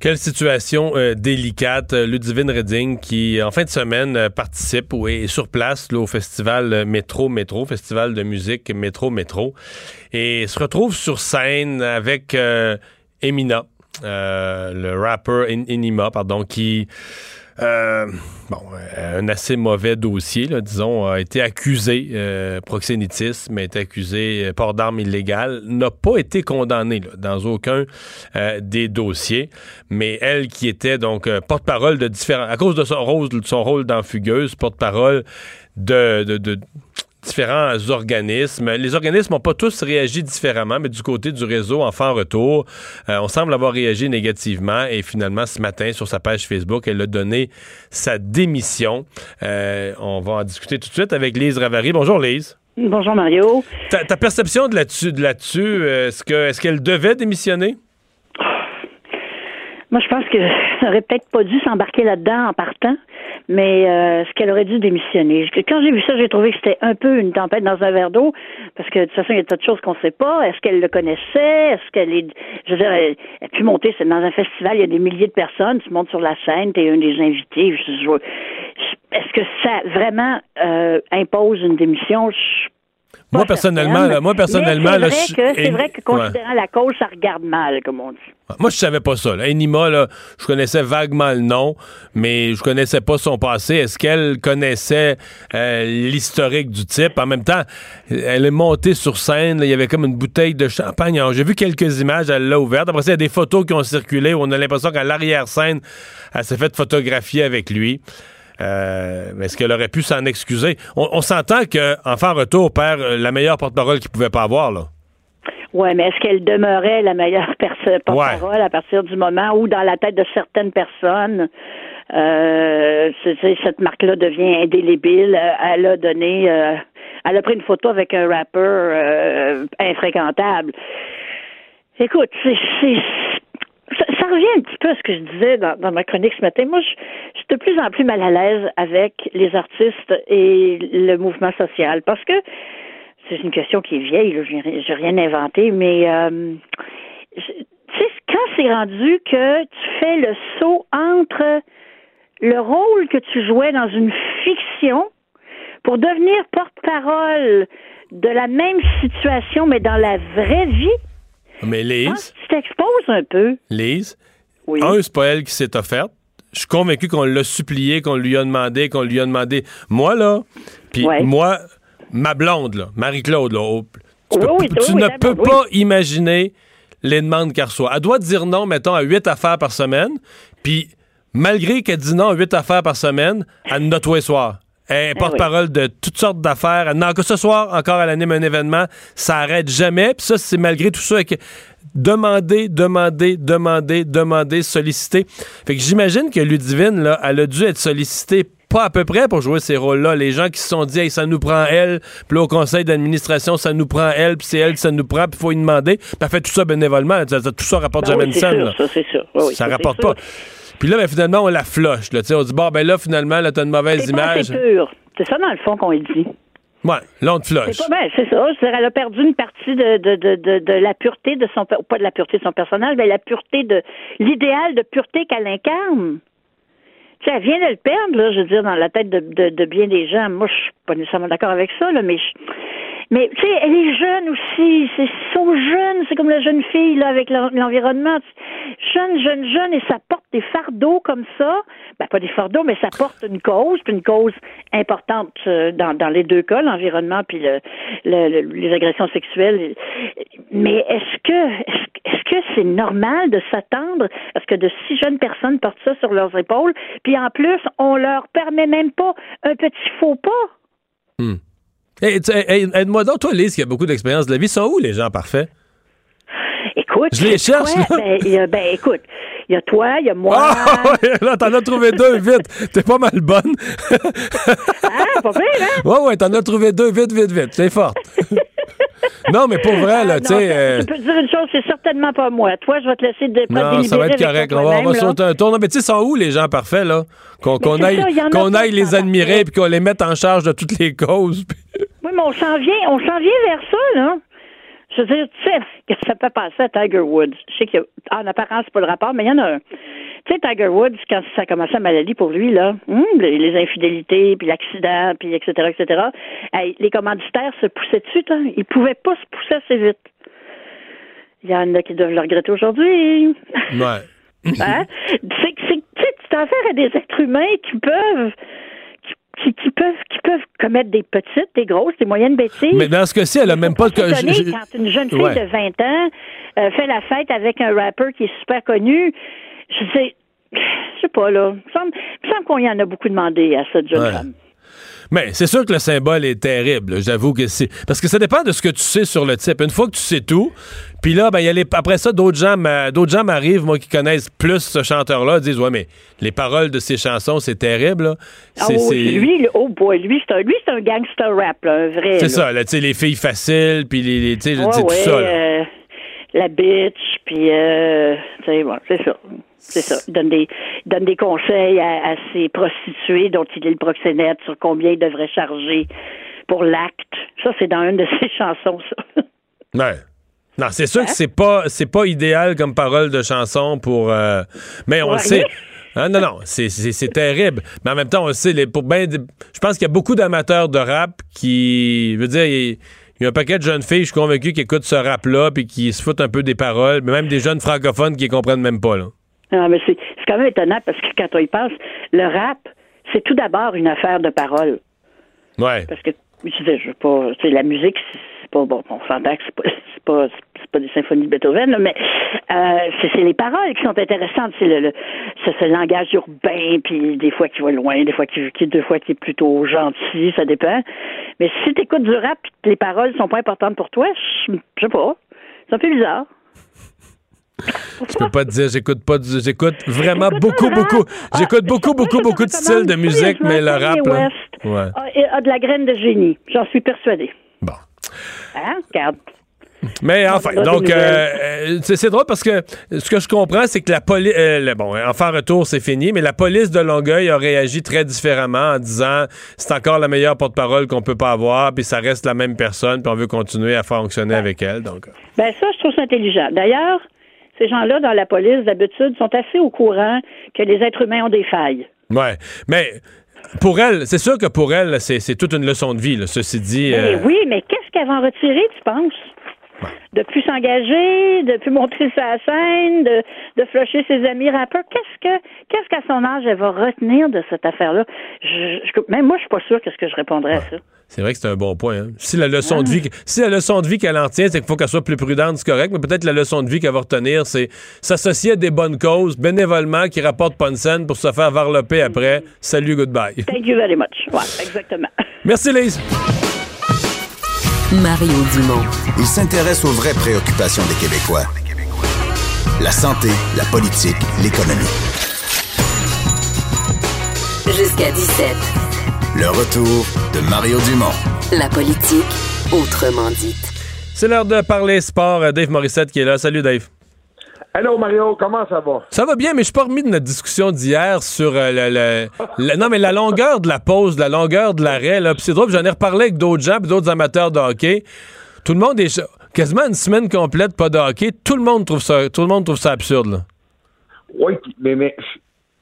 A: Quelle situation euh, délicate. Euh, Ludivine Redding qui, en fin de semaine, euh, participe ou est sur place au festival Métro Métro, festival de musique Métro Métro, et se retrouve sur scène avec Emina, le rapper Enima, pardon, qui euh, bon, euh, un assez mauvais dossier, disons, a été accusé, euh, proxénétisme, a été accusé port d'armes illégales, n'a pas été condamné dans aucun des dossiers, mais elle qui était donc porte-parole de différents, à cause de son rôle, son rôle dans Fugueuse, porte-parole de, de différents organismes. Les organismes n'ont pas tous réagi différemment, mais du côté du réseau Enfant Retour, euh, on semble avoir réagi négativement et finalement ce matin sur sa page Facebook, elle a donné sa démission. Euh, on va en discuter tout de suite avec Lise Ravary. Bonjour Lise.
L: Bonjour Mario.
A: Ta, perception de là-dessus, de là-dessus, euh, est-ce que est-ce qu'elle devait démissionner?
L: Moi, je pense qu'elle n'aurait peut-être pas dû s'embarquer là-dedans en partant mais euh, ce qu'elle aurait dû démissionner. Quand j'ai vu ça, j'ai trouvé que c'était un peu une tempête dans un verre d'eau, parce que de toute façon, il y a tas de choses qu'on ne sait pas. Est-ce qu'elle le connaissait? Est-ce qu'elle est... Je veux dire, elle, a pu monter, c'est dans un festival, il y a des milliers de personnes, tu montes sur la scène, tu es un des invités. Est-ce que ça vraiment euh, impose une démission? Je
A: moi personnellement, moi personnellement,
L: c'est vrai, que, considérant la cause, ça regarde mal, comme on dit.
A: Moi, je savais pas ça. Là. Enima, là, je connaissais vaguement le nom, mais je connaissais pas son passé. Est-ce qu'elle connaissait euh, l'historique du type? En même temps, elle est montée sur scène. il y avait comme une bouteille de champagne. J'ai vu quelques images, elle l'a ouverte. Après il y a des photos qui ont circulé où on a l'impression qu'à l'arrière-scène, elle s'est fait photographier avec lui. Euh, est-ce qu'elle aurait pu s'en excuser? On, s'entend qu'Enfant Retour perd euh, la meilleure porte-parole qu'il pouvait pas avoir, là.
L: Oui, mais est-ce qu'elle demeurait la meilleure [LAUGHS] porte-parole à partir du moment où, dans la tête de certaines personnes, euh, cette marque-là devient indélébile? Elle a donné, elle a pris une photo avec un rappeur infréquentable. Écoute, c'est ça, revient un petit peu à ce que je disais dans, ma chronique ce matin. Moi, je, suis de plus en plus mal à l'aise avec les artistes et le mouvement social parce que c'est une question qui est vieille, je n'ai rien inventé, mais euh, tu sais, quand c'est rendu que tu fais le saut entre le rôle que tu jouais dans une fiction pour devenir porte-parole de la même situation, mais dans la vraie vie,
A: mais Lise.
L: tu t'exposes un peu.
A: Lise. Oui. Un, c'est pas elle qui s'est offerte. Je suis convaincu qu'on l'a supplié, qu'on lui a demandé, qu'on lui a demandé. Moi, là, puis moi, ma blonde, là, Marie-Claude, là, tu, ne peux pas imaginer les demandes qu'elle reçoit. Elle doit dire non, mettons, à huit affaires par semaine, puis malgré qu'elle dit non à huit affaires par semaine, elle note tous les soirs. Elle est eh porte-parole de toutes sortes d'affaires. Non, que ce soir, encore, elle anime un événement. Ça arrête jamais. Puis ça, c'est malgré tout ça. Que demander, demander, demander, demander, solliciter. Fait que j'imagine que Ludivine, là, elle a dû être sollicitée pas à peu près pour jouer ces rôles-là. Les gens qui se sont dit, hey, ça nous prend elle, puis au conseil d'administration, ça nous prend elle, puis c'est elle, ça nous prend, puis il faut y demander. Puis elle fait tout ça bénévolement. tout ça rapporte ben jamais une scène.
L: Ça, c'est sûr.
A: ça rapporte pas. Puis là, ben, finalement, on la floche. Là, on dit, bon, ben là, finalement, là, t'as une mauvaise image.
L: C'est ça, dans le fond, qu'on dit.
A: Ouais, l'onde flush.
L: C'est pas mal, c'est ça. Je dire, elle a perdu une partie de, de, de, de, de la pureté de son, pas de la pureté de son personnage, mais la pureté de, l'idéal de pureté qu'elle incarne. Tu sais, elle vient de le perdre, là, je veux dire, dans la tête de, de, de bien des gens. Moi, je suis pas nécessairement d'accord avec ça, là, mais je- mais tu sais, elle est jeune aussi. C'est sont jeunes. C'est comme la jeune fille là avec l'en- l'environnement. Jeune, jeune, jeune, et ça porte des fardeaux comme ça. Ben pas des fardeaux, mais ça porte une cause, puis une cause importante euh, dans, les deux cas, l'environnement puis le, le- le- les agressions sexuelles. Mais est-ce que est-ce, que- est-ce que c'est normal de s'attendre à ce que de si jeunes personnes portent ça sur leurs épaules, puis en plus on leur permet même pas un petit faux pas?
A: Hmm. Hey, hey, aide-moi donc, toi, Lise, qui a beaucoup d'expérience de la vie, sont où les gens parfaits?
L: Écoute,
A: Je les cherche, là.
L: Ben, il y a- ben, écoute, il y a toi, il y a moi.
A: Ah, [LAUGHS] ouais, là, t'en as trouvé deux vite. T'es pas mal bonne.
L: Ah, pas pire, hein?
A: Ouais, ouais, t'en as trouvé deux vite, vite, vite. C'est forte. [LAUGHS] non, mais pour vrai, là,
L: Ah,
A: tu sais. euh,
L: Je peux te dire une chose, c'est certainement pas moi. Toi, je vais te laisser de
A: Non, ça va être correct. On va, on va sauter un tour. Non, mais tu sais, sont où les gens parfaits, là? Qu'on aille,
L: ça,
A: aille les admirer puis qu'on les mette en charge de toutes les causes.
L: Oui, mais on s'en vient, on s'en vient vers ça, là. Je veux dire, tu sais, que ça peut passer à Tiger Woods? Je sais qu'en apparence, c'est pas le rapport, mais il y en a un. Tu sais, Tiger Woods, quand ça a commencé la maladie pour lui, là, hum, les, infidélités, puis l'accident, puis etc., etc., les commanditaires se poussaient dessus, toi. Ils pouvaient pas se pousser assez vite. Il y en a qui doivent le regretter aujourd'hui.
A: Ouais. [LAUGHS]
L: Hein? C'est que tu t'as affaire à des êtres humains qui peuvent qui, qui peuvent qui peuvent commettre des petites, des grosses, des moyennes bêtises.
A: Mais dans ce cas-ci, elle a même pas de. Je- je-
L: quand une jeune fille
A: Ouais.
L: de 20 ans euh, fait la fête avec un rappeur qui est super connu, je sais, je sais pas là. Il me semble, semble qu'on y en a beaucoup demandé à cette jeune
A: Ouais.
L: femme.
A: Mais c'est sûr que le symbole est terrible. J'avoue que c'est. Parce que ça dépend de ce que tu sais sur le type. Une fois que tu sais tout, puis là, ben, y a les... après ça, d'autres gens, d'autres gens m'arrivent, moi, qui connaissent plus ce chanteur-là, disent Ouais, mais les paroles de ses chansons, c'est terrible. là.
L: Oh, lui, oh boy, lui c'est un, lui un gangster rap, là, un vrai.
A: c'est ça, là, tu sais, les filles faciles, puis les, les- tu sais, je
L: Ouais,
A: dis tout ça. là.
L: euh, la bitch, puis euh, tu sais, bon, c'est ça. C'est ça. Il donne des, il donne des conseils à, à ses prostituées dont il est le proxénète sur combien il devrait charger pour l'acte. Ça, c'est dans une de ses [LAUGHS] chansons, ça.
A: Ouais. Non, c'est
L: Hein?
A: sûr que c'est pas c'est pas idéal comme parole de chanson pour euh, mais on
L: Ouais.
A: le sait. Hein, non, non, c'est- terrible. Mais en même temps, on le sait, les, pour ben je pense qu'il y a beaucoup d'amateurs de rap qui, je veux dire, il il y a un paquet de jeunes filles, je suis convaincu, qui écoutent ce rap-là puis qui se foutent un peu des paroles, mais même des jeunes francophones qui les comprennent même pas. Là.
L: Non, mais c'est c'est quand même étonnant parce que quand on y pense, le rap, c'est tout d'abord une affaire de parole.
A: Ouais.
L: Parce que, je sais, je veux pas, sais, la musique, c'est c'est pas, bon, on s'entend que c'est pas, c'est pas, c'est pas des symphonies de Beethoven, là, mais euh, c'est c'est les paroles qui sont intéressantes. C'est le, le ce, langage urbain, puis des fois qui va loin, des fois qui, qui deux fois qui est plutôt gentil, ça dépend. Mais si tu écoutes du rap, que les paroles sont pas importantes pour toi, je je sais pas, c'est un peu bizarre.
A: Je peux pas te dire, j'écoute pas du- j'écoute vraiment beaucoup, beaucoup. J'écoute beaucoup, beaucoup, beaucoup de styles de musique, mais le rap, là. Ouais.
L: a, et a de la graine de génie, j'en suis persuadée.
A: Bon.
L: Hein, regarde.
A: Mais enfin, donc, euh, euh, c'est c'est drôle parce que ce que je comprends, c'est que la police. bon, enfin, retour, c'est fini, mais la police de Longueuil a réagi très différemment en disant c'est encore la meilleure porte-parole qu'on peut pas avoir, puis ça reste la même personne, puis on veut continuer à fonctionner avec elle. Donc,
L: Ben ça, je trouve ça intelligent. D'ailleurs, ces gens-là dans la police, d'habitude, sont assez au courant que les êtres humains ont des failles.
A: ouais. Mais pour elle, c'est sûr que pour elle, c'est toute une leçon de vie, là, ceci dit.
L: Mais
A: euh,
L: oui, mais qu'est-ce qu'elle va en retirer, tu penses? De plus s'engager, de plus montrer sa scène, de, de flusher ses amis rappeurs. Qu'est-ce que qu'est-ce qu'à son âge elle va retenir de cette affaire-là? Je, je- même moi, je suis pas sûre qu'est-ce que je répondrais à ça.
A: C'est vrai que c'est un bon point. hein. Si la leçon de vie, si la leçon de vie qu'elle en tient, c'est qu'il faut qu'elle soit plus prudente, c'est correct. Mais peut-être la leçon de vie qu'elle va retenir, c'est s'associer à des bonnes causes bénévolement qui rapportent pas une scène pour se faire varloper après. Salut, goodbye.
L: Thank you very much. Ouais, exactement.
A: Merci, Lise.
G: Mario Dumont.
F: Il s'intéresse aux vraies préoccupations des Québécois. La santé, la politique, l'économie.
G: Jusqu'à 17.
F: Le retour de Mario Dumont.
G: La politique, autrement dite.
A: C'est l'heure de parler sport. Dave Morissette qui est là. Salut, Dave.
M: Hello Mario, comment ça va?
A: Ça va bien, mais je suis pas remis de notre discussion d'hier sur euh, le, le- le- non mais la longueur de la pause, la longueur de l'arrêt. Là, Puis c'est drôle, j'en ai reparlé avec d'autres gens, d'autres amateurs de hockey. Tout le monde est quasiment une semaine complète pas de hockey. Tout le monde trouve ça, tout le monde trouve ça absurde. Là.
M: Oui, mais, mais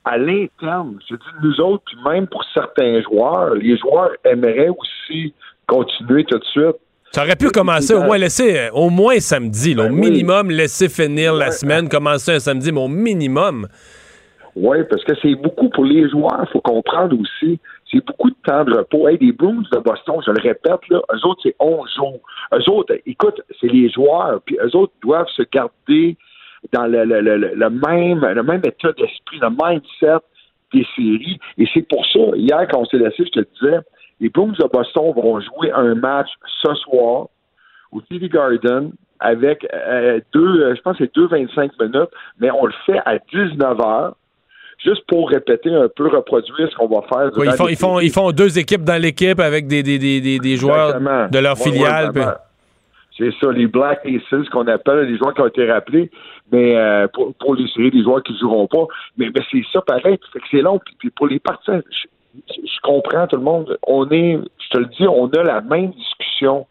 M: à l'interne, je dis nous autres, puis même pour certains joueurs, les joueurs aimeraient aussi continuer tout de suite.
A: Ça aurait pu commencer au moins laisser euh, au moins samedi, là, au
M: Ben oui.
A: minimum laisser finir la semaine, commencer un samedi, mais au minimum.
M: Oui, parce que c'est beaucoup pour les joueurs, il faut comprendre aussi. C'est beaucoup de temps de repos. Hey, les Bruins de Boston, je le répète, là, eux autres, c'est 11 jours. Eux autres, écoute, c'est les joueurs, puis eux autres doivent se garder dans le, le, le, le- le même, le même état d'esprit, le mindset des séries. Et c'est pour ça, hier, quand on s'est laissé, je te disais, les Bruins de Boston vont jouer un match ce soir au TV Garden avec euh, deux, euh, je pense que c'est 2,25 minutes, mais on le fait à 19 heures, juste pour répéter un peu, reproduire ce qu'on va faire.
A: Oui, ils, font, ils, font, ils font deux équipes dans l'équipe avec des, des, des, des, des joueurs
M: Exactement.
A: de leur filiale.
M: C'est ça, les Black Aces qu'on appelle, les joueurs qui ont été rappelés, mais euh, pour, pour les séries, joueurs qui ne joueront pas. Mais, mais c'est ça pareil, c'est long. Puis, puis pour les partisans, je, comprends tout le monde. On est, je te le dis, on a la même discussion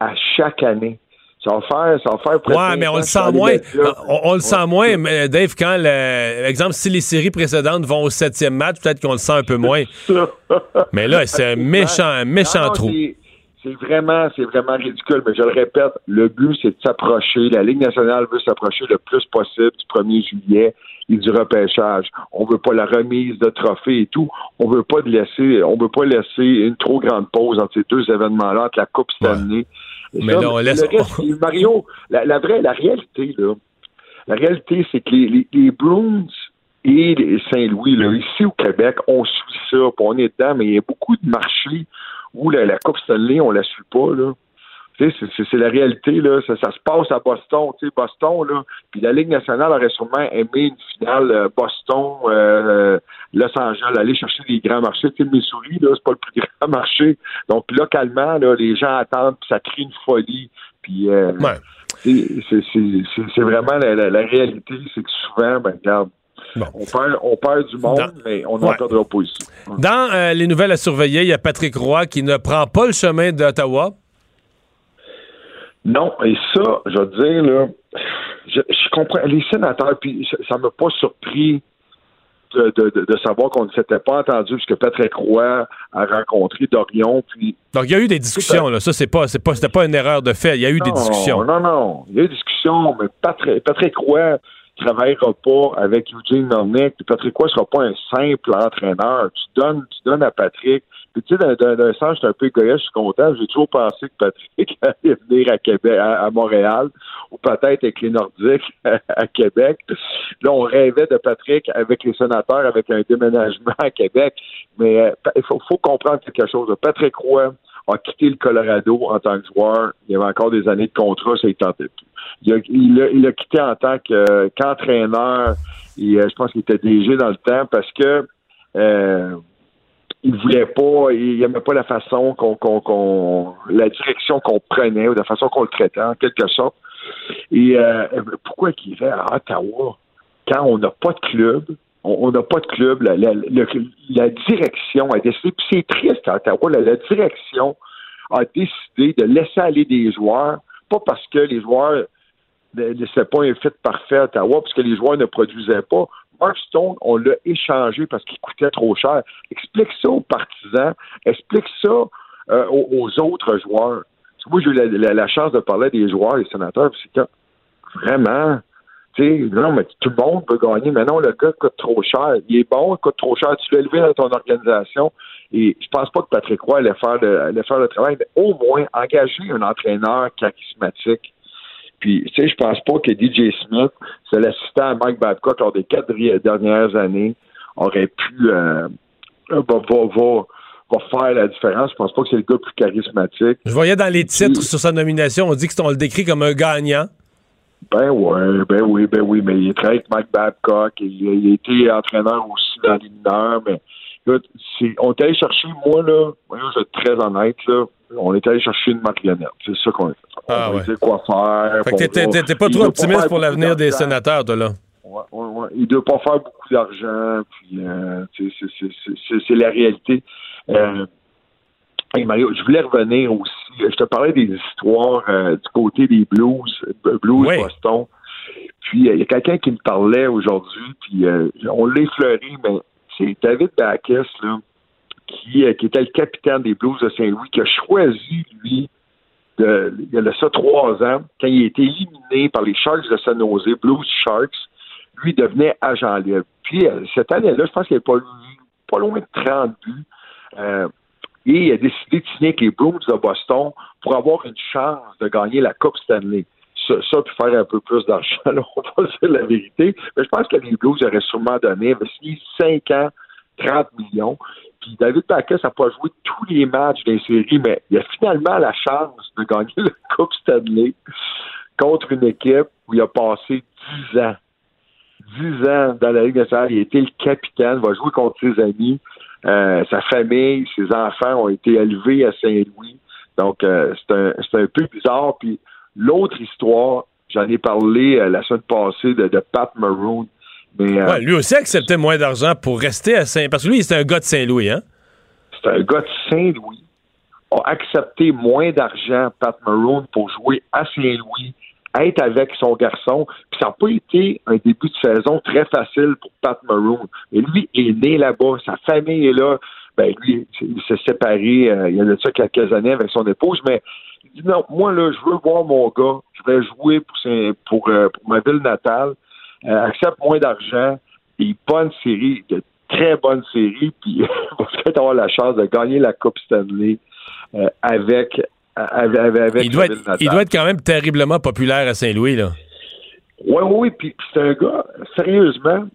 M: à chaque année. Ça va faire, ça va faire presque
A: Ouais, mais on le sent moins. On, on le sent moins, mais Dave, quand, le, exemple, si les séries précédentes vont au septième match, peut-être qu'on le sent un peu moins. [LAUGHS] Mais là, c'est un méchant, un méchant
M: Non, non,
A: trou.
M: C'est- vraiment, c'est vraiment ridicule, mais je le répète, le but, c'est de s'approcher. La Ligue nationale veut s'approcher le plus possible du 1er juillet et du repêchage. On veut pas la remise de trophées et tout. On veut pas de laisser, on veut pas laisser une trop grande pause entre ces deux événements-là, entre la Coupe Stanley. Et
A: Mais
M: ça,
A: là, on laisse-
M: reste, Mario, la, la vraie, la réalité, là, la réalité, c'est que les, les, les Bruins et les Saint-Louis, là, ici au Québec, on suit ça, puis on est dedans, mais il y a beaucoup de marchés où la, la Coupe Stanley, on la suit pas, là. C'est- la réalité, là. Ça, ça se passe à Boston, tu sais, Boston, là. Puis la Ligue nationale aurait sûrement aimé une finale euh, Boston, euh, Los Angeles, aller chercher les grands marchés. Tu sais, le Missouri, là, c'est pas le plus [LAUGHS] grand marché. Donc, localement, là, les gens attendent, puis ça crée une folie. Puis, euh, c'est- c'est- vraiment la, la- la réalité, c'est que souvent, ben, regarde, on, perd, on perd du monde, mais on n'en
A: Ouais.
M: perdra pas ici.
A: Dans euh, les nouvelles à surveiller, il y a Patrick Roy qui ne prend pas le chemin d'Ottawa.
M: Non, et ça, je veux dire, là, je, je comprends. Les sénateurs, puis ça- ça m'a pas surpris de, de, de- de savoir qu'on ne s'était pas entendu, puisque Patrick Roy a rencontré Dorion, puis
A: Donc, il y a eu des discussions, là. Ça, c'est pas, c'est pas, c'était pas une erreur de fait. Il y a eu des discussions.
M: Non, non. Il y a eu des discussions, mais Patrick, Patrick Roy ne travaillera pas avec Eugene Melnick. Puis Patrick Roy sera pas un simple entraîneur. Tu donnes, tu donnes à Patrick. Puis tu sais, d'un- sens, je suis un peu égoïste, je suis content. J'ai toujours pensé que Patrick [LAUGHS] allait venir à Québec, à, Montréal, ou peut-être avec les Nordiques à, [LAUGHS] à Québec. Là, on rêvait de Patrick avec les sénateurs, avec un déménagement à Québec. Mais euh, il faut, faut comprendre quelque chose. Patrick Roy a quitté le Colorado en tant que joueur. Il y avait encore des années de contrat, ça ne tentait plus. Il a, il il quitté en tant que- qu'entraîneur euh, je pense qu'il était DG dans le temps parce que euh, il voulait pas, il n'aimait pas la façon qu'on, la direction qu'on prenait ou la façon qu'on le traitait en quelque sorte. Et euh, pourquoi qu'il irait à Ottawa? Quand on n'a pas de club? On n'a pas de club. La, la- le- la direction a décidé, puis c'est triste à Ottawa, la, la direction a décidé de laisser aller des joueurs, pas parce que les joueurs ne laissaient pas un fit parfait à Ottawa, parce que les joueurs ne produisaient pas. Mark on l'a échangé parce qu'il coûtait trop cher. Explique ça aux partisans, explique ça euh, aux, autres joueurs. Parce que Moi, j'ai eu la, la- la chance de parler des joueurs et sénateurs, puis c'est que vraiment, tu sais, non, mais tout le monde peut gagner, mais non, le gars coûte trop cher. Il est bon, il coûte trop cher. Tu l'as élevé dans ton organisation. Et je pense pas que Patrick Roy allait faire le, allait faire le travail, mais au moins engager un entraîneur charismatique. Puis, tu sais, je pense pas que DJ Smith, c'est l'assistant à Mike Babcock lors des quatre dernières années, aurait pu euh, va, va, va, va faire la différence. Je pense pas que c'est le gars plus charismatique.
A: Je voyais dans les titres sur sa nomination, on dit qu'on le décrit comme un gagnant.
M: Ben ouais, ben oui, ben oui, mais il travaille avec Mike Babcock, il, a- il a été entraîneur aussi dans les mineurs, mais écoute, on est allé chercher, moi, là, moi, je vais être très honnête, là, on est allé chercher une marionnette. C'est ça qu'on a fait.
A: Ah,
M: on
A: ouais.
M: sait quoi faire.
A: Fait que t'étais pas trop optimiste pour l'avenir des sénateurs, toi, là?
M: Ouais, ouais, ouais. Il ne doit pas faire beaucoup d'argent, puis euh, c'est la réalité. Euh, hey, Mario, je voulais revenir aussi. Je te parlais des histoires euh, du côté des Blues, euh, Blues
A: Oui.
M: Boston. Puis euh, il y a quelqu'un qui me parlait aujourd'hui, puis euh, on l'a effleuré, mais c'est David Backus, là, qui, euh, qui était le capitaine des Blues de Saint-Louis, qui a choisi, lui, de, il y a de ça trois ans, quand il a été éliminé par les Sharks de San Jose, Blues Sharks, lui devenait agent libre. Puis cette année-là, je pense qu'il n'y avait pas, pas loin de 30 buts. Et il a décidé de signer avec les Bruins de Boston pour avoir une chance de gagner la Coupe Stanley. Ça, ça puis faire un peu plus d'argent, [LAUGHS] on va dire la vérité. Mais je pense que les Blues auraient sûrement donné, il avait signé 5 ans, 30 millions. Puis David Backus n'a pas joué tous les matchs des séries, mais il a finalement la chance de gagner [LAUGHS] la Coupe Stanley contre une équipe où il a passé 10 ans. 10 ans dans la Ligue nationale. Il a été le capitaine, va jouer contre ses amis. Euh, sa famille, ses enfants ont été élevés à Saint-Louis. Donc, euh, c'est un, un peu bizarre. Puis l'autre histoire, j'en ai parlé euh, la semaine passée de, de Pat Maroon. Mais, euh,
A: Ouais, lui aussi acceptait moins d'argent pour rester à Saint... Parce que lui, c'est un gars de Saint-Louis, hein?
M: c'est un gars de Saint-Louis, a accepté moins d'argent, Pat Maroon, pour jouer à Saint-Louis, être avec son garçon. Puis ça n'a pas été un début de saison très facile pour Pat Maroon. Et lui est né là-bas, sa famille est là. Ben lui, il s'est séparé euh, il y a de ça quelques années avec son épouse, mais il dit non, moi là, je veux voir mon gars, je vais jouer pour, euh, pour ma ville natale, euh, accepte moins d'argent, et bonne série, de très bonne série, puis [LAUGHS] va peut-être avoir la chance de gagner la Coupe Stanley avec, avec, avec
A: Il doit, être,
M: ville natale.
A: il doit être quand même terriblement populaire à Saint-Louis, là.
M: Oui, oui, oui. Puis, c'est un gars, sérieusement,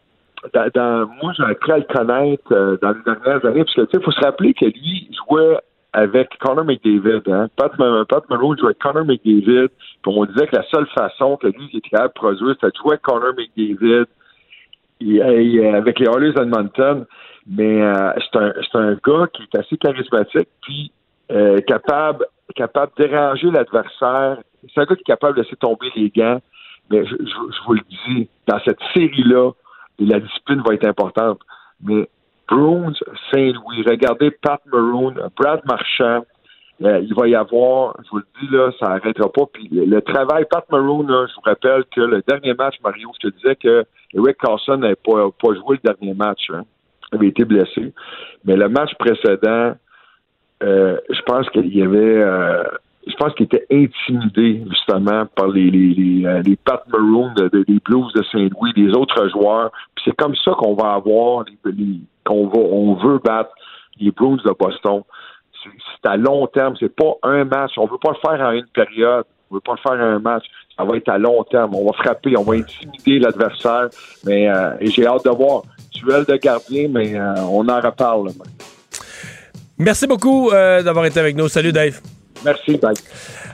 M: dans, dans- moi, j'ai appris à le connaître euh, dans les dernières années, parce que, tu sais, il faut se rappeler que lui jouait avec Connor McDavid. Hein? Pat, Pat Maroon jouait avec Connor McDavid, puis on disait que la seule façon que lui était capable de produire, c'était de jouer avec Connor McDavid et, et, euh, avec les Oilers d'Edmonton. Mais euh, c'est un, un gars qui est assez charismatique, puis euh, capable, capable de déranger l'adversaire. C'est un gars qui est capable de laisser tomber les gants. Mais je, je- je vous le dis, dans cette série-là, la discipline va être importante. Mais Bruins, Saint-Louis, regardez Pat Maroon, Brad Marchand, euh, il va y avoir, je vous le dis là, ça n'arrêtera pas. Puis le, travail, Pat Maroon, là, je vous rappelle que le dernier match, Mario, je te disais que Eric Carlson n'avait pas, pas joué le dernier match. Hein. Il avait été blessé. Mais le match précédent, euh, je pense qu'il y avait euh, je pense qu'il était intimidé justement par les les, les, euh, les Pat Maroon de- de- des Blues de Saint-Louis, les autres joueurs. Puis c'est comme ça qu'on va avoir les, qu'on va on veut battre les Blues de Boston. C'est à long terme, c'est pas un match. On veut pas le faire en une période. On veut pas le faire en un match. Ça va être à long terme. On va frapper, on va intimider l'adversaire. Mais euh, j'ai hâte de voir. Duel de gardien, mais euh, on en reparle. là.
A: Merci beaucoup euh, d'avoir été avec nous. Salut, Dave.
M: Merci, bye.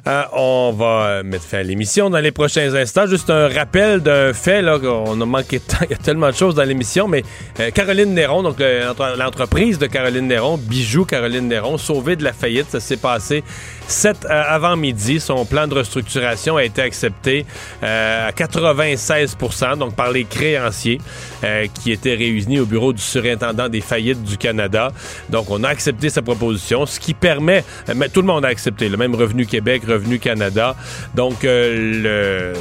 A: Euh, on va mettre fin à l'émission dans les prochains instants. Juste un rappel d'un fait, là, qu'on a manqué de temps. [LAUGHS] Il y a tellement de choses dans l'émission, mais euh, Caroline Néron, donc euh, l'entre- l'entreprise de Caroline Néron, Bijoux Caroline Néron, sauvée de la faillite, ça s'est passé cet euh, avant-midi. Son plan de restructuration a été accepté euh, à 96 donc par les créanciers euh, qui étaient réunis au bureau du surintendant des faillites du Canada. Donc, on a accepté sa proposition, ce qui permet, mais tout le monde a accepté, le même Revenu Québec, Revenu Canada. Donc, le,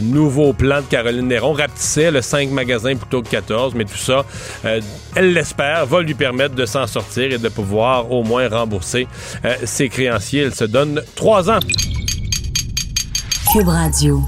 A: nouveau plan de Caroline Néron rapetissait le 5 magasins plutôt que 14, mais tout ça, elle l'espère, va lui permettre de s'en sortir et de pouvoir au moins rembourser ses créanciers. Donne trois ans.
G: Cube Radio.